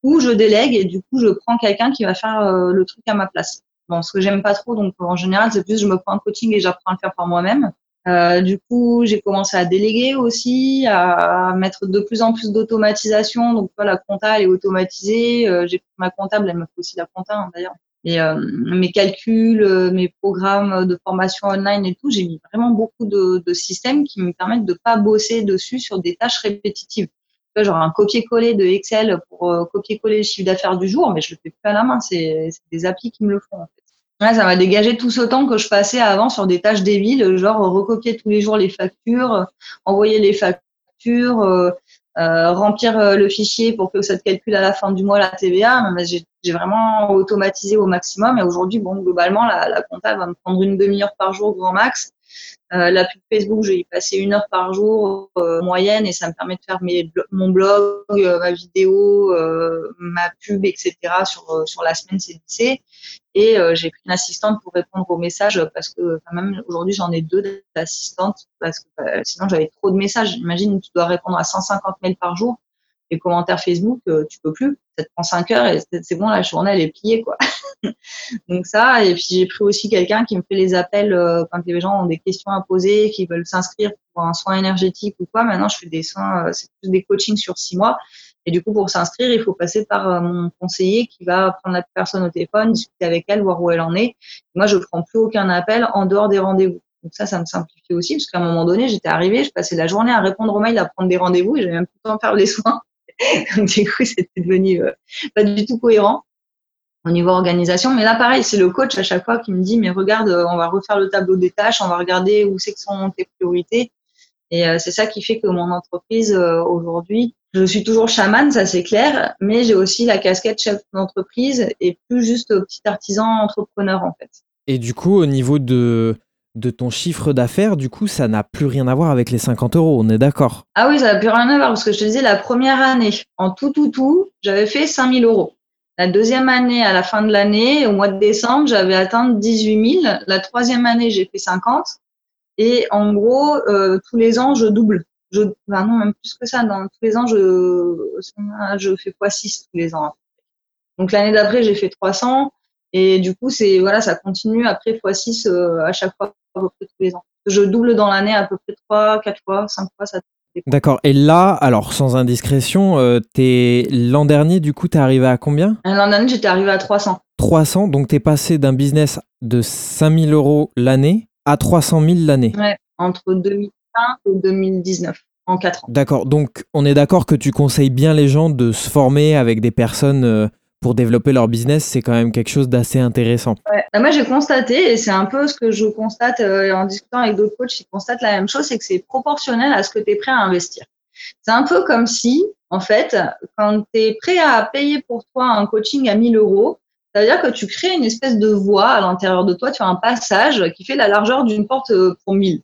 ou je délègue et du coup, je prends quelqu'un qui va faire euh, le truc à ma place. Bon, ce que j'aime pas trop, donc en général, c'est plus je me prends un coaching et j'apprends à le faire par moi-même. Euh, du coup, j'ai commencé à déléguer aussi, à mettre de plus en plus d'automatisation. Donc, la compta, elle est automatisée. Euh, j'ai ma comptable, elle me fait aussi la compta, hein, d'ailleurs. Euh, mes calculs, euh, mes programmes de formation online et tout, j'ai mis vraiment beaucoup de, systèmes qui me permettent de pas bosser dessus sur des tâches répétitives. Genre un copier-coller de Excel pour euh, copier-coller le chiffre d'affaires du jour, mais je le fais plus à la main. C'est des applis qui me le font. Ça m'a dégagé tout ce temps que je passais avant sur des tâches débiles, genre recopier tous les jours les factures, envoyer les factures, remplir euh, le fichier pour que ça te calcule à la fin du mois la TVA. J'ai vraiment automatisé au maximum et aujourd'hui, bon, globalement, la, la compta va me prendre une demi-heure par jour grand max. Euh, la pub Facebook, je vais y passer une heure par jour euh, moyenne et ça me permet de faire mon blog, euh, ma vidéo, ma pub, etc. sur, sur la semaine CDC. Et j'ai pris une assistante pour répondre aux messages parce que même aujourd'hui j'en ai deux d'assistantes parce que sinon j'avais trop de messages. Imagine, tu dois répondre à 150 mails par jour. Les commentaires Facebook, tu peux plus. Ça te prend 5 heures et c'est bon, la journée elle est pliée quoi. Donc ça, et puis j'ai pris aussi quelqu'un qui me fait les appels euh, quand les gens ont des questions à poser, qui veulent s'inscrire pour un soin énergétique ou quoi. Maintenant, je fais des soins, euh, c'est plus des coachings sur six mois. Et du coup, pour s'inscrire, il faut passer par euh, mon conseiller qui va prendre la personne au téléphone, discuter avec elle, voir où elle en est. Moi, je prends plus aucun appel en dehors des rendez-vous. Donc ça, ça me simplifie aussi, parce qu'à un moment donné, j'étais arrivée, je passais la journée à répondre aux mails, à prendre des rendez-vous, et j'avais même plus le temps de faire les soins. Du coup, c'était devenu pas du tout cohérent au niveau organisation. Mais là, pareil, c'est le coach à chaque fois qui me dit, mais regarde, on va refaire le tableau des tâches, on va regarder où c'est que sont tes priorités. Et euh, c'est ça qui fait que mon entreprise euh, aujourd'hui, je suis toujours chamane, ça c'est clair, mais j'ai aussi la casquette chef d'entreprise et plus juste petit artisan entrepreneur en fait. Et du coup, au niveau de, de ton chiffre d'affaires, du coup, ça n'a plus rien à voir avec les 50 euros, on est d'accord Ah oui, ça n'a plus rien à voir parce que je te disais, la première année, en tout, tout, tout, j'avais fait 5000 euros. La deuxième année, à la fin de l'année, au mois de décembre, j'avais atteint 18 000. La troisième année, j'ai fait 50. Et en gros, euh, tous les ans, je double. Je, non, même plus que ça. Dans, tous les ans, je, je fais x6 tous les ans. Donc l'année d'après, j'ai fait 300. Et du coup, c'est voilà, ça continue après x6 euh, à chaque fois, à peu près tous les ans. Je double dans l'année à peu près 3, 4 fois, 5 fois, ça D'accord. Et là, alors sans indiscrétion, euh, l'an dernier, du coup, t'es arrivé à combien? L'an dernier, j'étais arrivé à 300. 300, donc t'es passé d'un business de 5000 euros l'année à 300 000 l'année. Ouais, entre 2005 et 2019, en 4 ans. D'accord, donc on est d'accord que tu conseilles bien les gens de se former avec des personnes euh, pour développer leur business, c'est quand même quelque chose d'assez intéressant. Bah, moi, j'ai constaté, et c'est un peu ce que je constate euh, en discutant avec d'autres coachs, ils constatent la même chose, c'est que c'est proportionnel à ce que tu es prêt à investir. C'est un peu comme si, en fait, quand tu es prêt à payer pour toi un coaching à 1000 euros, ça veut dire que tu crées une espèce de voie à l'intérieur de toi, tu as un passage qui fait la largeur d'une porte euh, pour 1000.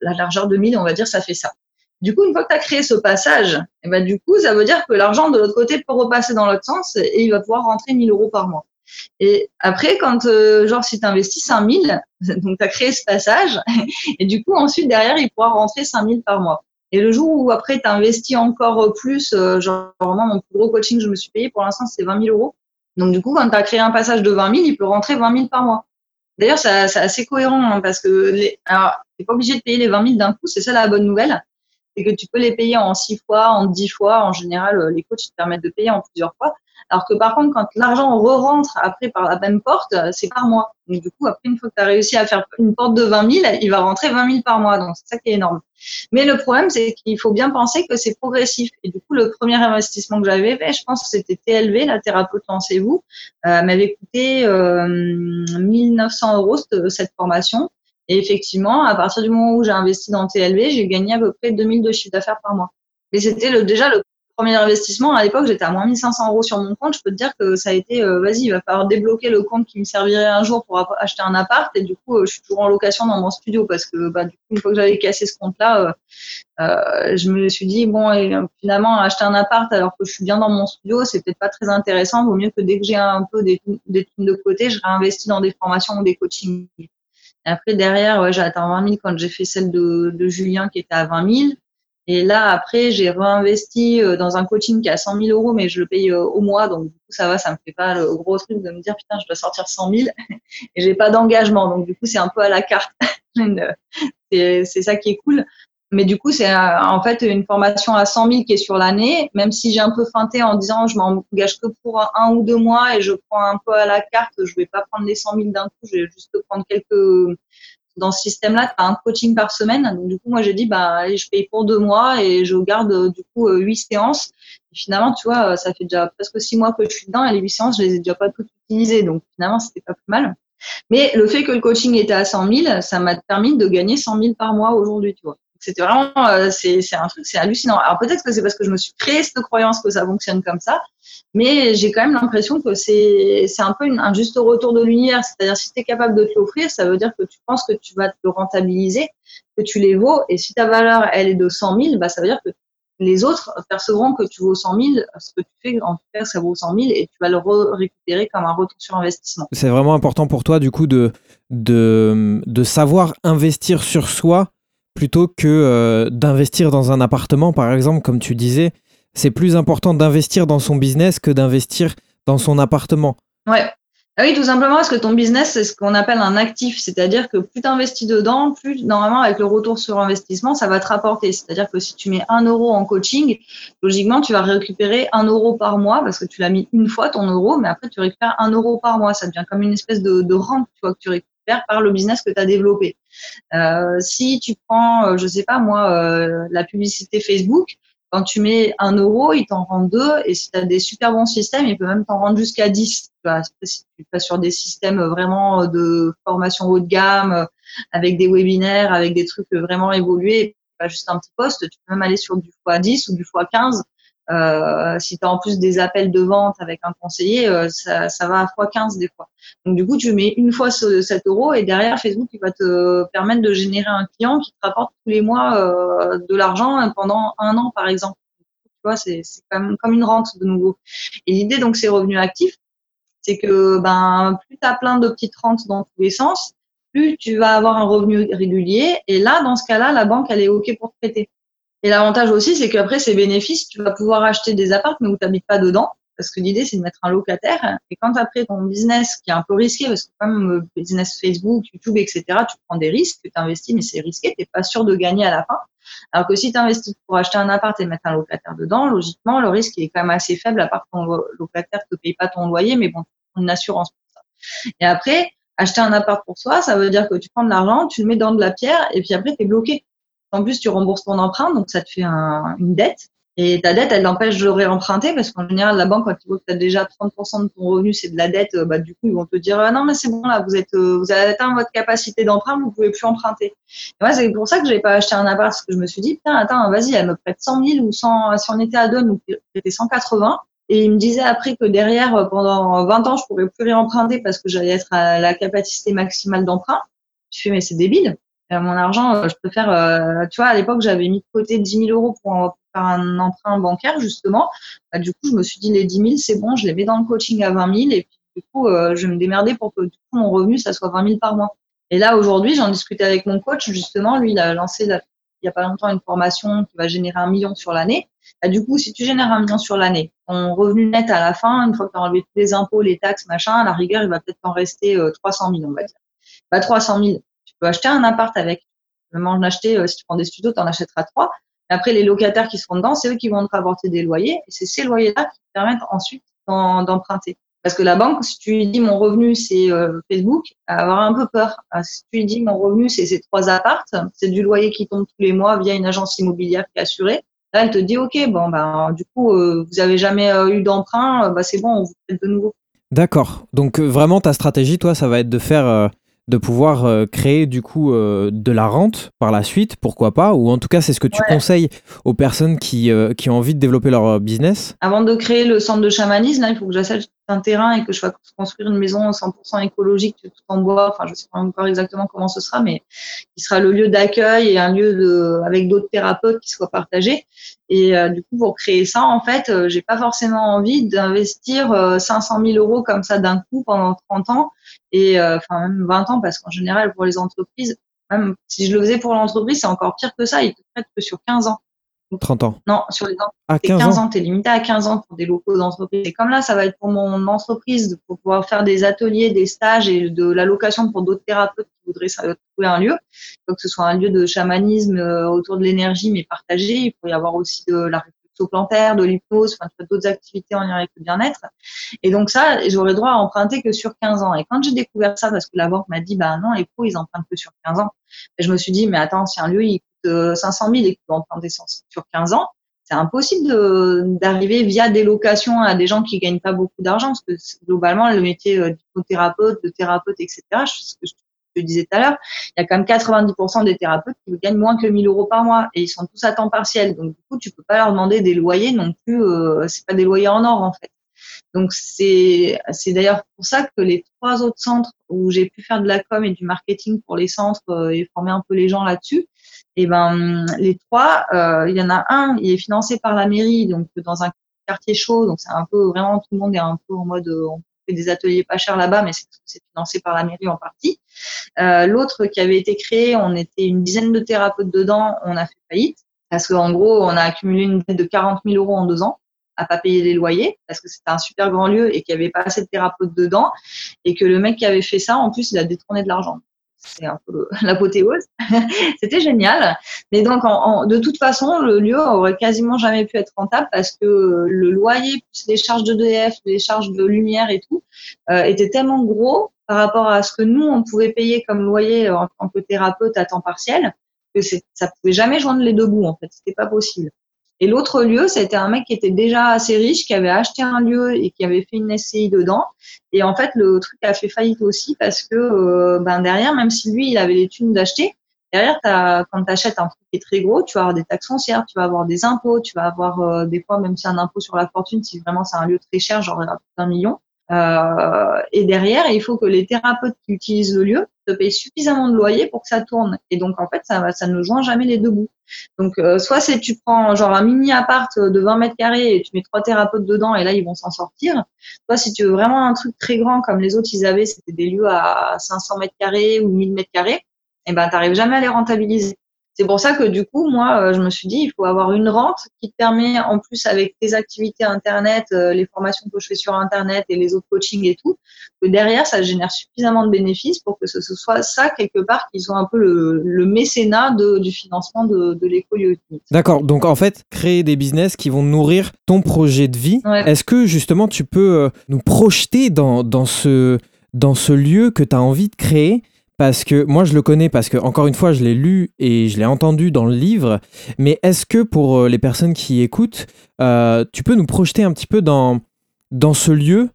La largeur de 1000, on va dire, ça fait ça. Du coup, une fois que tu as créé ce passage, et eh ben, du coup, ça veut dire que l'argent de l'autre côté peut repasser dans l'autre sens et il va pouvoir rentrer 1000 euros par mois. Et après, quand, euh, genre, si tu investis 5000, donc tu as créé ce passage, et du coup, ensuite, derrière, il pourra rentrer 5000 par mois. Et le jour où après, tu investis encore plus, euh, genre, vraiment, mon plus gros coaching je me suis payé, pour l'instant, c'est 20 000 euros. Donc, du coup, quand tu as créé un passage de 20 000, il peut rentrer 20 000 par mois. D'ailleurs, c'est assez cohérent hein, parce que les, alors, t'es pas obligé de payer les 20 000 d'un coup, c'est ça la bonne nouvelle. C'est que tu peux les payer en 6 fois, en 10 fois. En général, euh, les coachs te permettent de payer en plusieurs fois. Alors que par contre, quand l'argent re-rentre après par la même porte, euh, c'est par mois. Donc du coup, après, une fois que tu as réussi à faire une porte de 20 000, il va rentrer 20 000 par mois. Donc c'est ça qui est énorme. Mais le problème, c'est qu'il faut bien penser que c'est progressif. Et du coup, le premier investissement que j'avais fait, je pense que c'était TLV, la thérapeute Lancez-vous, euh, m'avait coûté euh, 1900 euros cette formation. Et effectivement, à partir du moment où j'ai investi dans TLV, j'ai gagné à peu près 2000 de chiffre d'affaires par mois. Et c'était le, déjà le premier investissement, à l'époque, j'étais à moins 1500 euros sur mon compte. Je peux te dire que ça a été, euh, vas-y, il va falloir débloquer le compte qui me servirait un jour pour acheter un appart. Et du coup, euh, je suis toujours en location dans mon studio parce que, bah, du coup, une fois que j'avais cassé ce compte-là, euh, je me suis dit, bon, finalement, acheter un appart alors que je suis bien dans mon studio, c'est peut-être pas très intéressant. Vaut mieux que dès que j'ai un peu des, des thunes de côté, je réinvestis dans des formations ou des coachings. Et après, derrière, ouais, j'ai atteint 20 000 quand j'ai fait celle de, de Julien qui était à 20 000. Et là, après, j'ai réinvesti euh, dans un coaching qui a 100 000 euros, mais je le paye euh, au mois. Donc, du coup, ça va, ça me fait pas le gros truc de me dire, putain, je dois sortir 100 000 et j'ai pas d'engagement. Donc, du coup, c'est un peu à la carte. c'est ça qui est cool. Mais du coup, c'est euh, en fait une formation à 100 000 qui est sur l'année. Même si j'ai un peu feinté en disant, je m'engage que pour un ou deux mois et je prends un peu à la carte, je vais pas prendre les 100 000 d'un coup, je vais juste prendre quelques dans ce système-là, tu as un coaching par semaine. Donc, du coup, moi, j'ai dit, bah, je paye pour deux mois et je garde, euh, du coup, euh, huit séances. Finalement, tu vois, ça fait déjà presque six mois que je suis dedans et les huit séances, je les ai déjà pas toutes utilisées. Donc, finalement, c'était pas plus mal. Mais le fait que le coaching était à 100 000, ça m'a permis de gagner 100 000 par mois aujourd'hui, tu vois. C'était vraiment, c'est un truc, c'est hallucinant. Alors peut-être que c'est parce que je me suis créé cette croyance que ça fonctionne comme ça, mais j'ai quand même l'impression que c'est un peu un juste retour de l'univers. C'est-à-dire, si tu es capable de te l'offrir, ça veut dire que tu penses que tu vas te rentabiliser, que tu les vaux. Et si ta valeur, elle est de 100 000, bah, ça veut dire que les autres percevront que tu vaux 100 000, ce que tu fais, en fait, ça vaut 100 000 et tu vas le récupérer comme un retour sur investissement. C'est vraiment important pour toi, du coup, de, de, de savoir investir sur soi plutôt que euh, d'investir dans un appartement, par exemple, comme tu disais c'est plus important d'investir dans son business que d'investir dans son appartement. Ouais. Ah oui, tout simplement parce que ton business, c'est ce qu'on appelle un actif. C'est-à-dire que plus tu investis dedans, plus normalement, avec le retour sur investissement, ça va te rapporter. C'est-à-dire que si tu mets un euro en coaching, logiquement, tu vas récupérer un euro par mois parce que tu l'as mis une fois ton euro, mais après, tu récupères un euro par mois. Ça devient comme une espèce de, de rente tu vois, que tu récupères par le business que tu as développé. Euh, si tu prends, euh, je sais pas moi, euh, la publicité Facebook, quand tu mets un euro, il t'en rend deux. Et si tu as des super bons systèmes, il peut même t'en rendre jusqu'à 10. Tu si tu passes sur des systèmes vraiment de formation haut de gamme, avec des webinaires, avec des trucs vraiment évolués, pas juste un petit poste, tu peux même aller sur du x10 ou du x15 euh, si tu as en plus des appels de vente avec un conseiller, euh, ça, ça, va à x15 des fois. Donc du coup, tu mets une fois ce, 7 euros et derrière, Facebook il va te permettre de générer un client qui te rapporte tous les mois euh, de l'argent pendant un an, par exemple. Tu vois, c'est comme, comme une rente de nouveau. Et l'idée, donc, c'est revenus actifs. C'est que ben, plus tu as plein de petites rentes dans tous les sens, plus tu vas avoir un revenu régulier. Et là, dans ce cas-là, la banque, elle est OK pour te prêter. Et l'avantage aussi, c'est qu'après ces bénéfices, tu vas pouvoir acheter des appartements mais où tu n'habites pas dedans. Parce que l'idée, c'est de mettre un locataire. Et quand après ton business, qui est un peu risqué, parce que comme le business Facebook, YouTube, etc., tu prends des risques, tu investis, mais c'est risqué, tu n'es pas sûr de gagner à la fin. Alors que si tu investis pour acheter un appart et mettre un locataire dedans, logiquement, le risque est quand même assez faible, à part que ton locataire ne te paye pas ton loyer, mais bon, une assurance pour ça. Et après, Acheter un appart pour soi, ça veut dire que tu prends de l'argent, tu le mets dans de la pierre et puis après, tu es bloqué. En plus, tu rembourses ton emprunt, donc ça te fait une dette. Et ta dette, elle t'empêche de réemprunter parce qu'en général, la banque, quand ils voient que tu as déjà 30% de ton revenu, c'est de la dette, bah, du coup, ils vont te dire ah non, mais c'est bon, là, vous, êtes, euh, vous avez atteint votre capacité d'emprunt, vous pouvez plus emprunter. Et moi, c'est pour ça que je n'ai pas acheté un appart parce que je me suis dit putain, attends, vas-y, elle me prête 100 000 ou 100, si on était à deux, nous prêtait 180. Et il me disait après que derrière, euh, pendant 20 ans, je pourrais plus réemprunter parce que j'allais être à la capacité maximale d'emprunt. Je fais, mais c'est débile. Mon argent, euh, je peux faire, tu vois, à l'époque, j'avais mis de côté 10 000 euros pour, faire un emprunt bancaire, justement. Bah, du coup, je me suis dit, les 10 000, c'est bon, je les mets dans le coaching à 20 000. Et puis, du coup, euh, je vais me démerder pour que du mon revenu, ça soit 20 000 par mois. Et là, aujourd'hui, j'en discutais avec mon coach, justement. Lui, il a lancé il n'y a pas longtemps une formation qui va générer un million sur l'année. Bah, du coup, si tu génères un million sur l'année, ton revenu net à la fin, une fois que tu as enlevé tous les impôts, les taxes, machin, à la rigueur, il va peut-être en rester 300 000, on va dire. Bah, 300 000, tu peux acheter un appart avec. En acheter, euh, si tu prends des studios, tu en achèteras trois. Après, les locataires qui seront dedans, c'est eux qui vont te rapporter des loyers. Et c'est ces loyers-là qui te permettent ensuite d'emprunter. Parce que la banque, si tu lui dis mon revenu c'est euh, Facebook, elle va avoir un peu peur. Ah, si tu lui dis mon revenu c'est ces trois appartes, c'est du loyer qui tombe tous les mois via une agence immobilière qui est assurée. Là, elle te dit ok, bon ben du coup euh, vous avez jamais euh, eu d'emprunt, bah, c'est bon, on vous fait de nouveau. D'accord. Donc vraiment ta stratégie, toi, ça va être de faire de pouvoir euh, créer du coup euh, de la rente par la suite, pourquoi pas Ou en tout cas, c'est ce que tu conseilles aux personnes qui, euh, qui ont envie de développer leur business? Avant de créer le centre de chamanisme, là, il faut que j'achète un terrain et que je fasse construire une maison 100% écologique, tout en bois. Enfin, je ne sais pas encore exactement comment ce sera, mais qui sera le lieu d'accueil et un lieu de, avec d'autres thérapeutes qui soient partagés. Et du coup, pour créer ça, en fait, j'ai pas forcément envie d'investir 500 000 euros comme ça d'un coup pendant 30 ans et euh, enfin même 20 ans parce qu'en général pour les entreprises, même si je le faisais pour l'entreprise, c'est encore pire que ça, ils te traitent que sur 15 ans. 30 ans. Non, sur les ans. 15, ans, tu es limité à 15 ans pour des locaux d'entreprise. Et comme là, ça va être pour mon entreprise, pour pouvoir faire des ateliers, des stages et de l'allocation pour d'autres thérapeutes qui voudraient trouver un lieu. Faut que ce soit un lieu de chamanisme euh, autour de l'énergie, mais partagé. Il faut y avoir aussi de la plantaire, de l'hypnose, enfin d'autres activités en lien avec le bien-être. Et donc ça, j'aurais droit à emprunter que sur 15 ans. Et quand j'ai découvert ça, parce que la banque m'a dit, bah non, les pros, ils empruntent que sur 15 ans. Et je me suis dit, mais attends, si un lieu, il coûte 500 000 et qu'il peut emprunter sur 15 ans, c'est impossible d'arriver via des locations à des gens qui gagnent pas beaucoup d'argent, parce que globalement, le métier euh, d'hypnothérapeute, de thérapeute, etc., ce que je je disais tout à l'heure, il y a quand même 90% des thérapeutes qui gagnent moins que 1000 euros par mois et ils sont tous à temps partiel. Donc, du coup, tu peux pas leur demander des loyers non plus, euh, c'est pas des loyers en or, en fait. Donc, c'est, c'est d'ailleurs pour ça que les trois autres centres où j'ai pu faire de la com et du marketing pour les centres euh, et former un peu les gens là-dessus, et eh ben, les trois, euh, il y en a un, il est financé par la mairie, donc dans un quartier chaud, donc c'est un peu vraiment tout le monde est un peu en mode fait des ateliers pas chers là-bas, mais c'est financé par la mairie en partie. Euh, L'autre qui avait été créé, on était une dizaine de thérapeutes dedans, on a fait faillite parce qu'en gros, on a accumulé une dette de 40 000 euros en deux ans à pas payer les loyers parce que c'était un super grand lieu et qu'il n'y avait pas assez de thérapeutes dedans et que le mec qui avait fait ça, en plus, il a détourné de l'argent c'est un peu l'apothéose. C'était génial. Mais donc, de toute façon, le lieu aurait quasiment jamais pu être rentable parce que le loyer, plus les charges de DF, les charges de lumière et tout, euh, était tellement gros par rapport à ce que nous, on pouvait payer comme loyer en tant que thérapeute à temps partiel que ça pouvait jamais joindre les deux bouts, en fait. C'était pas possible. Et l'autre lieu, c'était un mec qui était déjà assez riche, qui avait acheté un lieu et qui avait fait une SCI dedans. Et en fait, le truc a fait faillite aussi parce que euh, ben derrière, même si lui, il avait les thunes d'acheter, derrière, quand tu achètes un truc qui est très gros, tu vas avoir des taxes foncières, tu vas avoir des impôts, tu vas avoir euh, des fois même si un impôt sur la fortune, si vraiment c'est un lieu très cher, genre un million. Euh, et derrière, il faut que les thérapeutes qui utilisent le lieu te payent suffisamment de loyer pour que ça tourne. Et donc, en fait, ça, ça ne joint jamais les deux bouts. Donc, euh, soit c'est tu prends genre un mini appart de 20 mètres carrés et tu mets trois thérapeutes dedans et là, ils vont s'en sortir. Soit si tu veux vraiment un truc très grand comme les autres, ils avaient, c'était des lieux à 500 mètres carrés ou 1000 mètres carrés, et eh ben, t'arrives jamais à les rentabiliser. C'est pour ça que du coup, moi, euh, je me suis dit, il faut avoir une rente qui te permet, en plus avec tes activités Internet, euh, les formations que je fais sur Internet et les autres coachings et tout, que derrière, ça génère suffisamment de bénéfices pour que ce soit ça, quelque part, qui soit un peu le, mécénat du financement de, de léco D'accord. Donc, en fait, créer des business qui vont nourrir ton projet de vie. Est-ce que, justement, tu peux euh, nous projeter dans, dans ce dans ce lieu que tu as envie de créer? Parce que moi je le connais parce que encore une fois je l'ai lu et je l'ai entendu dans le livre mais est-ce que pour euh, les personnes qui écoutent euh, tu peux nous projeter un petit peu dans dans ce lieu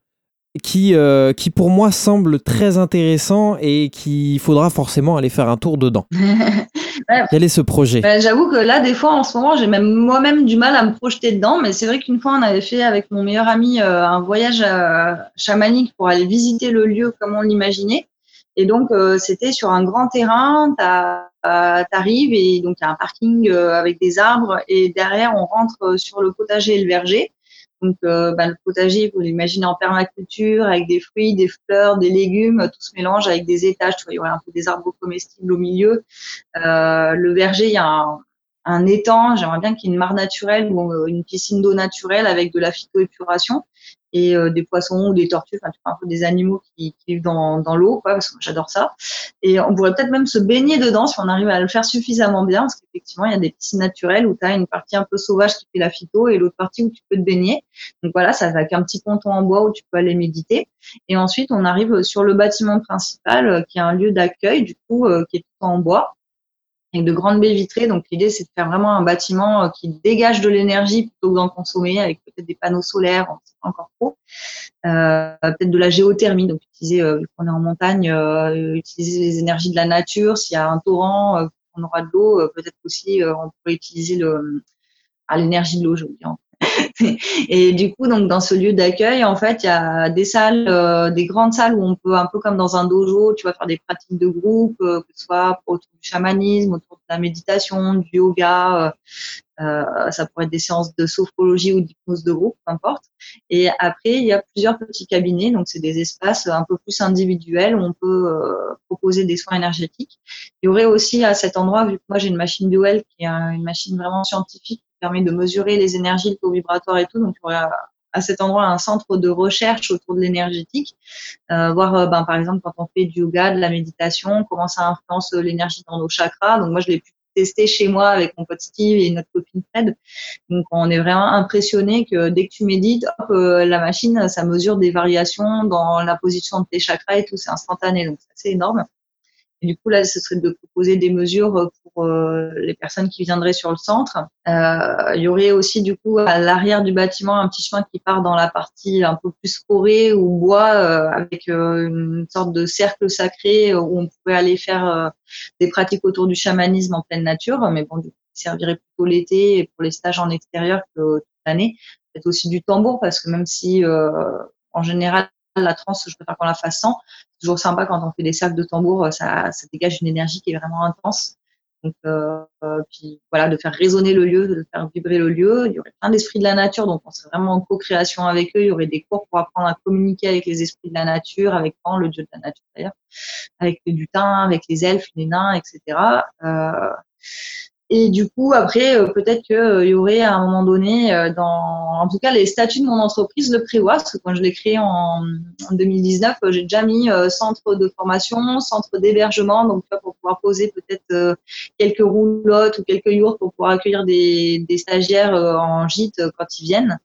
qui, euh, qui pour moi semble très intéressant et qu'il faudra forcément aller faire un tour dedans? Quel est ce projet? Ben, J'avoue que là, des fois, en ce moment, j'ai même moi-même du mal à me projeter dedans, mais c'est vrai qu'une fois, on avait fait avec mon meilleur ami euh, un voyage chamanique pour aller visiter le lieu comme on l'imaginait. Et donc, euh, c'était sur un grand terrain, tu arrives et donc il y a un parking avec des arbres et derrière, on rentre sur le potager et le verger. Donc, euh, bah, le potager, vous l'imaginez en permaculture, avec des fruits, des fleurs, des légumes, tout se mélange avec des étages. Tu vois, il y aurait un peu des arbres comestibles au milieu. Euh, le verger, il y a un, un étang. J'aimerais bien qu'il y ait une mare naturelle ou euh, une piscine d'eau naturelle avec de la phytoépuration euh, des poissons ou des tortues, enfin, des animaux qui, qui vivent dans, dans l'eau, quoi, parce que j'adore ça. Et on pourrait peut-être même se baigner dedans si on arrive à le faire suffisamment bien, parce qu'effectivement, il y a des piscines naturelles où tu as une partie un peu sauvage qui fait la phyto et l'autre partie où tu peux te baigner. Donc voilà, ça va avec un petit ponton en bois où tu peux aller méditer. Et ensuite, on arrive sur le bâtiment principal, euh, qui est un lieu d'accueil, du coup, euh, qui est tout en bois avec de grandes baies vitrées. Donc l'idée, c'est de faire vraiment un bâtiment euh, qui dégage de l'énergie plutôt que d'en consommer, avec peut-être des panneaux solaires, encore trop. Euh, peut-être de la géothermie, donc utiliser, euh, qu'on est en montagne, euh, utiliser les énergies de la nature. S'il y a un torrent, euh, on aura de l'eau. peut-être aussi, on pourrait utiliser à l'énergie de l'eau, je dire, et du coup, donc dans ce lieu d'accueil, en fait, il y a des salles, euh, des grandes salles où on peut, un peu comme dans un dojo, tu vas faire des pratiques de groupe, euh, que ce soit autour du chamanisme, autour de la méditation, du yoga. Euh, ça pourrait être des séances de sophrologie ou d'hypnose de groupe, peu importe. Et après, il y a plusieurs petits cabinets, donc c'est des espaces un peu plus individuels où on peut proposer des soins énergétiques. Il y aurait aussi à cet endroit, vu que moi j'ai une machine Duel qui est une machine vraiment scientifique permet de mesurer les énergies, le taux vibratoire et tout. Donc, y aurait à cet endroit un centre de recherche autour de l'énergétique, euh, voir euh, ben, par exemple quand on fait du yoga, de la méditation, comment ça influence l'énergie dans nos chakras. Donc moi je l'ai pu tester chez moi avec mon pote Steve et notre copine Fred. Donc on est vraiment impressionné que dès que tu médites, hop, euh, la machine ça mesure des variations dans la position de tes chakras et tout, c'est instantané. Donc c'est énorme. Et du coup, là, ce serait de proposer des mesures pour euh, les personnes qui viendraient sur le centre. Euh, il y aurait aussi, du coup, à l'arrière du bâtiment, un petit chemin qui part dans la partie un peu plus forêt ou bois, euh, avec une sorte de cercle sacré où on pourrait aller faire des pratiques autour du chamanisme en pleine nature. Mais bon, du coup, il servirait plutôt l'été pour les stages en extérieur que toute l'année. Peut-être aussi du tambour, parce que même si, en général, la transe, je préfère qu'on la fasse sans. C'est toujours sympa quand on fait des cercles de tambour, euh, ça, dégage une énergie qui est vraiment intense. Donc, euh, euh, puis voilà, de faire résonner le lieu, de faire vibrer le lieu. Il y aurait plein d'esprits de la nature, donc on serait vraiment en co-création avec eux. Il y aurait des cours pour apprendre à communiquer avec les esprits de la nature, avec Pan, le dieu de la nature d'ailleurs, avec les lutins, avec les elfes, les nains, etc. et du coup, après, euh, peut-être qu'il euh, y aurait à un moment donné, euh, dans, en tout cas, les statuts de mon entreprise le prévoient, parce que quand je l'ai créé en, en 2019, j'ai déjà mis centre de formation, centre d'hébergement, donc pour pouvoir poser peut-être quelques roulottes ou quelques yurts pour pouvoir accueillir des, des stagiaires en gîte quand ils viennent.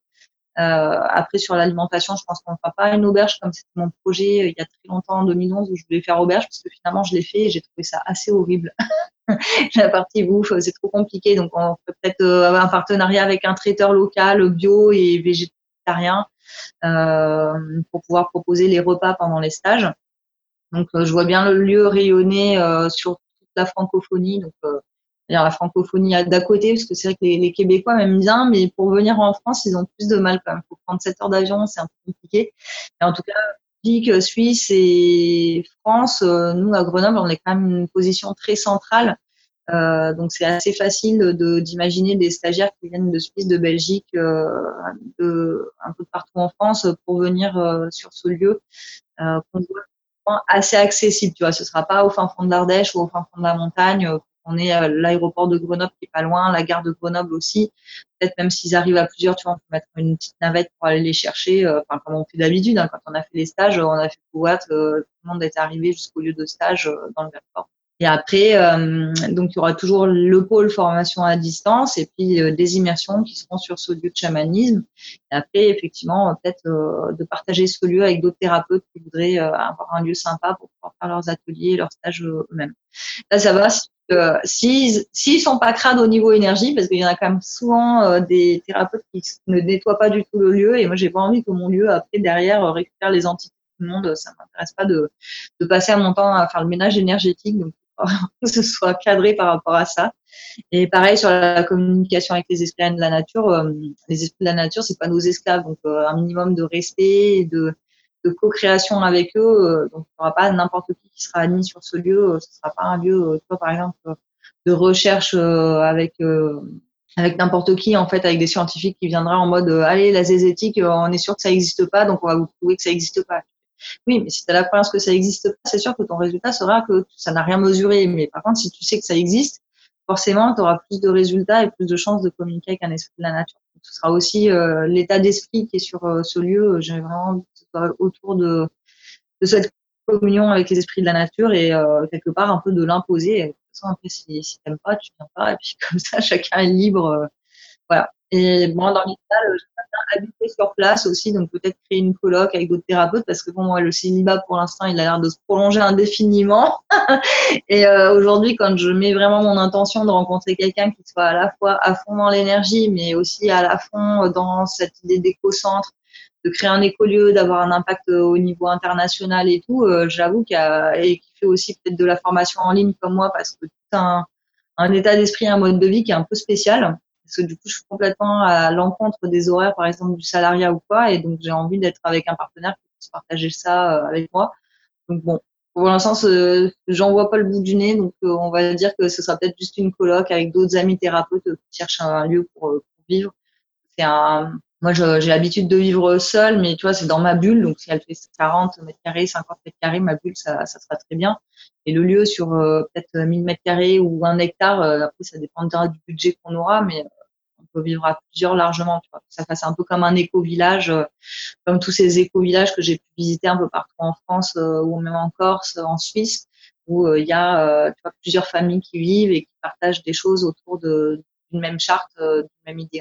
Euh, après, sur l'alimentation, je pense qu'on ne fera pas une auberge comme c'était mon projet il y a très longtemps, en 2011, où je voulais faire auberge, parce que finalement, je l'ai fait et j'ai trouvé ça assez horrible. la partie bouffe, c'est trop compliqué. Donc, on peut peut-être euh, avoir un partenariat avec un traiteur local, bio et végétarien, euh, pour pouvoir proposer les repas pendant les stages. Donc, euh, je vois bien le lieu rayonner sur toute la francophonie. Donc, la francophonie d'à côté, parce que c'est vrai que les, Québécois m'aiment bien, mais pour venir en France, ils ont plus de mal quand même. Faut prendre 7 heures d'avion, c'est un peu compliqué. Mais en tout cas, Suisse et France, euh, nous à Grenoble, on est quand même une position très centrale. Euh, donc c'est assez facile d'imaginer des stagiaires qui viennent de Suisse, de Belgique, euh, de un peu partout en France pour venir euh, sur ce lieu euh, qu'on voit assez accessible. Tu vois, ce sera pas au fin fond de l'Ardèche ou au fin fond de la montagne on est à l'aéroport de Grenoble qui est pas loin, la gare de Grenoble aussi. Peut-être même s'ils arrivent à plusieurs, tu vois, on peut mettre une petite navette pour aller les chercher. Euh, enfin, comme on fait d'habitude, hein, quand on a fait les stages, on a fait Pouat, euh, tout le monde est arrivé jusqu'au lieu de stage euh, dans le Verfort. Et après, donc il y aura toujours le pôle formation à distance et puis des immersions qui seront sur ce lieu de chamanisme. Et après, effectivement, peut-être de partager ce lieu avec d'autres thérapeutes qui voudraient avoir un lieu sympa pour pouvoir faire leurs ateliers, leurs stages eux-mêmes. Là, ça va euh, s'ils s'ils sont pas crades au niveau énergie, parce qu'il y en a quand même souvent euh, des thérapeutes qui ne nettoient pas du tout le lieu, et moi j'ai pas envie que mon lieu après derrière euh, récupère les entités du monde, ça m'intéresse pas de, de passer mon temps à faire le ménage énergétique, que ce soit cadré par rapport à ça. Et pareil sur la communication avec les esprits de la nature, les esprits de la nature c'est pas nos esclaves, donc un minimum de respect de co-création avec eux. Euh, donc, il n'y aura pas n'importe qui qui sera admis sur ce lieu. Euh, ce sera pas un lieu, euh, toi, par exemple, de recherche avec avec n'importe qui, en fait, avec des scientifiques qui viendraient en mode allez, la zézétique, on est sûr que ça n'existe pas, donc on va vous prouver que ça n'existe pas. Oui, mais si tu as la croyance que ça n'existe pas, c'est sûr que ton résultat sera que ça n'a rien mesuré. Mais par contre, si tu sais que ça existe, forcément, tu auras plus de résultats et plus de chances de communiquer avec un esprit de la nature. ce sera aussi l'état d'esprit qui est sur ce lieu. J'ai vraiment autour de, de cette communion avec les esprits de la nature et euh, quelque part un peu de l'imposer. De toute façon, après, si, si t'aimes pas, tu viens pas. Et puis comme ça, chacun est libre. Euh, voilà. Et moi, dans l'idéal, euh, j'aimerais bien habiter sur place aussi, donc peut-être créer une coloc avec d'autres thérapeutes, parce que bon, le célibat, pour l'instant, il a l'air de se prolonger indéfiniment. et euh, aujourd'hui, quand je mets vraiment mon intention de rencontrer quelqu'un qui soit à la fois à fond dans l'énergie, mais aussi à la fond dans cette idée d'éco-centre, de créer un écolieu, d'avoir un impact au niveau international et tout, euh, j'avoue qu'il a, et qui fait aussi peut-être de la formation en ligne comme moi parce que tout un état d'esprit, un mode de vie qui est un peu spécial. Parce que du coup, je suis complètement à l'encontre des horaires, par exemple, du salariat ou quoi. Et donc, j'ai envie d'être avec un partenaire qui puisse partager ça euh, avec moi. Donc, bon, pour l'instant, j'en vois pas le bout du nez. Donc, on va dire que ce sera peut-être juste une coloc avec d'autres amis thérapeutes qui cherchent un lieu pour, pour vivre. C'est un, moi, j'ai l'habitude de vivre seule, mais tu vois, c'est dans ma bulle. Donc, si elle fait 40 mètres carrés, 50 mètres carrés, ma bulle, ça, ça sera très bien. Et le lieu sur euh, peut-être 1000 mètres carrés ou un hectare, euh, après, ça dépendra du budget qu'on aura, mais euh, peut vivre à plusieurs largement. Ça fasse un peu comme un éco-village, comme tous ces éco-villages que j'ai pu visiter un peu partout en France ou même en Corse, en Suisse, où il y a plusieurs familles qui vivent et qui partagent des choses autour d'une même charte, d'une même idée.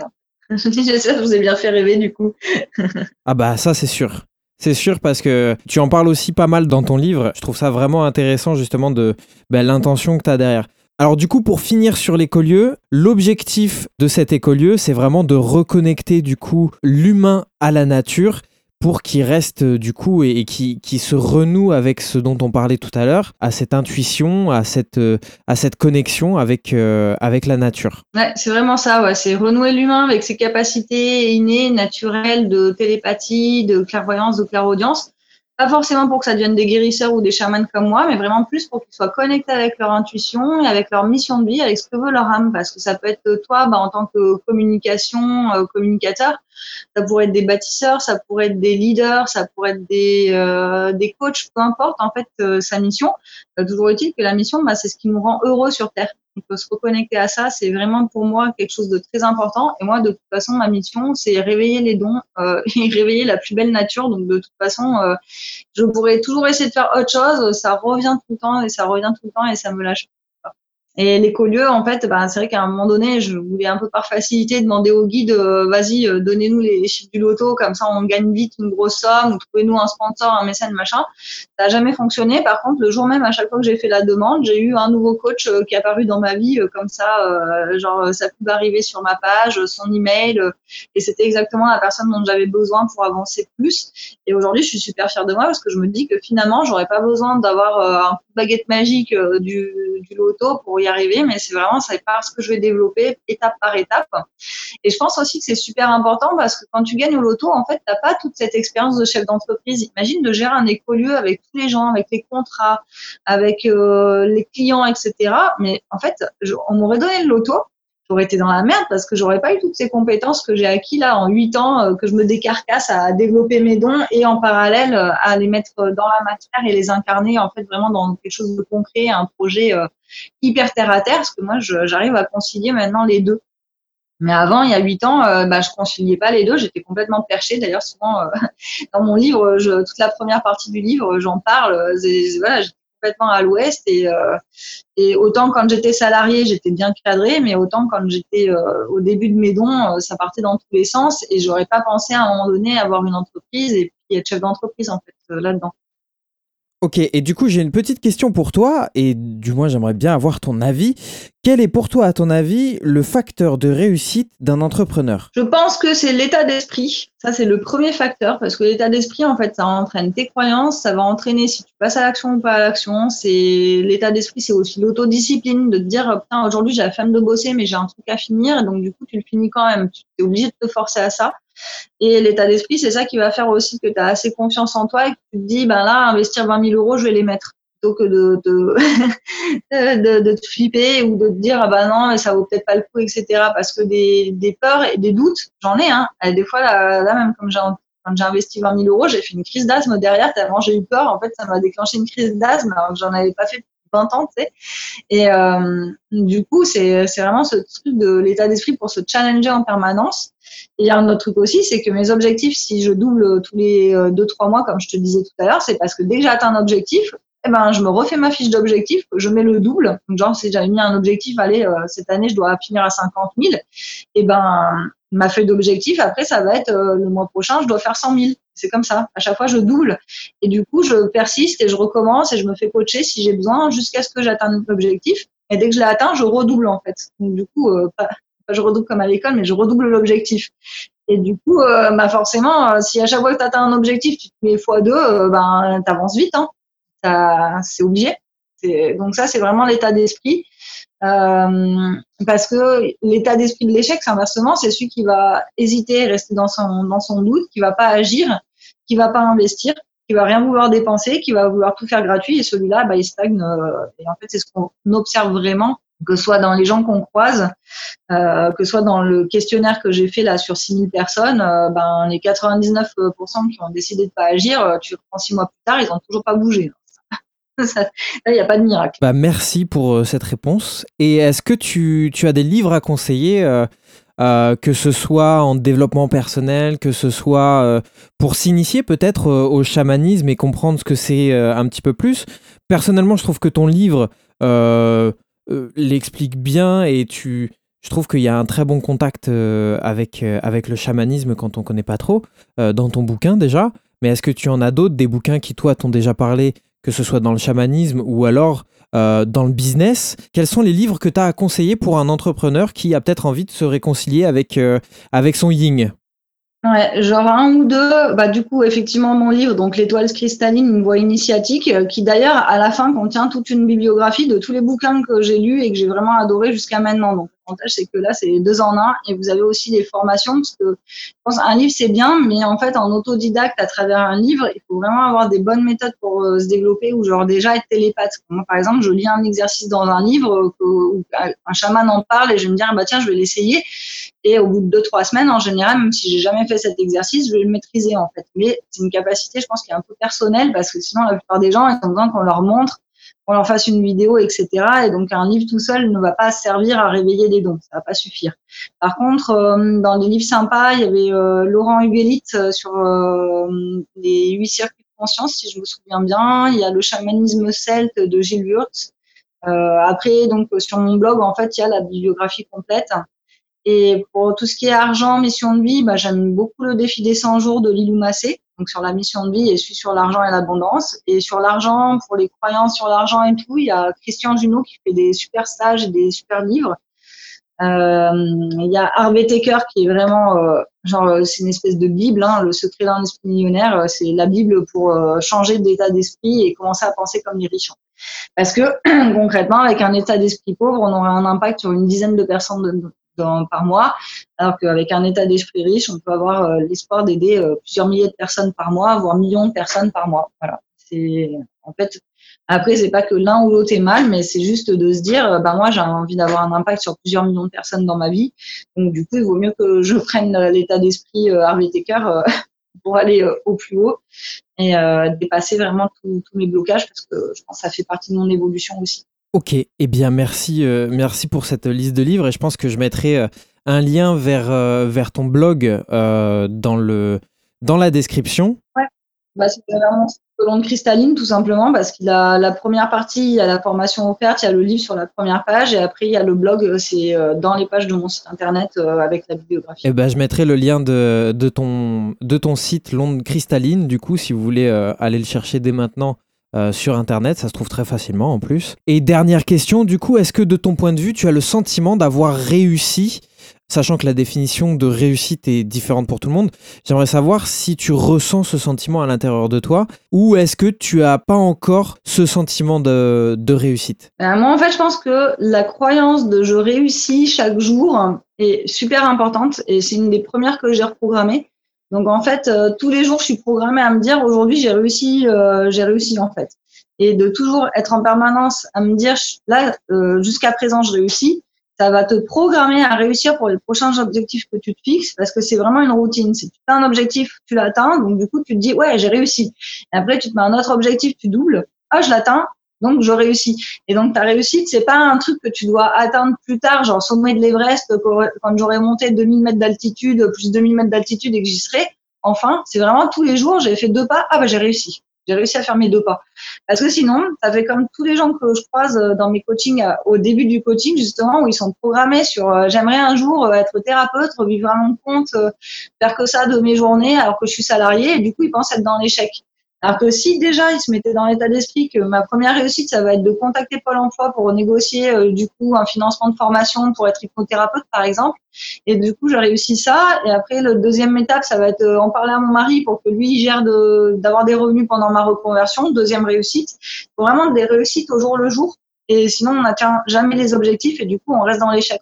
J'espère que je vous ai bien fait rêver du coup. ah bah ça c'est sûr. C'est sûr parce que tu en parles aussi pas mal dans ton livre. Je trouve ça vraiment intéressant justement de bah, l'intention que tu as derrière. Alors du coup, pour finir sur l'écolieu, l'objectif de cet écolieu, c'est vraiment de reconnecter du coup l'humain à la nature pour qu'il reste euh, du coup et, qui, qui, se renoue avec ce dont on parlait tout à l'heure, à cette intuition, à cette, euh, à cette connexion avec, euh, avec la nature. Ouais, c'est vraiment ça, ouais. c'est renouer l'humain avec ses capacités innées, naturelles de télépathie, de clairvoyance, de clairaudience pas forcément pour que ça devienne des guérisseurs ou des chamans comme moi, mais vraiment plus pour qu'ils soient connectés avec leur intuition et avec leur mission de vie, avec ce que veut leur âme. Parce que ça peut être toi, bah, en tant que communication, euh, communicateur, ça pourrait être des bâtisseurs, ça pourrait être des leaders, ça pourrait être des, euh, des coachs, peu importe en fait euh, sa mission. toujours utile que la mission, bah, c'est ce qui nous rend heureux sur Terre on peut se reconnecter à ça. C'est vraiment pour moi quelque chose de très important. Et moi, de toute façon, ma mission, c'est réveiller les dons euh, et réveiller la plus belle nature. Donc, de toute façon, euh, je pourrais toujours essayer de faire autre chose. Ça revient tout le temps et ça revient tout le temps et ça me lâche et l'écolieu, en fait, ben, c'est vrai qu'à un moment donné, je voulais un peu par facilité demander au guide, euh, vas-y, euh, donnez-nous les, chiffres du loto, comme ça on gagne vite une grosse somme, ou trouvez-nous un sponsor, un mécène, machin. Ça n'a jamais fonctionné. Par contre, le jour même, à chaque fois que j'ai fait la demande, j'ai eu un nouveau coach euh, qui est apparu dans ma vie, comme ça, genre ça pouvait arriver sur ma page, son email, et c'était exactement la personne dont j'avais besoin pour avancer plus. Et aujourd'hui, je suis super fière de moi parce que je me dis que finalement, j'aurais pas besoin d'avoir un baguette magique du, du loto pour y arriver, mais c'est vraiment ça parce que je vais développer étape par étape. Et je pense aussi que c'est super important parce que quand tu gagnes au loto, en fait, tu n'as pas toute cette expérience de chef d'entreprise. Imagine de gérer un écolieu avec tous les gens, avec les contrats, avec euh, les clients, etc. Mais en fait, on m'aurait donné le loto, j'aurais été dans la merde parce que j'aurais pas eu toutes ces compétences que j'ai acquis là en huit ans, euh, que je me décarcasse à développer mes dons et en parallèle euh, à les mettre dans la matière et les incarner en fait vraiment dans quelque chose de concret, un projet euh, hyper terre à terre, parce que moi j'arrive à concilier maintenant les deux. Mais avant, il y a huit ans, bah, je conciliais pas les deux. J'étais complètement perchée. D'ailleurs, souvent dans mon livre, toute la première partie du livre, j'en parle. Complètement à l'ouest et, et autant quand j'étais salarié, j'étais bien cadré, mais autant quand j'étais au début de mes dons, ça partait dans tous les sens et j'aurais pas pensé à un moment donné avoir une entreprise et puis être chef d'entreprise en fait là-dedans. Ok, et du coup, j'ai une petite question pour toi, et du moins, j'aimerais bien avoir ton avis. Quel est pour toi, à ton avis, le facteur de réussite d'un entrepreneur? Je pense que c'est l'état d'esprit. Ça, c'est le premier facteur, parce que l'état d'esprit, en fait, ça entraîne tes croyances, ça va entraîner si tu passes à l'action ou pas à l'action. C'est l'état d'esprit, c'est aussi l'autodiscipline, de te dire, putain, aujourd'hui, j'ai la flemme de bosser, mais j'ai un truc à finir, donc, du coup, tu le finis quand même. Tu es obligé de te forcer à ça. Et l'état d'esprit, c'est ça qui va faire aussi que tu as assez confiance en toi et que tu te dis, ben là, investir 20 000 euros, je vais les mettre. Plutôt que de, de, de, te flipper ou de te dire, ah ben non, mais ça vaut peut-être pas le coup, etc. Parce que des, peurs et des doutes, j'en ai. Hein. des fois, là, même comme j'ai quand j'ai investi 20 000 euros, j'ai fait une crise d'asthme derrière, tellement j'ai eu peur. En fait, ça m'a déclenché une crise d'asthme alors que j'en avais pas fait 20 ans, tu sais. Et euh, du coup, c'est vraiment ce truc de l'état d'esprit pour se challenger en permanence. Et il y a un autre truc aussi, c'est que mes objectifs, si je double tous les 2-3 euh, mois, comme je te disais tout à l'heure, c'est parce que dès que j'atteins un objectif, eh ben, je me refais ma fiche d'objectif, je mets le double. Donc, genre, si j'avais mis un objectif, allez, euh, cette année, je dois finir à 50 000, et ben, ma feuille d'objectif, après, ça va être le mois prochain, je dois faire 100 000. C'est comme ça. À chaque fois, je double. Et du coup, je persiste et je recommence et je me fais coacher si j'ai besoin jusqu'à ce que j'atteigne l'objectif. Et dès que je l'ai atteint, je redouble, en fait. Donc, du coup, pas, je redouble comme à l'école, mais je redouble l'objectif. Et du coup, euh, bah forcément, euh, si à chaque fois que tu atteins un objectif, tu te mets x2, euh, ben, tu avances vite. Hein. C'est obligé. Donc ça, c'est vraiment l'état d'esprit. parce que l'état d'esprit de l'échec, c'est inversement, c'est celui qui va hésiter, rester dans son, dans son doute, qui va pas agir, qui va pas investir, qui va rien vouloir dépenser, qui va vouloir tout faire gratuit. Et celui-là, bah, il stagne. et en fait, c'est ce qu'on observe vraiment que ce soit dans les gens qu'on croise, euh, que ce soit dans le questionnaire que j'ai fait là sur 6000 personnes, euh, ben, les 99% qui ont décidé de pas agir, euh, tu reprends six mois plus tard, ils n'ont toujours pas bougé. il n'y a pas de miracle. Bah, merci pour cette réponse. Et est-ce que tu, tu, as des livres à conseiller que ce soit en développement personnel, que ce soit pour s'initier peut-être au chamanisme et comprendre ce que c'est un petit peu plus. Personnellement, je trouve que ton livre euh, l'explique bien et tu, je trouve qu'il y a un très bon contact euh, avec, euh, avec le chamanisme quand on connaît pas trop, dans ton bouquin déjà. Mais est-ce que tu en as d'autres, des bouquins qui, toi, t'ont déjà parlé, que ce soit dans le chamanisme ou alors dans le business Quels sont les livres que tu as à conseiller pour un entrepreneur qui a peut-être envie de se réconcilier avec, avec son yin? Ouais, genre un ou deux. Bah, du coup, effectivement, mon livre, donc L'étoile cristalline, une voie initiatique, euh, qui d'ailleurs, à la fin, contient toute une bibliographie de tous les bouquins que j'ai lus et que j'ai vraiment adoré jusqu'à maintenant. Donc, l'avantage, c'est que là, c'est deux en un et vous avez aussi des formations parce que je pense un livre, c'est bien, mais en fait, en autodidacte, à travers un livre, il faut vraiment avoir des bonnes méthodes pour euh, se développer ou genre déjà être télépathe. Moi, par exemple, je lis un exercice dans un livre où un chaman en parle et je vais me dire, bah, tiens, je vais l'essayer. Et au bout de deux, trois semaines, en général, même si j'ai jamais fait cet exercice, je vais le maîtriser, en fait. Mais c'est une capacité, je pense, qui est un peu personnelle parce que sinon, la plupart des gens, ils ont besoin qu'on leur montre qu'on leur fasse une vidéo, etc. Et donc un livre tout seul ne va pas servir à réveiller les dons, ça va pas suffire. Par contre, euh, dans les livres sympas, il y avait euh, Laurent Huguelit euh, sur les huit circuits de conscience, si je me souviens bien. Il y a le chamanisme celte de Gilles Wurtz. après, donc sur mon blog, en fait, il y a la bibliographie complète. Et pour tout ce qui est argent, mission de vie, bah, j'aime beaucoup le défi des 100 jours de Lilou Massé donc sur la mission de vie et celui sur l'argent et l'abondance. Et sur l'argent, pour les croyances sur l'argent et tout, il y a Christian Junot qui fait des super stages et des super livres. Euh, il y a Harvey Taker qui est vraiment, euh, genre, euh, c'est une espèce de Bible, hein, le secret d'un esprit millionnaire, c'est la Bible pour changer d'état d'esprit et commencer à penser comme les riches. Parce que concrètement, avec un état d'esprit pauvre, on aurait un impact sur une dizaine de personnes de, par mois, alors qu'avec un état d'esprit riche, on peut avoir euh, l'espoir d'aider euh, plusieurs milliers de personnes par mois, voire millions de personnes par mois. Voilà. C'est en fait après c'est pas que l'un ou l'autre est mal, mais c'est juste de se dire, bah moi j'ai envie d'avoir un impact sur plusieurs millions de personnes dans ma vie, donc du coup il vaut mieux que je prenne l'état d'esprit euh, Harvey Taker pour aller au plus haut et dépasser vraiment tous mes blocages parce que je pense que ça fait partie de mon évolution aussi. Ok, eh bien merci, euh, merci pour cette liste de livres et je pense que je mettrai euh, un lien vers, euh, vers ton blog dans, le, dans la description. bah, C'est vraiment de cristalline, tout simplement, parce qu'il a la première partie, il y a la formation offerte, il y a le livre sur la première page, et après, il y a le blog, c'est dans les pages de mon site internet avec la bibliographie. Et eh ben, je mettrai le lien de, de, ton, de ton site L'onde cristalline, du coup, si vous voulez aller le chercher dès maintenant euh, sur Internet, ça se trouve très facilement en plus. Et dernière question, du coup, est-ce que de ton point de vue, tu as le sentiment d'avoir réussi, sachant que la définition de réussite est différente pour tout le monde J'aimerais savoir si tu ressens ce sentiment à l'intérieur de toi, ou est-ce que tu as pas encore ce sentiment de, réussite? Euh, Moi, en fait, je pense que la croyance de je réussis chaque jour est super importante, et c'est une des premières que j'ai reprogrammées. Donc en fait, euh, tous les jours, je suis programmée à me dire aujourd'hui j'ai réussi, euh, j'ai réussi en fait, et de toujours être en permanence à me dire là euh, jusqu'à présent je réussis, ça va te programmer à réussir pour les prochains objectifs que tu te fixes parce que c'est vraiment une routine. Si tu as un objectif, tu l'atteins, donc du coup tu te dis ouais j'ai réussi. Et après tu te mets un autre objectif, tu doubles, ah je l'atteins, donc je réussis. Et donc ta réussite, c'est pas un truc que tu dois atteindre plus tard, genre sommet de l'Everest, quand j'aurai monté 2000 mètres d'altitude, plus 2000 mètres d'altitude et que j'y serai. Enfin, c'est vraiment tous les jours, j'ai fait deux pas, ah bah j'ai réussi. J'ai réussi à faire mes deux pas. Parce que sinon, ça fait comme tous les gens que je croise euh, dans mes coachings, euh, au début du coaching, justement, où ils sont programmés sur euh, j'aimerais un jour être thérapeute, vivre à mon compte, faire que ça de mes journées alors que je suis salarié, et du coup, ils pensent être dans l'échec. Alors que si déjà il se mettait dans l'état d'esprit que ma première réussite, ça va être de contacter Pôle emploi pour négocier euh, du coup un financement de formation pour être hypnothérapeute par exemple, et du coup j'ai réussi ça, et après le deuxième étape, ça va être euh, en parler à mon mari pour que lui gère d'avoir des revenus pendant ma reconversion, deuxième réussite, vraiment des réussites au jour le jour, et sinon on n'atteint jamais les objectifs. Et du coup on reste dans l'échec.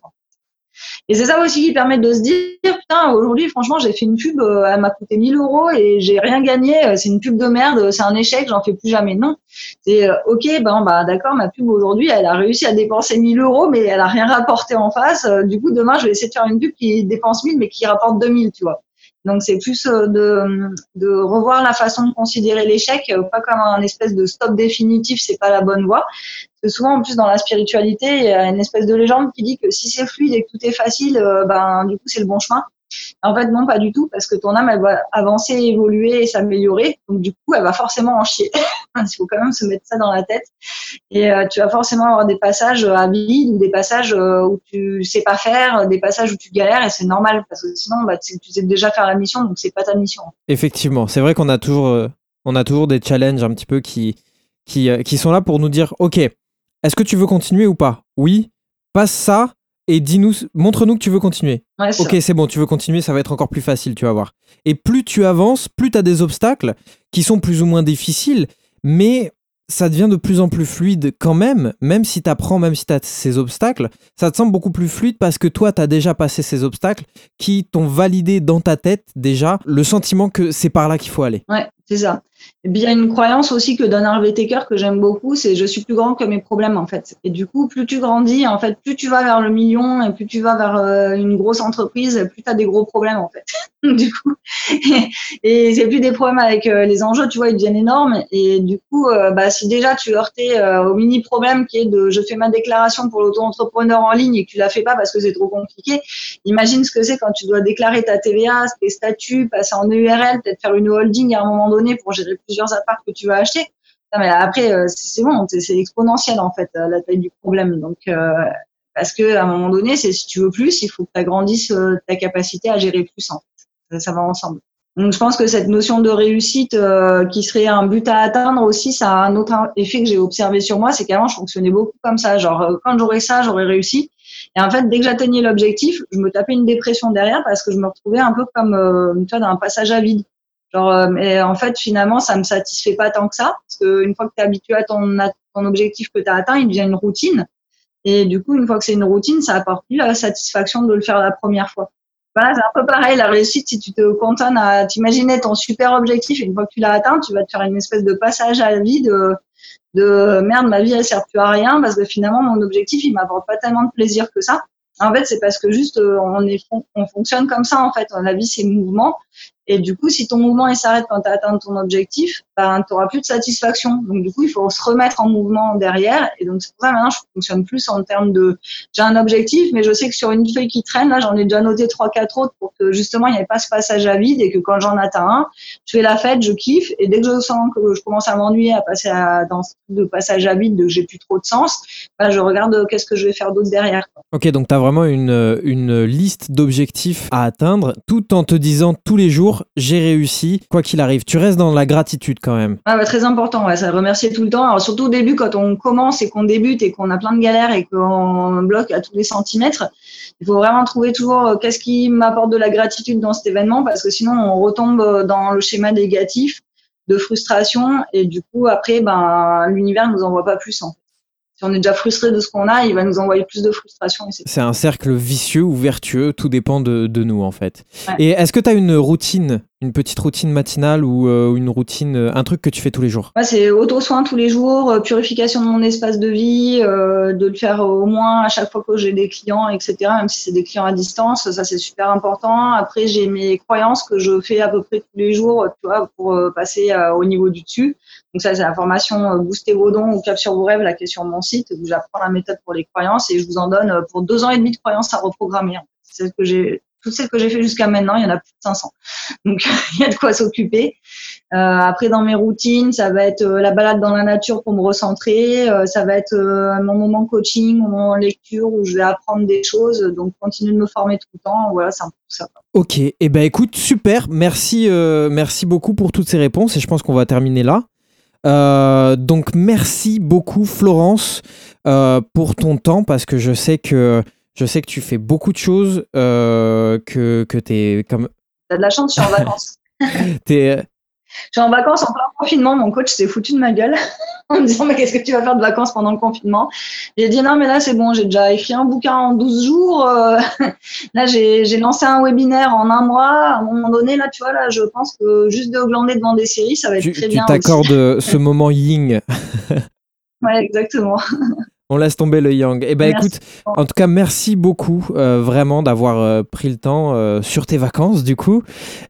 Et c'est ça aussi qui permet de se dire, putain, aujourd'hui, franchement, j'ai fait une pub, euh, elle m'a coûté 1000 euros et j'ai rien gagné, euh, c'est une pub de merde, c'est un échec, j'en fais plus jamais. Non. C'est, euh, ok, ben, bah, d'accord, ma pub aujourd'hui, elle a réussi à dépenser 1000 euros, mais elle a rien rapporté en face. Du coup, demain, je vais essayer de faire une pub qui dépense 1000, mais qui rapporte 2000, tu vois. Donc c'est plus de, de revoir la façon de considérer l'échec, pas comme un espèce de stop définitif, c'est pas la bonne voie, parce que souvent, en plus, dans la spiritualité, il y a une espèce de légende qui dit que si c'est fluide et que tout est facile, euh, ben, du coup, c'est le bon chemin. En fait, non, pas du tout, parce que ton âme, elle va avancer, évoluer et s'améliorer. Donc, du coup, elle va forcément en chier. Il faut quand même se mettre ça dans la tête. Et euh, tu vas forcément avoir des passages à vide ou des passages euh, où tu sais pas faire, des passages où tu galères, et c'est normal, parce que sinon, bah, tu, sais déjà faire la mission, donc c'est pas ta mission. Effectivement, c'est vrai qu'on a toujours, on a toujours des challenges un petit peu qui sont là pour nous dire, ok, est-ce que tu veux continuer ou pas? Oui. Passe ça et dis-nous, montre-nous que tu veux continuer. ok, c'est bon, tu veux continuer, ça va être encore plus facile, tu vas voir. Et plus tu avances, plus tu as des obstacles qui sont plus ou moins difficiles, mais ça devient de plus en plus fluide quand même, même si tu apprends, même si tu as ces obstacles, ça te semble beaucoup plus fluide parce que toi, tu as déjà passé ces obstacles qui t'ont validé dans ta tête déjà le sentiment que c'est par là qu'il faut aller. Ouais, c'est ça. Et il y a une croyance aussi que donne Harvey Taker que j'aime beaucoup, c'est je suis plus grand que mes problèmes en fait. Et du coup, plus tu grandis, en fait, plus tu vas vers le million et plus tu vas vers euh, une grosse entreprise, plus tu as des gros problèmes en fait. du coup, et, c'est plus des problèmes avec euh, les enjeux, tu vois, ils deviennent énormes. Et du coup, euh, bah, si déjà tu heurtais au mini problème qui est de je fais ma déclaration pour l'auto-entrepreneur en ligne et que tu la fais pas parce que c'est trop compliqué, imagine ce que c'est quand tu dois déclarer ta TVA, tes statuts, passer en EURL, peut-être faire une holding à un moment donné pour gérer plusieurs apparts que tu vas acheter. après, euh, c'est bon, c'est exponentiel en fait la taille du problème. Donc euh, parce que à un moment donné, si tu veux plus, il faut que tu agrandisses euh, ta capacité à gérer plus. Ça, va ensemble. Donc je pense que cette notion de réussite qui serait un but à atteindre aussi, ça a un autre effet que j'ai observé sur moi, c'est qu'avant je fonctionnais beaucoup comme ça, genre quand j'aurais ça, j'aurais réussi. Et en fait, dès que j'atteignais l'objectif, je me tapais une dépression derrière parce que je me retrouvais un peu comme euh, tu vois, dans un passage à vide. Genre, euh, mais en fait, finalement, ça me satisfait pas tant que ça, parce qu'une fois que tu es habitué à ton, objectif que tu as atteint, il devient une routine. Et du coup, une fois que c'est une routine, ça apporte plus la satisfaction de le faire la première fois. Voilà, c'est un peu pareil, la réussite, si tu te contentes à t'imaginer ton super objectif, une fois que tu l'as atteint, tu vas te faire une espèce de passage à vide de, de merde, ma vie, elle sert plus à rien, parce que finalement, mon objectif, il m'apporte pas tellement de plaisir que ça. En fait, c'est parce que juste, euh, on, est, on fonctionne comme ça, en fait. La vie, c'est mouvement. Et du coup, si ton mouvement s'arrête quand tu as atteint ton objectif, ben, tu n'auras plus de satisfaction. Donc, du coup, il faut se remettre en mouvement derrière. Et donc, c'est pour ça maintenant, je fonctionne plus en termes de j'ai un objectif, mais je sais que sur une feuille qui traîne, là, j'en ai déjà noté trois, quatre autres pour que justement, il n'y ait pas ce passage à vide et que quand j'en atteins un, je fais la fête, je kiffe. Et dès que je sens que je commence à m'ennuyer, à passer à, dans ce de passage à vide, que j'ai plus trop de sens, ben, je regarde euh, qu'est-ce que je vais faire d'autre derrière. Ok, donc tu as vraiment une, une liste d'objectifs à atteindre tout en te disant tous les jours, j'ai réussi, quoi qu'il arrive. Tu restes dans la gratitude quand même. Ah bah, très important, ouais, ça remercier tout le temps. Surtout au début, quand on commence et qu'on débute et qu'on a plein de galères et qu'on bloque à tous les centimètres, il faut vraiment trouver toujours euh, qu'est-ce qui m'apporte de la gratitude dans cet événement parce que sinon on retombe euh, dans le schéma négatif de frustration et du coup après ben l'univers nous envoie pas plus en si on est déjà frustré de ce qu'on a, il va nous envoyer plus de frustration. C'est un cercle vicieux ou vertueux, tout dépend de, de nous en fait. Et est-ce que tu as une routine une petite routine matinale ou euh, une routine, euh, un truc que tu fais tous les jours? C'est auto-soin tous les jours, euh, purification de mon espace de vie, de le faire au moins à chaque fois que j'ai des clients, etc. Même si c'est des clients à distance, ça c'est super important. Après, j'ai mes croyances que je fais à peu près tous les jours, tu vois, pour passer au niveau du dessus. Donc ça, c'est la formation Booster vos dons ou Cap sur vos rêves, là, qui est sur mon site, où j'apprends la méthode pour les croyances et je vous en donne pour deux ans et demi de croyances à reprogrammer. C'est ce que j'ai toutes celles que j'ai fait jusqu'à maintenant, il y en a plus de 500. Donc, il y a de quoi s'occuper. Euh, après, dans mes routines, ça va être euh, la balade dans la nature pour me recentrer. Euh, ça va être mon moment coaching, mon moment lecture où je vais apprendre des choses. Donc, continuer de me former tout le temps. Voilà, c'est un peu ça. Ok. Et eh ben, écoute, super. Merci, merci beaucoup pour toutes ces réponses. Et je pense qu'on va terminer là. donc, merci beaucoup, Florence, pour ton temps parce que je sais que je sais que tu fais beaucoup de choses, euh, que, que tu es comme. T'as de la chance, je suis en vacances. es... Euh, je suis en vacances en plein confinement. Mon coach s'est foutu de ma gueule en me disant Mais qu'est-ce que tu vas faire de vacances pendant le confinement? J'ai dit Non, mais là, c'est bon, j'ai déjà écrit un bouquin en 12 jours. Euh, là, j'ai lancé un webinaire en un mois. À un moment donné, là, tu vois, là, je pense que juste de glander devant des séries, ça va être très bien. Tu t'accordes ce moment ying. ouais, exactement. On laisse tomber le yang. Eh ben écoute, en tout cas, merci beaucoup euh, vraiment d'avoir euh, pris le temps euh, sur tes vacances du coup.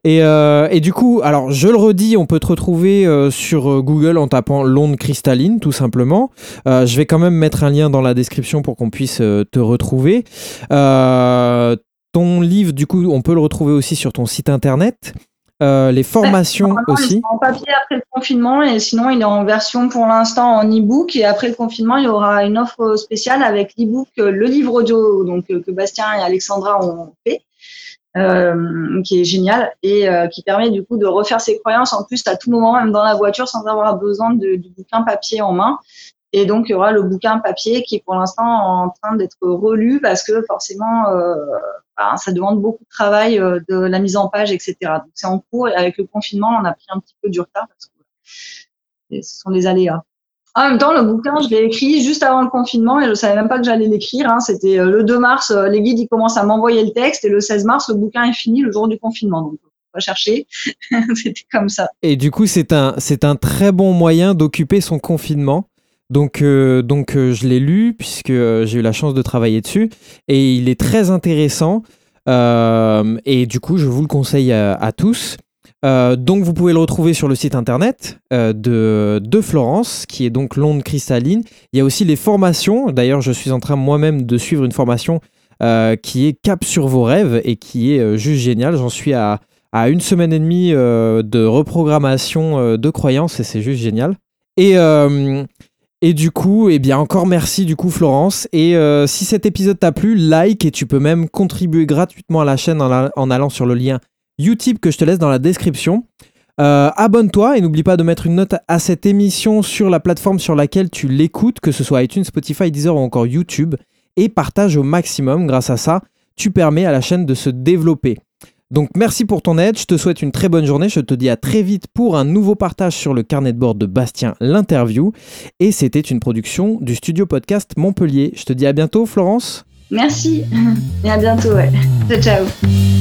Et, et, du coup, alors je le redis, on peut te retrouver sur Google en tapant l'onde cristalline tout simplement. je vais quand même mettre un lien dans la description pour qu'on puisse te retrouver. ton livre, du coup, on peut le retrouver aussi sur ton site internet. Euh, les formations aussi. Il en papier après le confinement et sinon il est en version pour l'instant en e-book et après le confinement il y aura une offre spéciale avec l'e-book, euh, le livre audio donc euh, que Bastien et Alexandra ont fait. Euh, qui est génial et qui permet du coup de refaire ses croyances en plus à tout moment, même dans la voiture, sans avoir besoin de, du bouquin papier en main. Et donc, il y aura le bouquin papier qui est pour l'instant en train d'être relu parce que forcément, euh, ça demande beaucoup de travail euh, de la mise en page, etc. Donc, c'est en cours et avec le confinement, on a pris un petit peu du retard parce que ce sont les aléas. En même temps, le bouquin, je l'ai écrit juste avant le confinement et je savais même pas que j'allais l'écrire. Hein. C'était euh, le 2 mars, les guides ils commencent à m'envoyer le texte et le 16 mars, le bouquin est fini le jour du confinement. Donc, on va chercher. C'était comme ça. Et du coup, c'est un, c'est un très bon moyen d'occuper son confinement? Donc, euh, donc euh, je l'ai lu puisque euh, j'ai eu la chance de travailler dessus et il est très intéressant et du coup je vous le conseille à, tous. donc vous pouvez le retrouver sur le site internet de, de, Florence qui est donc l'onde cristalline. Il y a aussi les formations. D'ailleurs je suis en train moi-même de suivre une formation qui est Cap sur vos rêves et qui est juste géniale. J'en suis à, à, une semaine et demie de reprogrammation de croyances et c'est juste génial. Et, et du coup, eh bien encore merci du coup Florence. Et euh, si cet épisode t'a plu, like et tu peux même contribuer gratuitement à la chaîne en, allant sur le lien Utip que je te laisse dans la description. Euh, abonne-toi et n'oublie pas de mettre une note à cette émission sur la plateforme sur laquelle tu l'écoutes, que ce soit iTunes, Spotify, Deezer ou encore YouTube. Et partage au maximum. Grâce à ça, tu permets à la chaîne de se développer. Donc merci pour ton aide, je te souhaite une très bonne journée, je te dis à très vite pour un nouveau partage sur le carnet de bord de Bastien, l'interview. Et c'était une production du studio podcast Montpellier. Je te dis à bientôt Florence. Merci et à bientôt. Ouais. Ciao ciao.